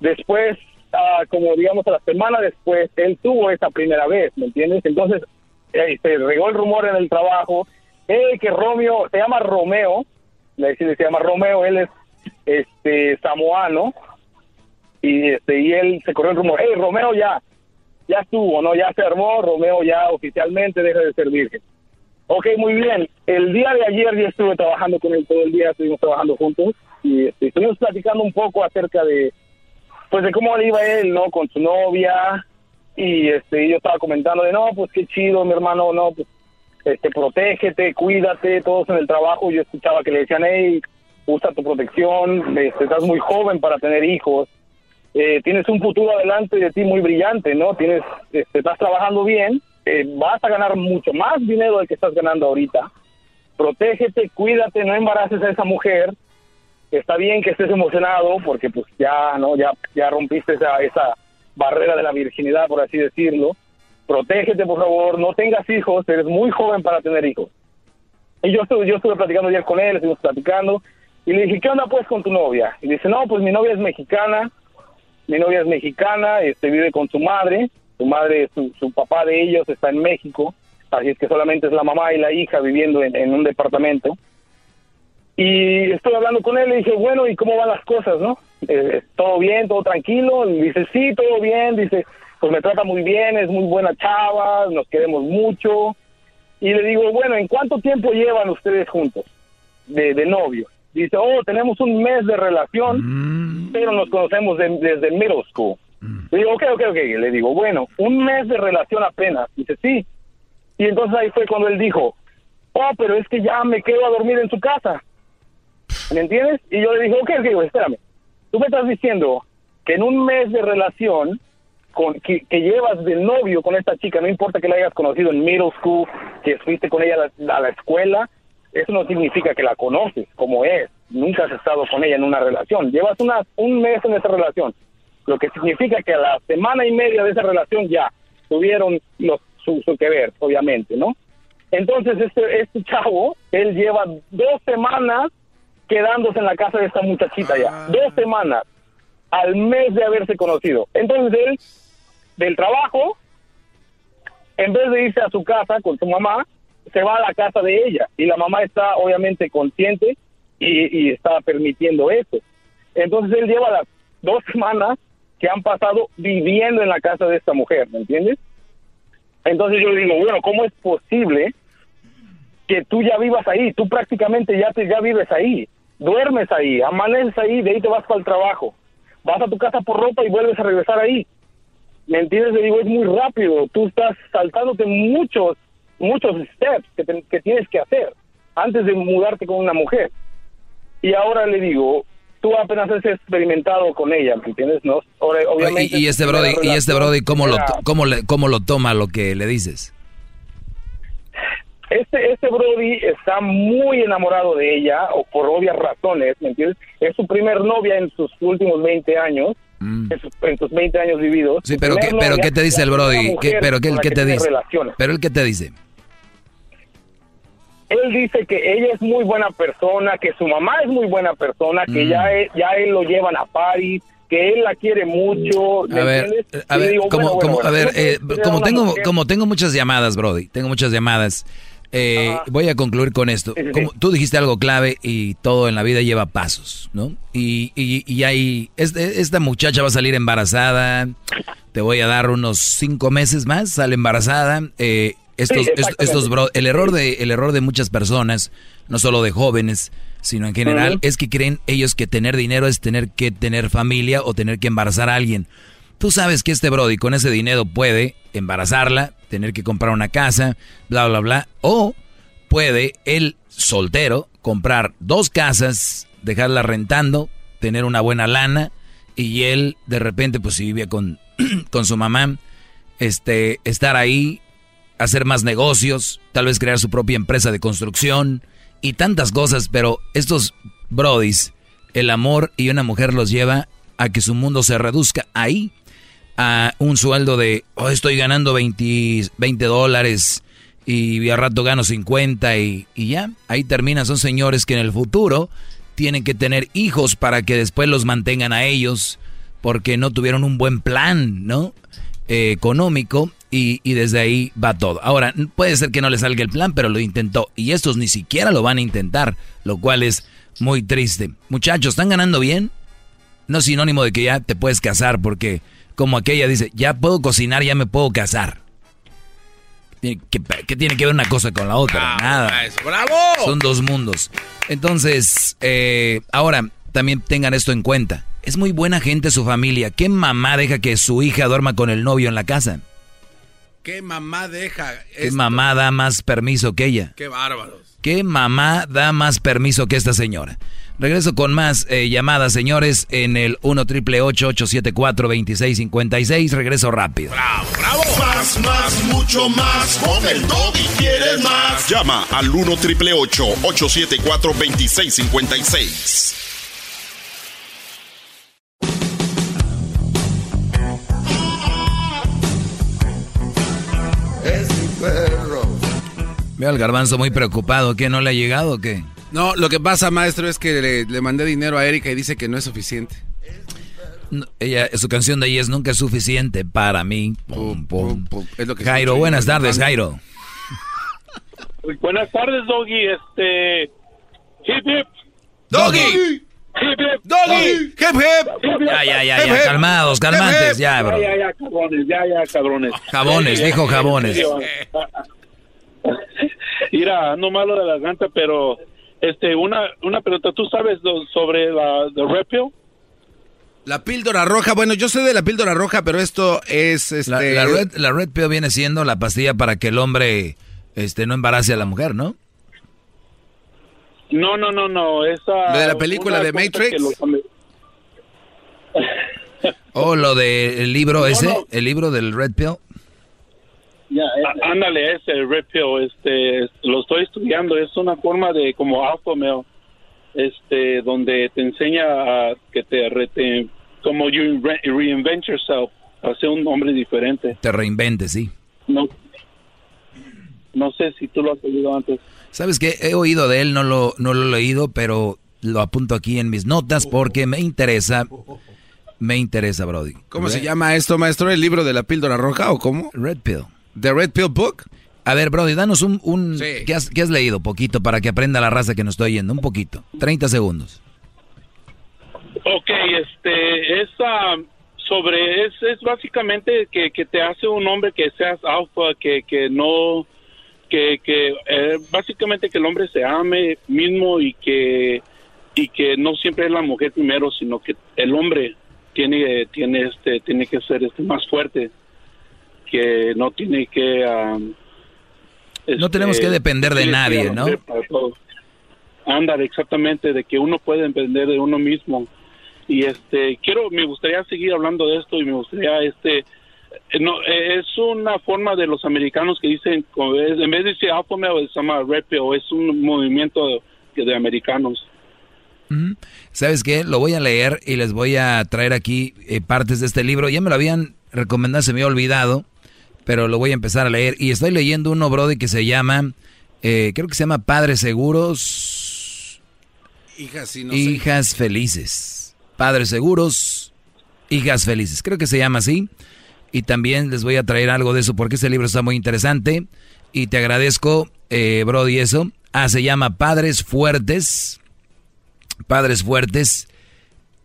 Después, ah, como digamos a la semana después, él tuvo esa primera vez, ¿me entiendes? Entonces, eh, se regó el rumor en el trabajo, eh, que Romeo, se llama Romeo, le decía, se llama Romeo, él es este samoano, y este y él se corrió el rumor, hey, Romeo ya, ya estuvo, ¿no? Ya se armó, Romeo ya oficialmente deja de ser virgen. Ok, muy bien. El día de ayer yo estuve trabajando con él todo el día, estuvimos trabajando juntos y este, estuvimos platicando un poco acerca de, pues de cómo le iba él, ¿no? Con su novia y este, yo estaba comentando de, no, pues qué chido, mi hermano, no, pues, este, protégete, cuídate, todos en el trabajo. Yo escuchaba que le decían, hey, usa tu protección, este, estás muy joven para tener hijos eh, tienes un futuro adelante de ti muy brillante, ¿no? Tienes, este, estás trabajando bien, eh, vas a ganar mucho más dinero del que estás ganando ahorita. Protégete, cuídate, no embaraces a esa mujer. Está bien que estés emocionado porque pues ya, ¿no? Ya, ya rompiste esa, esa barrera de la virginidad, por así decirlo. Protégete, por favor, no tengas hijos, eres muy joven para tener hijos. Y yo estuve, yo estuve platicando ayer con él, estuvimos platicando, y le dije, ¿qué onda pues con tu novia? Y dice, no, pues mi novia es mexicana, mi novia es mexicana, este, vive con su madre, su madre, su, su papá de ellos está en México, así es que solamente es la mamá y la hija viviendo en, un departamento. Y estoy hablando con él y dije, bueno, ¿y cómo van las cosas, no? Eh, ¿Todo bien, todo tranquilo? Y dice, sí, todo bien, dice, pues me trata muy bien, es muy buena chava, nos queremos mucho. Y le digo, bueno, ¿en cuánto tiempo llevan ustedes juntos de, de novios? Dice, oh, tenemos un mes de relación, mm. pero nos conocemos desde middle school. Mm. Le digo, ok, ok, ok. Le digo, bueno, un mes de relación apenas. Dice, sí. Y entonces ahí fue cuando él dijo, oh, pero es que ya me quedo a dormir en su casa. ¿Me entiendes? Y yo le dije, ok, ok, espérame. Tú me estás diciendo que en un mes de relación con, que, llevas de novio con esta chica, no importa que la hayas conocido en middle school, que fuiste con ella a la escuela, eso no significa que la conoces como es. Nunca has estado con ella en una relación. Llevas una, un mes en esa relación. Lo que significa que a la semana y media de esa relación ya tuvieron los, su, que ver, obviamente, ¿no? Entonces, este, este chavo, él lleva dos semanas quedándose en la casa de esta muchachita ya. Ah. Dos semanas al mes de haberse conocido. Entonces, él, del trabajo, en vez de irse a su casa con su mamá, se va a la casa de ella y la mamá está obviamente consciente y, está permitiendo eso. Entonces él lleva las dos semanas que han pasado viviendo en la casa de esta mujer, ¿me entiendes? Entonces yo digo, bueno, ¿cómo es posible que tú ya vivas ahí? Tú prácticamente ya, te, ya vives ahí, duermes ahí, amaneces ahí, de ahí te vas para el trabajo, vas a tu casa por ropa y vuelves a regresar ahí. ¿Me entiendes? Le digo, es muy rápido, tú estás saltándote muchos muchos steps que, tienes que hacer antes de mudarte con una mujer. Y ahora le digo, tú apenas has experimentado con ella, ¿me entiendes? ¿No? obviamente, y, este Brody, y este Brody ¿cómo, lo, cómo, le, ¿cómo lo toma lo que le dices? Este, este Brody está muy enamorado de ella, o por obvias razones, ¿me entiendes? Es su primer novia en sus últimos 20 años, mm. en, sus, 20 años vividos. Sí, pero, ¿qué, pero ¿qué te dice el Brody? ¿Qué, pero ¿qué, qué te dice? Pero el que te dice? él dice que ella es muy buena persona, que su mamá es muy buena persona, que Mm. ya, es- ya él lo llevan a París, que él la quiere mucho. ¿me A ver, a ver, como, como, a eh, era como tengo, como tengo muchas llamadas, Brody, tengo muchas llamadas. Eh, voy a concluir con esto. Como tú dijiste algo clave y todo en la vida lleva pasos, ¿no? Y, y, y hay, este- esta muchacha va a salir embarazada. Te voy a dar unos cinco meses más, sale embarazada. eh, estos, Sí, est- estos, bro- el error de, el error de muchas personas, no solo de jóvenes, sino en general, es que creen ellos que tener dinero es tener que tener familia o tener que embarazar a alguien. Tú sabes que este Brody con ese dinero puede embarazarla, tener que comprar una casa, bla, bla, bla. O puede él, soltero, comprar dos casas, dejarla rentando, tener una buena lana y él de repente, pues si vive con, [CLEARS THROAT] con su mamá, este, estar ahí, hacer más negocios, tal vez crear su propia empresa de construcción y tantas cosas, pero estos brodis, el amor y una mujer los lleva a que su mundo se reduzca ahí a un sueldo de, oh, estoy ganando 20, 20 dólares y a rato gano 50 y, y ya, ahí termina. Son señores que en el futuro tienen que tener hijos para que después los mantengan a ellos porque no tuvieron un buen plan, ¿no? Eh, económico y, y desde ahí va todo. Ahora, puede ser que no le salga el plan, pero lo intentó y estos ni siquiera lo van a intentar, lo cual es muy triste. Muchachos, ¿están ganando bien? No es sinónimo de que ya te puedes casar porque como aquella dice, ya puedo cocinar, ya me puedo casar. ¿Qué, qué tiene que ver una cosa con la otra? Nada. ¡Bravo! Son dos mundos. Entonces, eh, ahora también tengan esto en cuenta. Es muy buena gente su familia. ¿Qué mamá deja que su hija duerma con el novio en la casa? ¿Qué mamá deja? ¿Qué mamá da más permiso que ella? Qué bárbaros. ¿Qué mamá da más permiso que esta señora? Regreso con más eh, llamadas, señores, en el 1 triple 874 2656. Regreso rápido. ¡Bravo! Más, más, mucho más. Con el y quieres más. Llama al 1 triple 874 2656. Es mi perro. Veo al garbanzo muy preocupado. ¿Qué no le ha llegado o qué? No, lo que pasa, maestro, es que le, le mandé dinero a Erika y dice que no es suficiente. No, ella, su canción de ahí es Nunca es suficiente para mí. Pum, pum. Jairo, buenas tardes, Jairo. Buenas tardes, Doggy. Este. Hip hip. ¡Doggy! Hip hip. ¡Doggy! ¡Hip hip! Ya, ya, ya, ya, calmados, calmantes, ya, bro. Ya, ya, ya, cabrones, ya, ya, cabrones. Jabones, Ya, dijo jabones. [LAUGHS] Mira, no malo de la garganta, pero este, una, una pregunta. ¿Tú sabes lo- sobre la de Red Pill? La píldora roja, bueno, yo sé de la píldora roja, pero esto es este La, la red, la red pill viene siendo la pastilla para que el hombre este, no embarace a la mujer, ¿no? No, no, no, no. Esa. ¿De la película de Matrix? O lo del libro No, ese, no. el libro del red pill. Á- Ándale, ese Red Pill, este, lo estoy estudiando. Es una forma de como alpha male, este, donde te enseña a que te, re- te- como you re- reinvent yourself, a ser un hombre diferente. Te reinventes, sí. No, no sé si tú lo has oído antes. ¿Sabes qué? He oído de él, no lo, no lo he leído, pero lo apunto aquí en mis notas porque me interesa. Me interesa, Brody. ¿Cómo se llama esto, maestro? ¿El libro de la píldora roja o cómo? Red Pill. ¿The Red Pill Book? A ver, Brody, danos un... un ¿qué, has, qué has leído? Poquito para que aprenda la raza que nos estoy oyendo. Un poquito. 30 segundos. Ok, este, es ah, sobre, es, es básicamente que, que te hace un hombre que seas alfa, que, que no, que, que eh, básicamente que el hombre se ame mismo y que, y que no siempre es la mujer primero, sino que el hombre tiene, tiene este, tiene que ser este más fuerte, que no tiene que, ah, No tenemos que depender de nadie, ¿no? Ándale, exactamente, de que uno puede depender de uno mismo. Y este, quiero, me gustaría seguir hablando de esto y me gustaría, este, eh, no, eh, es una forma de los americanos que dicen, en vez de decir alpha male, se llama red pill, es un movimiento de, de americanos. ¿Sabes qué? Lo voy a leer y les voy a traer aquí eh, partes de este libro. Ya me lo habían recomendado, se me había olvidado, pero lo voy a empezar a leer. Y estoy leyendo uno, Brody, que se llama Eh, creo que se llama Padres Seguros. Hijas, no hijas Felices. Padres Seguros, Hijas Felices. Creo que se llama así. Y también les voy a traer algo de eso porque ese libro está muy interesante. Y te agradezco, eh, Brody, eso. Ah, se llama Padres Fuertes. Padres Fuertes,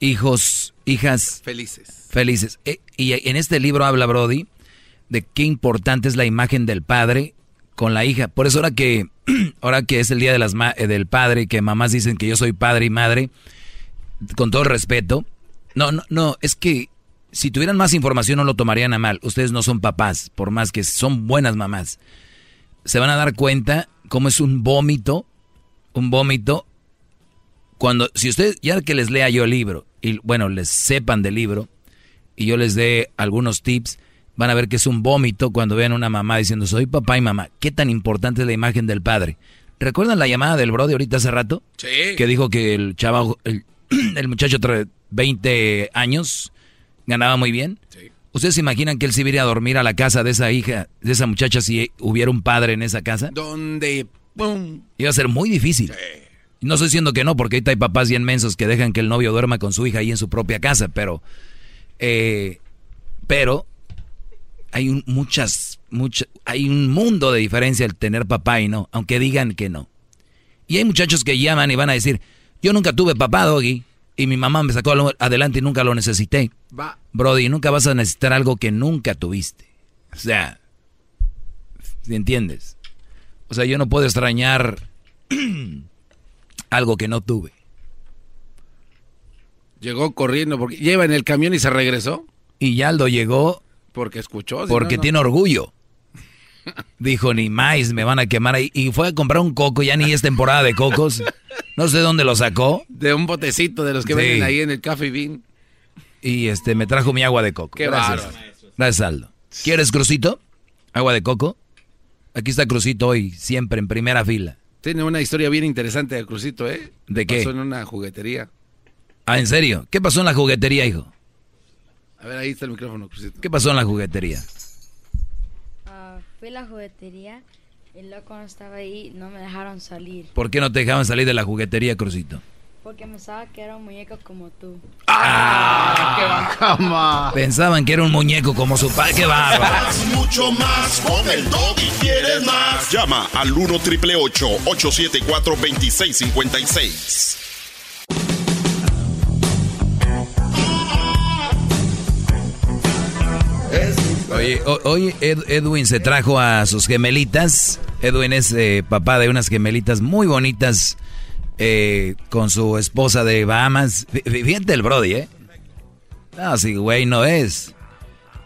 Hijos, Hijas Felices. Felices. Eh, y en este libro habla Brody de qué importante es la imagen del padre con la hija. Por eso ahora que, [CLEARS THROAT] ahora que es el día de las eh, del padre, que mamás dicen que yo soy padre y madre, con todo respeto, no, no, no, es que si tuvieran más información no lo tomarían a mal. Ustedes no son papás, por más que son buenas mamás. Se van a dar cuenta cómo es un vómito, un vómito. Cuando, si ustedes, ya que les lea yo el libro, y bueno, les sepan del libro, y yo les dé algunos tips, van a ver que es un vómito cuando vean una mamá diciendo, soy papá y mamá. ¿Qué tan importante es la imagen del padre? ¿Recuerdan la llamada del Brody ahorita hace rato? Sí. Que dijo que el chaval, el, [CLEARS THROAT] el muchacho de 20 años ganaba muy bien. Sí. ¿Ustedes se imaginan que él se iría a dormir a la casa de esa hija, de esa muchacha, si hubiera un padre en esa casa? Donde... Iba a ser muy difícil. Sí. No estoy diciendo que no, porque ahorita hay papás bien mensos que dejan que el novio duerma con su hija ahí en su propia casa, pero... Eh, pero hay muchas, muchas, hay un mundo de diferencia el tener papá y no, aunque digan que no. Y hay muchachos que llaman y van a decir, yo nunca tuve papá, Doggy, y mi mamá me sacó adelante y nunca lo necesité. Va. Brody, nunca vas a necesitar algo que nunca tuviste. O sea, ¿entiendes? O sea, yo no puedo extrañar [CLEARS THROAT] algo que no tuve. Llegó corriendo porque lleva en el camión y se regresó. Y Yaldo llegó porque escuchó. porque tiene orgullo. Dijo, ni más, me van a quemar ahí. Y fue a comprar un coco, ya ni es temporada de cocos. No sé dónde lo sacó. De un botecito de los que venden ahí en el Café Bean. Y este, me trajo mi agua de coco. Qué Gracias. Gracias, Aldo. ¿Quieres Crucito? ¿Agua de coco? Aquí está Crucito hoy, siempre en primera fila. Tiene una historia bien interesante de Crucito, ¿eh? ¿De qué? Pasó en una juguetería. Ah, ¿en serio? ¿Qué pasó en la juguetería, hijo? A ver, ahí está el micrófono, Crucito. ¿Qué pasó en la juguetería? Uh, fui a la juguetería y luego cuando estaba ahí no me dejaron salir. ¿Por qué no te dejaban salir de la juguetería, Crucito? Porque pensaba que era un muñeco como tú. ¡Ah! ¡Qué bacama! Pensaban que era un muñeco como su padre. ¡Qué bárbaro! mucho más con el y quieres más. Llama al 1 triple 874 2656. Oye, hoy Edwin se trajo a sus gemelitas. Edwin es eh, papá de unas gemelitas muy bonitas eh, con su esposa de Bahamas. Fíjate el Brody, ¿eh? No, sí, güey, no es.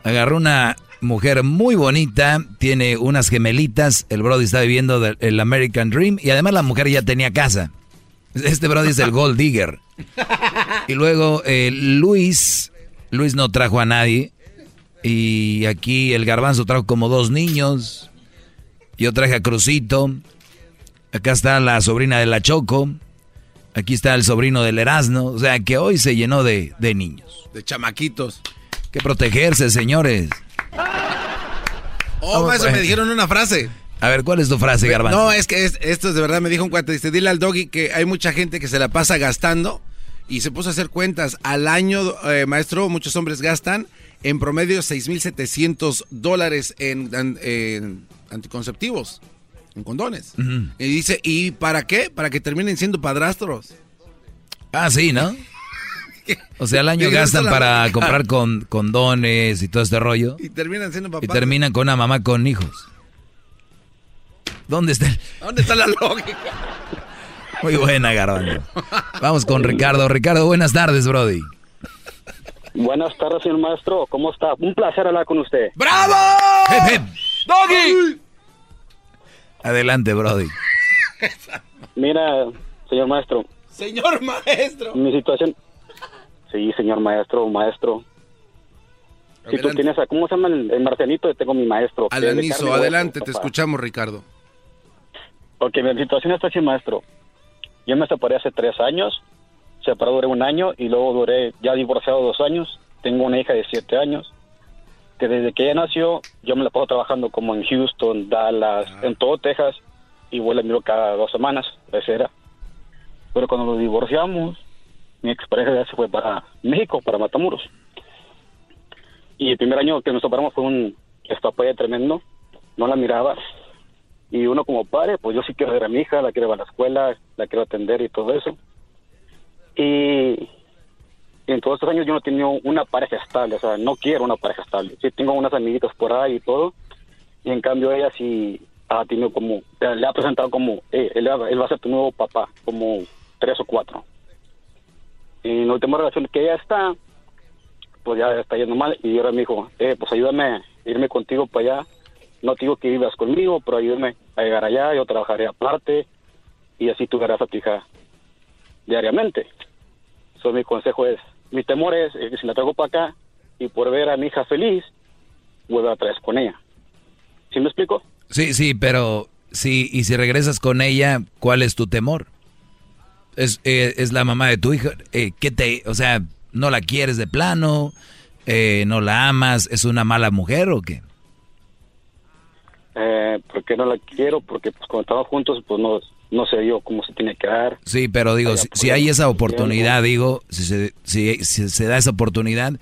Agarró una mujer muy bonita, tiene unas gemelitas. El Brody está viviendo el American Dream y además la mujer ya tenía casa. Este Brody es el Gold Digger. [LAUGHS] Y luego eh, Luis, Luis no trajo a nadie. Y aquí el garbanzo trajo como dos niños. Yo traje a Crucito. Acá está la sobrina de la Choco. Aquí está el sobrino del Erasmo. O sea que hoy se llenó de, niños. De chamaquitos. Que protegerse, señores. Oh, eso me dijeron una frase. A ver, ¿cuál es tu frase, Garbanzo? No, es que esto es de verdad me dijo un cuate. Dice, dile al doggy que hay mucha gente que se la pasa gastando y se puso a hacer cuentas. Al año, eh, maestro, muchos hombres gastan en promedio 6.700 dólares en, en, anticonceptivos, en condones. Y dice, ¿y para qué? Para que terminen siendo padrastros. Ah, sí, ¿no? O sea, al año [LAUGHS] gastan para comprar con, condones y todo este rollo. Y terminan siendo papás. Y terminan con una mamá con hijos. ¿Dónde está, ¿Dónde está la lógica? [LAUGHS] Muy buena, Garbanzo. Vamos con Ricardo. Ricardo, buenas tardes, Brody. Buenas tardes, señor maestro. ¿Cómo está? Un placer hablar con usted. ¡Bravo! ¡Doggy! Adelante, Brody. Mira, señor maestro. Señor maestro. Mi situación. Sí, señor maestro, maestro. Si tú tienes, a, ¿cómo se llama el, Marcelito? Tengo mi maestro. Alanizo, adelante, te escuchamos, Ricardo. Ok, mi situación está así, maestro. Yo me separé hace tres años separado duré un año y luego duré ya divorciado dos años. Tengo una hija de siete años que desde que ella nació yo me la puedo trabajando como en Houston, Dallas, en todo Texas igual la miro cada dos semanas, ese era. Pero cuando nos divorciamos, mi expareja ya se fue para México, para Matamoros. Y el primer año que nos separamos fue un estapalle tremendo, no la miraba. Y uno como padre, pues yo sí quiero ver a mi hija, la quiero ir a la escuela, la quiero atender y todo eso. Y, en todos estos años yo no he tenido una pareja estable, o sea, no quiero una pareja estable. Sí tengo unas amiguitas por ahí y todo, y en cambio ella sí ha tenido como, le ha presentado como, eh, él, él va a ser tu nuevo papá, como tres o cuatro. Y en la última relación que ella está, pues ya está yendo mal, y ahora me dijo, eh, pues ayúdame a irme contigo para allá, no te digo que vivas conmigo, pero ayúdame a llegar allá, yo trabajaré aparte, y así tú verás a tu hija diariamente. So, mi consejo es, mi temor es, que si la traigo para acá, y por ver a mi hija feliz, vuelva a traer con ella. ¿Sí me explico? Sí, sí, pero sí, y si regresas con ella, ¿cuál es tu temor? Es, eh, es la mamá de tu hija, eh, ¿qué te, o sea, no la quieres de plano, eh, no la amas, es una mala mujer o qué? Eh, porque no la quiero, porque pues cuando estamos juntos, pues no, no sé yo cómo se tiene que dar. Sí, pero digo, si, hay esa oportunidad, digo, si se, si, si se da esa oportunidad,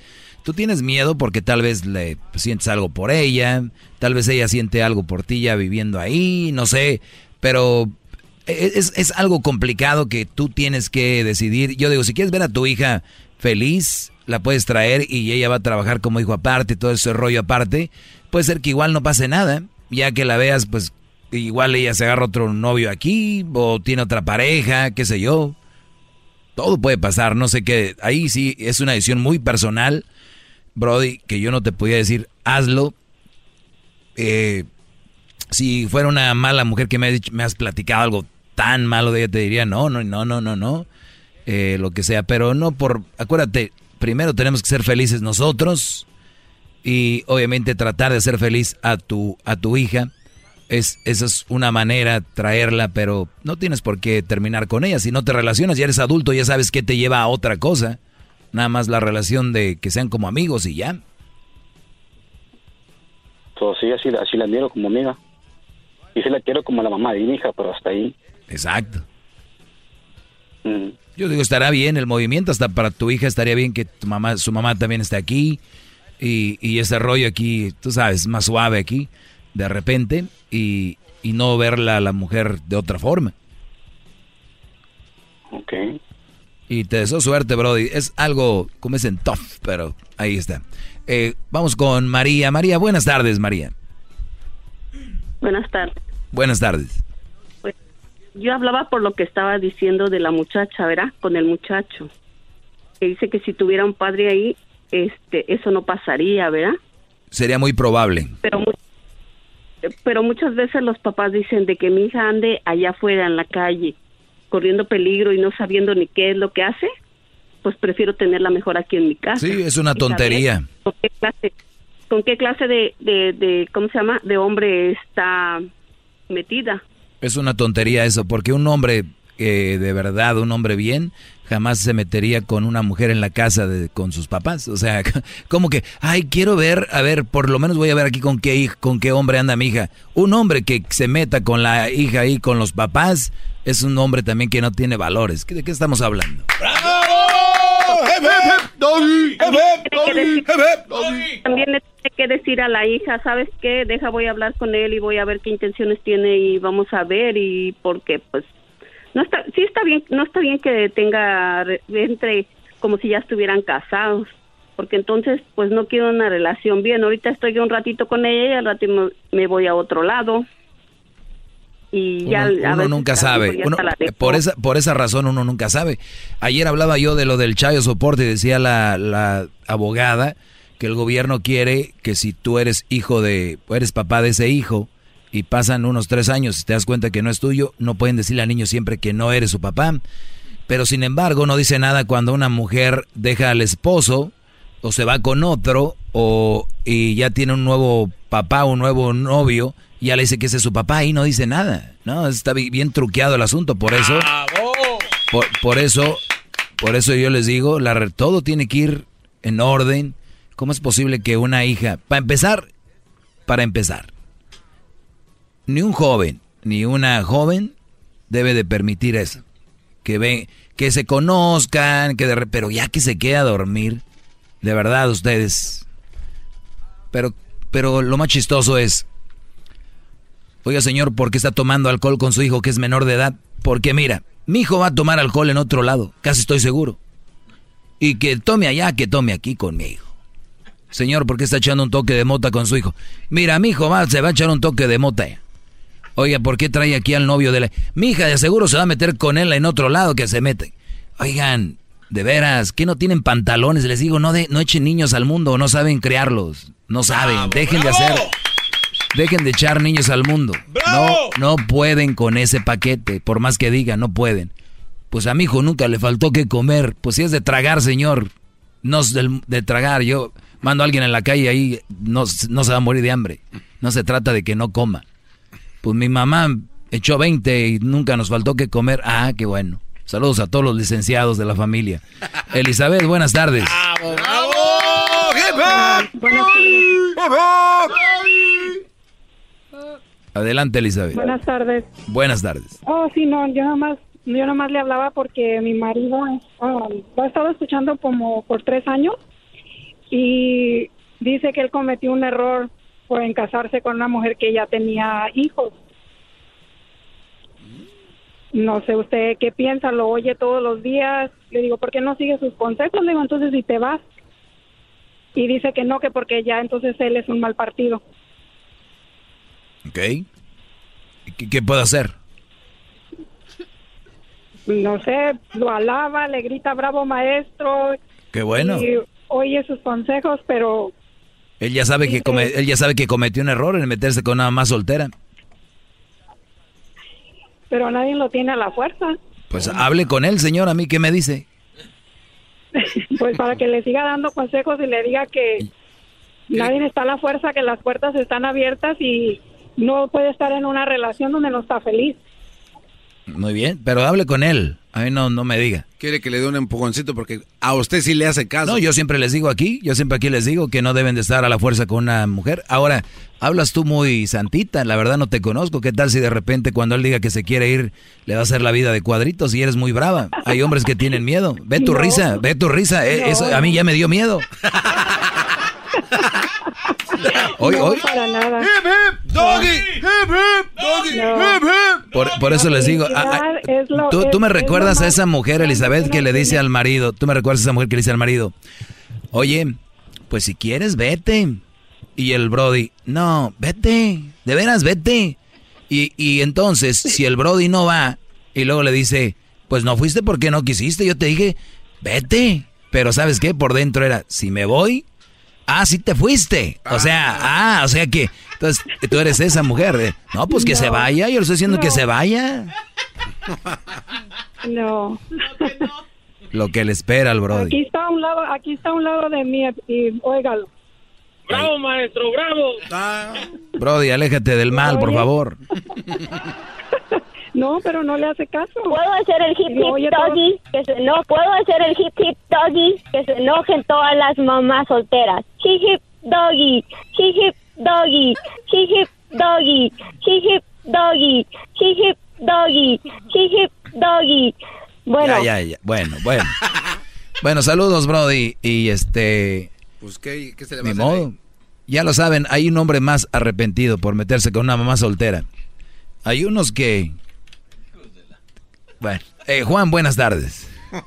Tú tienes miedo porque tal vez le sientes algo por ella, tal vez ella siente algo por ti ya viviendo ahí, no sé, pero es, es, algo complicado que tú tienes que decidir. Yo digo, si quieres ver a tu hija feliz, la puedes traer y ella va a trabajar como hijo aparte, todo ese rollo aparte. Puede ser que igual no pase nada, ya que la veas, pues igual ella se agarra otro novio aquí o tiene otra pareja, qué sé yo. Todo puede pasar, no sé qué. Ahí sí es una decisión muy personal Brody, que yo no te podía decir, hazlo. Eh, si fuera una mala mujer que me, has me has platicado algo tan malo de ella, te diría, no, no, no, no, no, no. Eh, lo que sea, pero no por, acuérdate, primero tenemos que ser felices nosotros y obviamente tratar de ser feliz a tu, a tu hija. Es, esa es una manera traerla, pero no tienes por qué terminar con ella. Si no te relacionas, ya eres adulto, ya sabes que te lleva a otra cosa. Nada más la relación de que sean como amigos y ya. Pues sí, así, así la miro como amiga. Y sí la quiero como la mamá de mi hija, pero hasta ahí. Exacto. Mm. Yo digo, estará bien el movimiento, hasta para tu hija estaría bien que tu mamá, su mamá también esté aquí. Y, y ese rollo aquí, tú sabes, más suave aquí, de repente, y, y no verla a la mujer de otra forma. Ok. Y te deseo suerte, Brody. Es algo, como en tough, pero ahí está. Eh, vamos con María. María, buenas tardes, María. Buenas tardes. Buenas tardes. Pues, yo hablaba por lo que estaba diciendo de la muchacha, ¿verdad? Con el muchacho. Que dice que si tuviera un padre ahí, este, eso no pasaría, ¿verdad? Sería muy probable. Pero, pero muchas veces los papás dicen de que mi hija ande allá afuera en la calle corriendo peligro y no sabiendo ni qué es lo que hace, pues prefiero tenerla mejor aquí en mi casa. Sí, es una tontería. ¿Con qué clase, con qué clase de, de, ¿cómo se llama?, de hombre está metida. Es una tontería eso, porque un hombre eh, de verdad, un hombre bien, jamás se metería con una mujer en la casa de, con sus papás. O sea, [LAUGHS] como que, ay, quiero ver, a ver, por lo menos voy a ver aquí con qué, con qué hombre anda mi hija. Un hombre que se meta con la hija ahí, con los papás, es un hombre también que no tiene valores. ¿De qué estamos hablando? ¡Bravo! También le tiene que decir a la hija, ¿sabes qué? Deja, voy a hablar con él y voy a ver qué intenciones tiene y vamos a ver y porque pues no está, sí está bien, no está bien que tenga entre como si ya estuvieran casados, porque entonces pues no quiero una relación bien. Ahorita estoy un ratito con ella y al ratito me voy a otro lado y ya uno, nunca sabe. por esa por esa razón uno nunca sabe. Ayer hablaba yo de lo del chayo soporte y decía la, la abogada que el gobierno quiere que si tú eres hijo de, eres papá de ese hijo y pasan unos tres años y te das cuenta que no es tuyo, no pueden decirle al niño siempre que no eres su papá. Pero sin embargo no dice nada cuando una mujer deja al esposo o se va con otro o y ya tiene un nuevo papá, un nuevo novio ya le dice que ese es su papá y no dice nada, ¿no? Está bien truqueado el asunto, por eso... Por, eso, por eso yo les digo, la, todo tiene que ir en orden. ¿Cómo es posible que una hija, para empezar, para empezar, ni un joven, ni una joven debe de permitir eso. Que ve, que se conozcan, que de, pero ya que se queda a dormir, de verdad ustedes. Pero, pero lo más chistoso es, oiga señor, ¿por qué está tomando alcohol con su hijo que es menor de edad? Porque mira, mi hijo va a tomar alcohol en otro lado, casi estoy seguro. Y que tome allá, que tome aquí con mi hijo. Señor, ¿por qué está echando un toque de mota con su hijo? Mira, mi hijo va, se va a echar un toque de mota. Oiga, ¿por qué trae aquí al novio de la... Mi hija de seguro se va a meter con él en otro lado que se mete. Oigan, de veras, ¿qué no tienen pantalones? Les digo, no, de, no echen niños al mundo, no saben criarlos. No saben, dejen de hacer... Dejen de echar niños al mundo. No, no pueden con ese paquete, por más que digan, no pueden. Pues a mi hijo nunca le faltó que comer. Pues si es de tragar, señor, no es de, de tragar. Yo mando a alguien en la calle ahí, no, no se va a morir de hambre. No se trata de que no coma. Pues mi mamá echó 20 y nunca nos faltó que comer. Ah, qué bueno. Saludos a todos los licenciados de la familia. [LAUGHS] Elizabeth, buenas tardes. ¡Bravo, bravo! Adelante, Elizabeth. Buenas tardes. Buenas tardes. Oh, sí, no, yo nomás, yo nomás le hablaba porque mi marido ah, lo ha estado escuchando como por tres años y dice que él cometió un error por en casarse con una mujer que ya tenía hijos. No sé usted qué piensa, lo oye todos los días. Le digo, ¿por qué no sigue sus consejos? Le digo, entonces si te vas. Y dice que no, que porque ya entonces él es un mal partido. Ok. ¿Qué, qué puedo hacer? No sé, lo alaba, le grita bravo maestro. Qué bueno. Y oye sus consejos, pero Él ya sabe que come- él ya sabe que cometió un error en meterse con una más soltera. pero nadie lo tiene a la fuerza. Pues hable con él, señor. A mí qué me dice. [LAUGHS] Pues para que le siga dando consejos y le diga que nadie está a la fuerza, que las puertas están abiertas y no puede estar en una relación donde no está feliz. Muy bien, pero hable con él. A mí no, no me diga. Quiere que le dé un empujoncito porque a usted sí le hace caso. No, yo siempre les digo aquí, yo siempre aquí les digo que no deben de estar a la fuerza con una mujer. Ahora, hablas tú muy santita, la verdad no te conozco. ¿Qué tal si de repente cuando él diga que se quiere ir, le va a hacer la vida de cuadritos y eres muy brava? Hay hombres que tienen miedo. Ve tu No. risa, ve tu risa. No. eso a mí ya me dio miedo. [LAUGHS] Hoy, no, hoy. para nada. ¡Doggy! No. Por, por eso les digo, ah, ah, tú, es- tú me recuerdas a esa mujer, Elizabeth, que le dice al marido, tú me recuerdas a esa mujer que le dice al marido, oye, pues si quieres, vete. Y el Brody, no, vete, de veras, vete. Y, y entonces, si el Brody no va, y luego le dice, pues no fuiste porque no quisiste, yo te dije, vete. Pero ¿sabes qué? Por dentro era, si me voy, ah, sí te fuiste. O sea, ah, o sea que, entonces tú eres esa mujer. de, no, pues que se vaya, yo le estoy diciendo que se vaya. No. Lo que le espera al Brody. Aquí está a un lado, aquí está a un lado de mí y óigalo. Bravo, maestro, bravo. Brody, aléjate del mal, por favor. [LAUGHS] No, pero no le hace caso. ¿Puedo hacer el hip oye hip todo- doggy? Que se, no, ¿puedo hacer el hip hip doggy? Que se enojen todas las mamás solteras. Hip hip doggy, hip hip doggy, hip hip doggy, hip hip doggy, hip hip doggy, hip hip doggy. Bueno, Ya, ya, ya. Bueno, bueno. [LAUGHS] Bueno, saludos, Brody. Y este. Pues, ¿qué, qué se le va a hacer modo. Ya lo saben, hay un hombre más arrepentido por meterse con una mamá soltera. Hay unos que. Bueno. Eh, Juan, buenas tardes. [LAUGHS]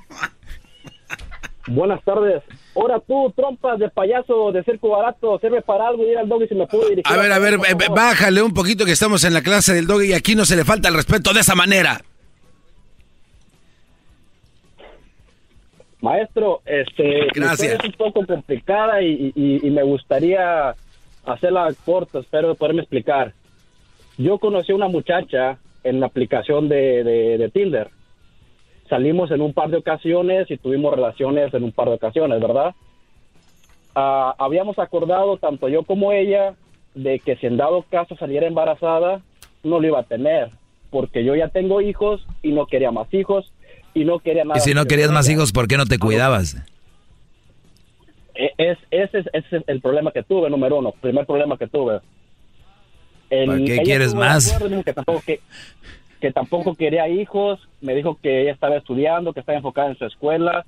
Buenas tardes. Ahora tú, trompas de payaso de circo barato, sirve para algo y ir al dog y se me puede dirigir. A ver, a ver, eh, bájale un poquito que estamos en la clase del dog y aquí no se le falta el respeto de esa manera. Maestro, este, Gracias. es un poco complicada y, y- y me gustaría hacerla corta, espero poderme explicar. Yo conocí a una muchacha en la aplicación de, de- de Tinder. Salimos en un par de ocasiones y tuvimos relaciones en un par de ocasiones, ¿verdad? Ah, habíamos acordado, tanto yo como ella, de que si en dado caso saliera embarazada, no lo iba a tener, porque yo ya tengo hijos y no quería más hijos y no quería nada. Y si no que querías más hijos, ¿por qué no te cuidabas? E- Es, ese, es, ese es el problema que tuve, número uno, primer problema que tuve. El- ¿Para qué quieres más? acuerdo, dijo que tampoco, que, que tampoco quería hijos, me dijo que ella estaba estudiando, que estaba enfocada en su escuela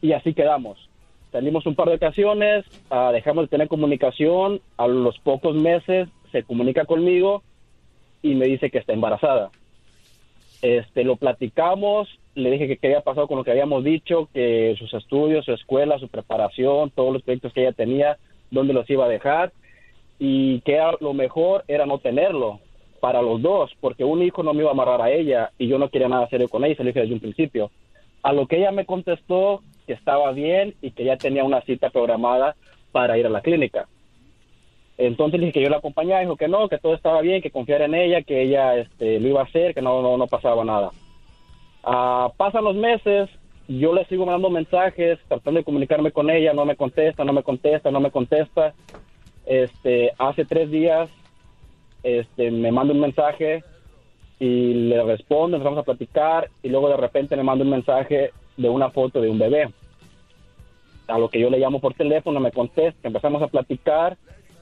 y así quedamos. Salimos un par de ocasiones, ah, dejamos de tener comunicación, a los pocos meses se comunica conmigo y me dice que está embarazada. Este, lo platicamos, le dije que qué había pasado con lo que habíamos dicho, que sus estudios, su escuela, su preparación, todos los proyectos que ella tenía, dónde los iba a dejar y que lo mejor era no tenerlo para los dos, porque un hijo no me iba a amarrar a ella y yo no quería nada serio con ella, se lo dije desde un principio. A lo que ella me contestó que estaba bien y que ya tenía una cita programada para ir a la clínica. Entonces le dije que yo la acompañaba, dijo que no, que todo estaba bien, que confiara en ella, que ella este, lo iba a hacer, que no, no, no pasaba nada. Ah, pasan los meses, yo le sigo mandando mensajes, tratando de comunicarme con ella, no me contesta, no me contesta, no me contesta. Este, hace tres días, este, me manda un mensaje y le respondo, empezamos a platicar y luego de repente me manda un mensaje de una foto de un bebé. A lo que yo le llamo por teléfono, me contesta, empezamos a platicar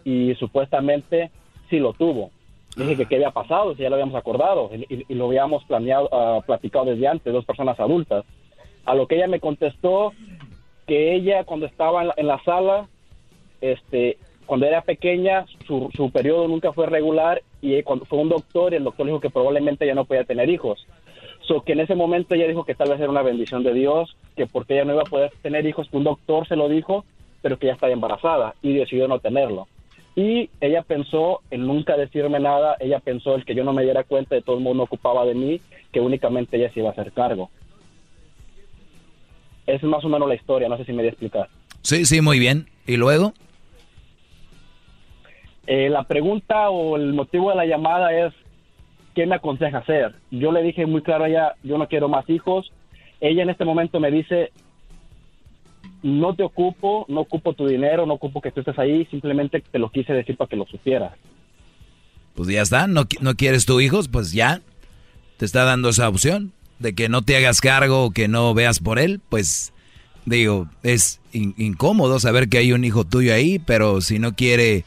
y supuestamente sí lo tuvo. Dije que qué había pasado, si ya lo habíamos acordado y, y- lo habíamos planeado, ah, platicado desde antes, dos personas adultas. A lo que ella me contestó que ella cuando estaba en la, en la sala, este, cuando era pequeña, su, su periodo nunca fue regular y cuando fue un doctor y el doctor dijo que probablemente ya no podía tener hijos. So que en ese momento ella dijo que tal vez era una bendición de Dios, que porque ella no iba a poder tener hijos, un doctor se lo dijo, pero que ya estaba embarazada y decidió no tenerlo. Y ella pensó en nunca decirme nada, ella pensó el que yo no me diera cuenta de todo el mundo ocupaba de mí, que únicamente ella se iba a hacer cargo. Es más o menos la historia, no sé si me voy a explicar. Sí, sí, muy bien. ¿Y luego? Eh, la pregunta o el motivo de la llamada es, ¿qué me aconseja hacer? Yo le dije muy claro a ella, yo no quiero más hijos. Ella en este momento me dice, no te ocupo, no ocupo tu dinero, no ocupo que tú estés ahí, simplemente te lo quise decir para que lo supieras. Pues ya está, no, no quieres tu hijos, pues ya. Te está dando esa opción de que no te hagas cargo o que no veas por él, pues digo, es in- incómodo saber que hay un hijo tuyo ahí, pero si no quiere,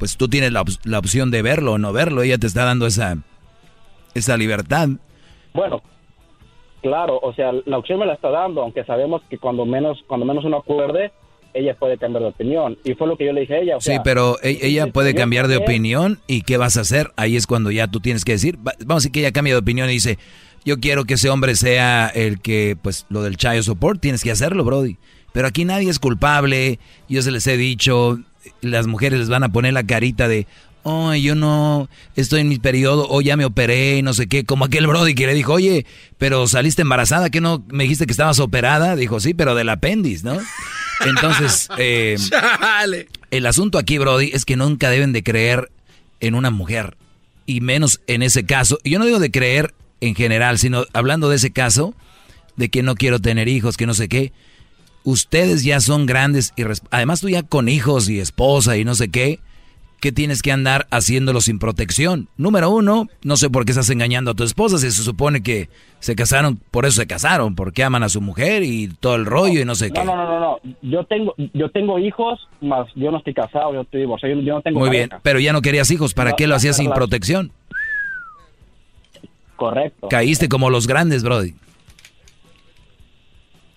pues tú tienes la, op- la opción de verlo o no verlo, ella te está dando esa, esa libertad. Bueno, claro, o sea, la opción me la está dando, aunque sabemos que cuando menos, cuando menos uno acuerde, ella puede cambiar de opinión. Y fue lo que yo le dije a ella. o Sí, pero e- ella puede cambiar de opinión y ¿qué vas a hacer? Ahí es cuando ya tú tienes que decir, va- vamos a decir que ella cambia de opinión y dice, yo quiero que ese hombre sea el que, pues lo del child support, tienes que hacerlo, Brody. Pero aquí nadie es culpable, yo se les he dicho, las mujeres les van a poner la carita de, oh, yo no estoy en mi periodo, o ya me operé y no sé qué, como aquel Brody que le dijo, oye, pero saliste embarazada, que no me dijiste que estabas operada? Dijo, sí, pero del apéndice, ¿no? Entonces, [LAUGHS] eh, el asunto aquí, Brody, es que nunca deben de creer en una mujer. Y menos en ese caso. Y yo no digo de creer en general, sino hablando de ese caso, de que no quiero tener hijos, que no sé qué. Ustedes ya son grandes y además tú ya con hijos y esposa y no sé qué, ¿qué tienes que andar haciéndolo sin protección? Número uno, no sé por qué estás engañando a tu esposa si se supone que se casaron, por eso se casaron, porque aman a su mujer y todo el rollo y no sé qué. No, no, no, no, no. Yo tengo, yo tengo hijos, más yo no estoy casado, yo estoy divorciado, yo, yo no tengo Muy bien, pero ya no querías hijos, ¿para No, qué lo hacías sin protección? Correcto. Caíste como los grandes, Brody.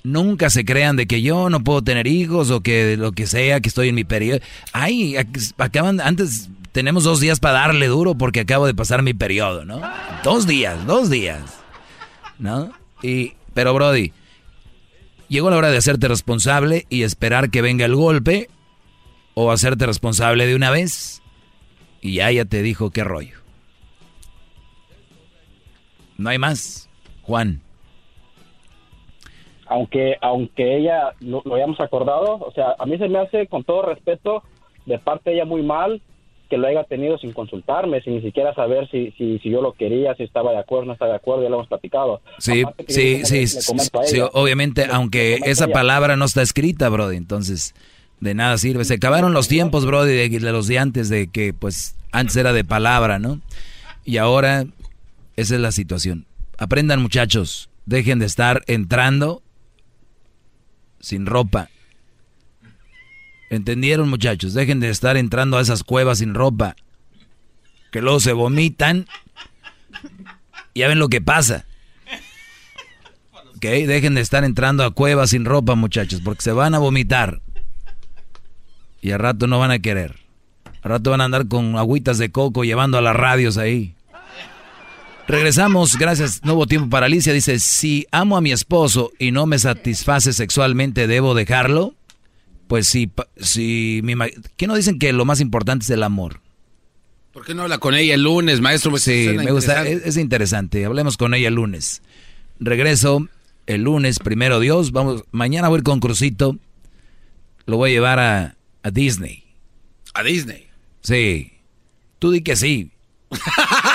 Nunca se crean de que yo no puedo tener hijos o que lo que sea, que estoy en mi periodo. Ay, ac- acaban, antes tenemos dos días para darle duro porque acabo de pasar mi periodo, ¿no? Dos días, dos días. ¿No? Y, pero Brody, llegó la hora de hacerte responsable y esperar que venga el golpe o hacerte responsable de una vez. Y ya ya te dijo qué rollo. No hay más, Juan. Aunque aunque ella lo, lo hayamos acordado, o sea, a mí se me hace con todo respeto de parte de ella muy mal que lo haya tenido sin consultarme, sin ni siquiera saber si, si, si yo lo quería, si estaba de acuerdo, no estaba de acuerdo, ya lo hemos platicado. Sí, sí, sí, obviamente, aunque esa palabra no está escrita, Brody, entonces de nada sirve. Se acabaron los tiempos, Brody, de, de los de antes, de que pues antes era de palabra, ¿no? Y ahora esa es la situación. Aprendan muchachos, dejen de estar entrando sin ropa. ¿Entendieron muchachos? Dejen de estar entrando a esas cuevas sin ropa. que luego se vomitan. Ya ven lo que pasa. Ok, dejen de estar entrando a cuevas sin ropa, muchachos, porque se van a vomitar. Y al rato no van a querer. Al rato van a andar con agüitas de coco llevando a las radios ahí. Regresamos, gracias. Nuevo tiempo para Alicia. Dice, si amo a mi esposo y no me satisface sexualmente, ¿debo dejarlo? Pues si, si mi... ¿Qué no dicen que lo más importante es el amor? ¿Por qué no habla con ella el lunes, maestro? Pues sí, me gusta, es, es, interesante. Hablemos con ella el lunes. Regreso el lunes, primero Dios. Vamos, mañana voy a ir con Crucito. Lo voy a llevar a, a Disney. ¿A Disney? Sí. Tú di que sí. [LAUGHS]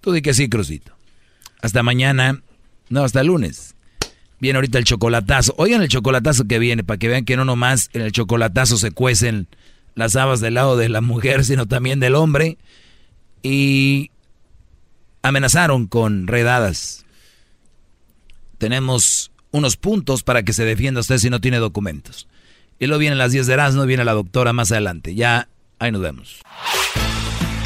Tú di que sí, Crucito. Hasta mañana. No, hasta lunes. Viene ahorita el chocolatazo. Oigan el chocolatazo que viene, para que vean que no nomás en el chocolatazo se cuecen las habas del lado de la mujer, sino también del hombre. Y amenazaron con redadas. Tenemos unos puntos para que se defienda usted si no tiene documentos. Y luego vienen las 10 de Erasmo, viene la doctora más adelante. Ya, ahí nos vemos.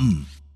come.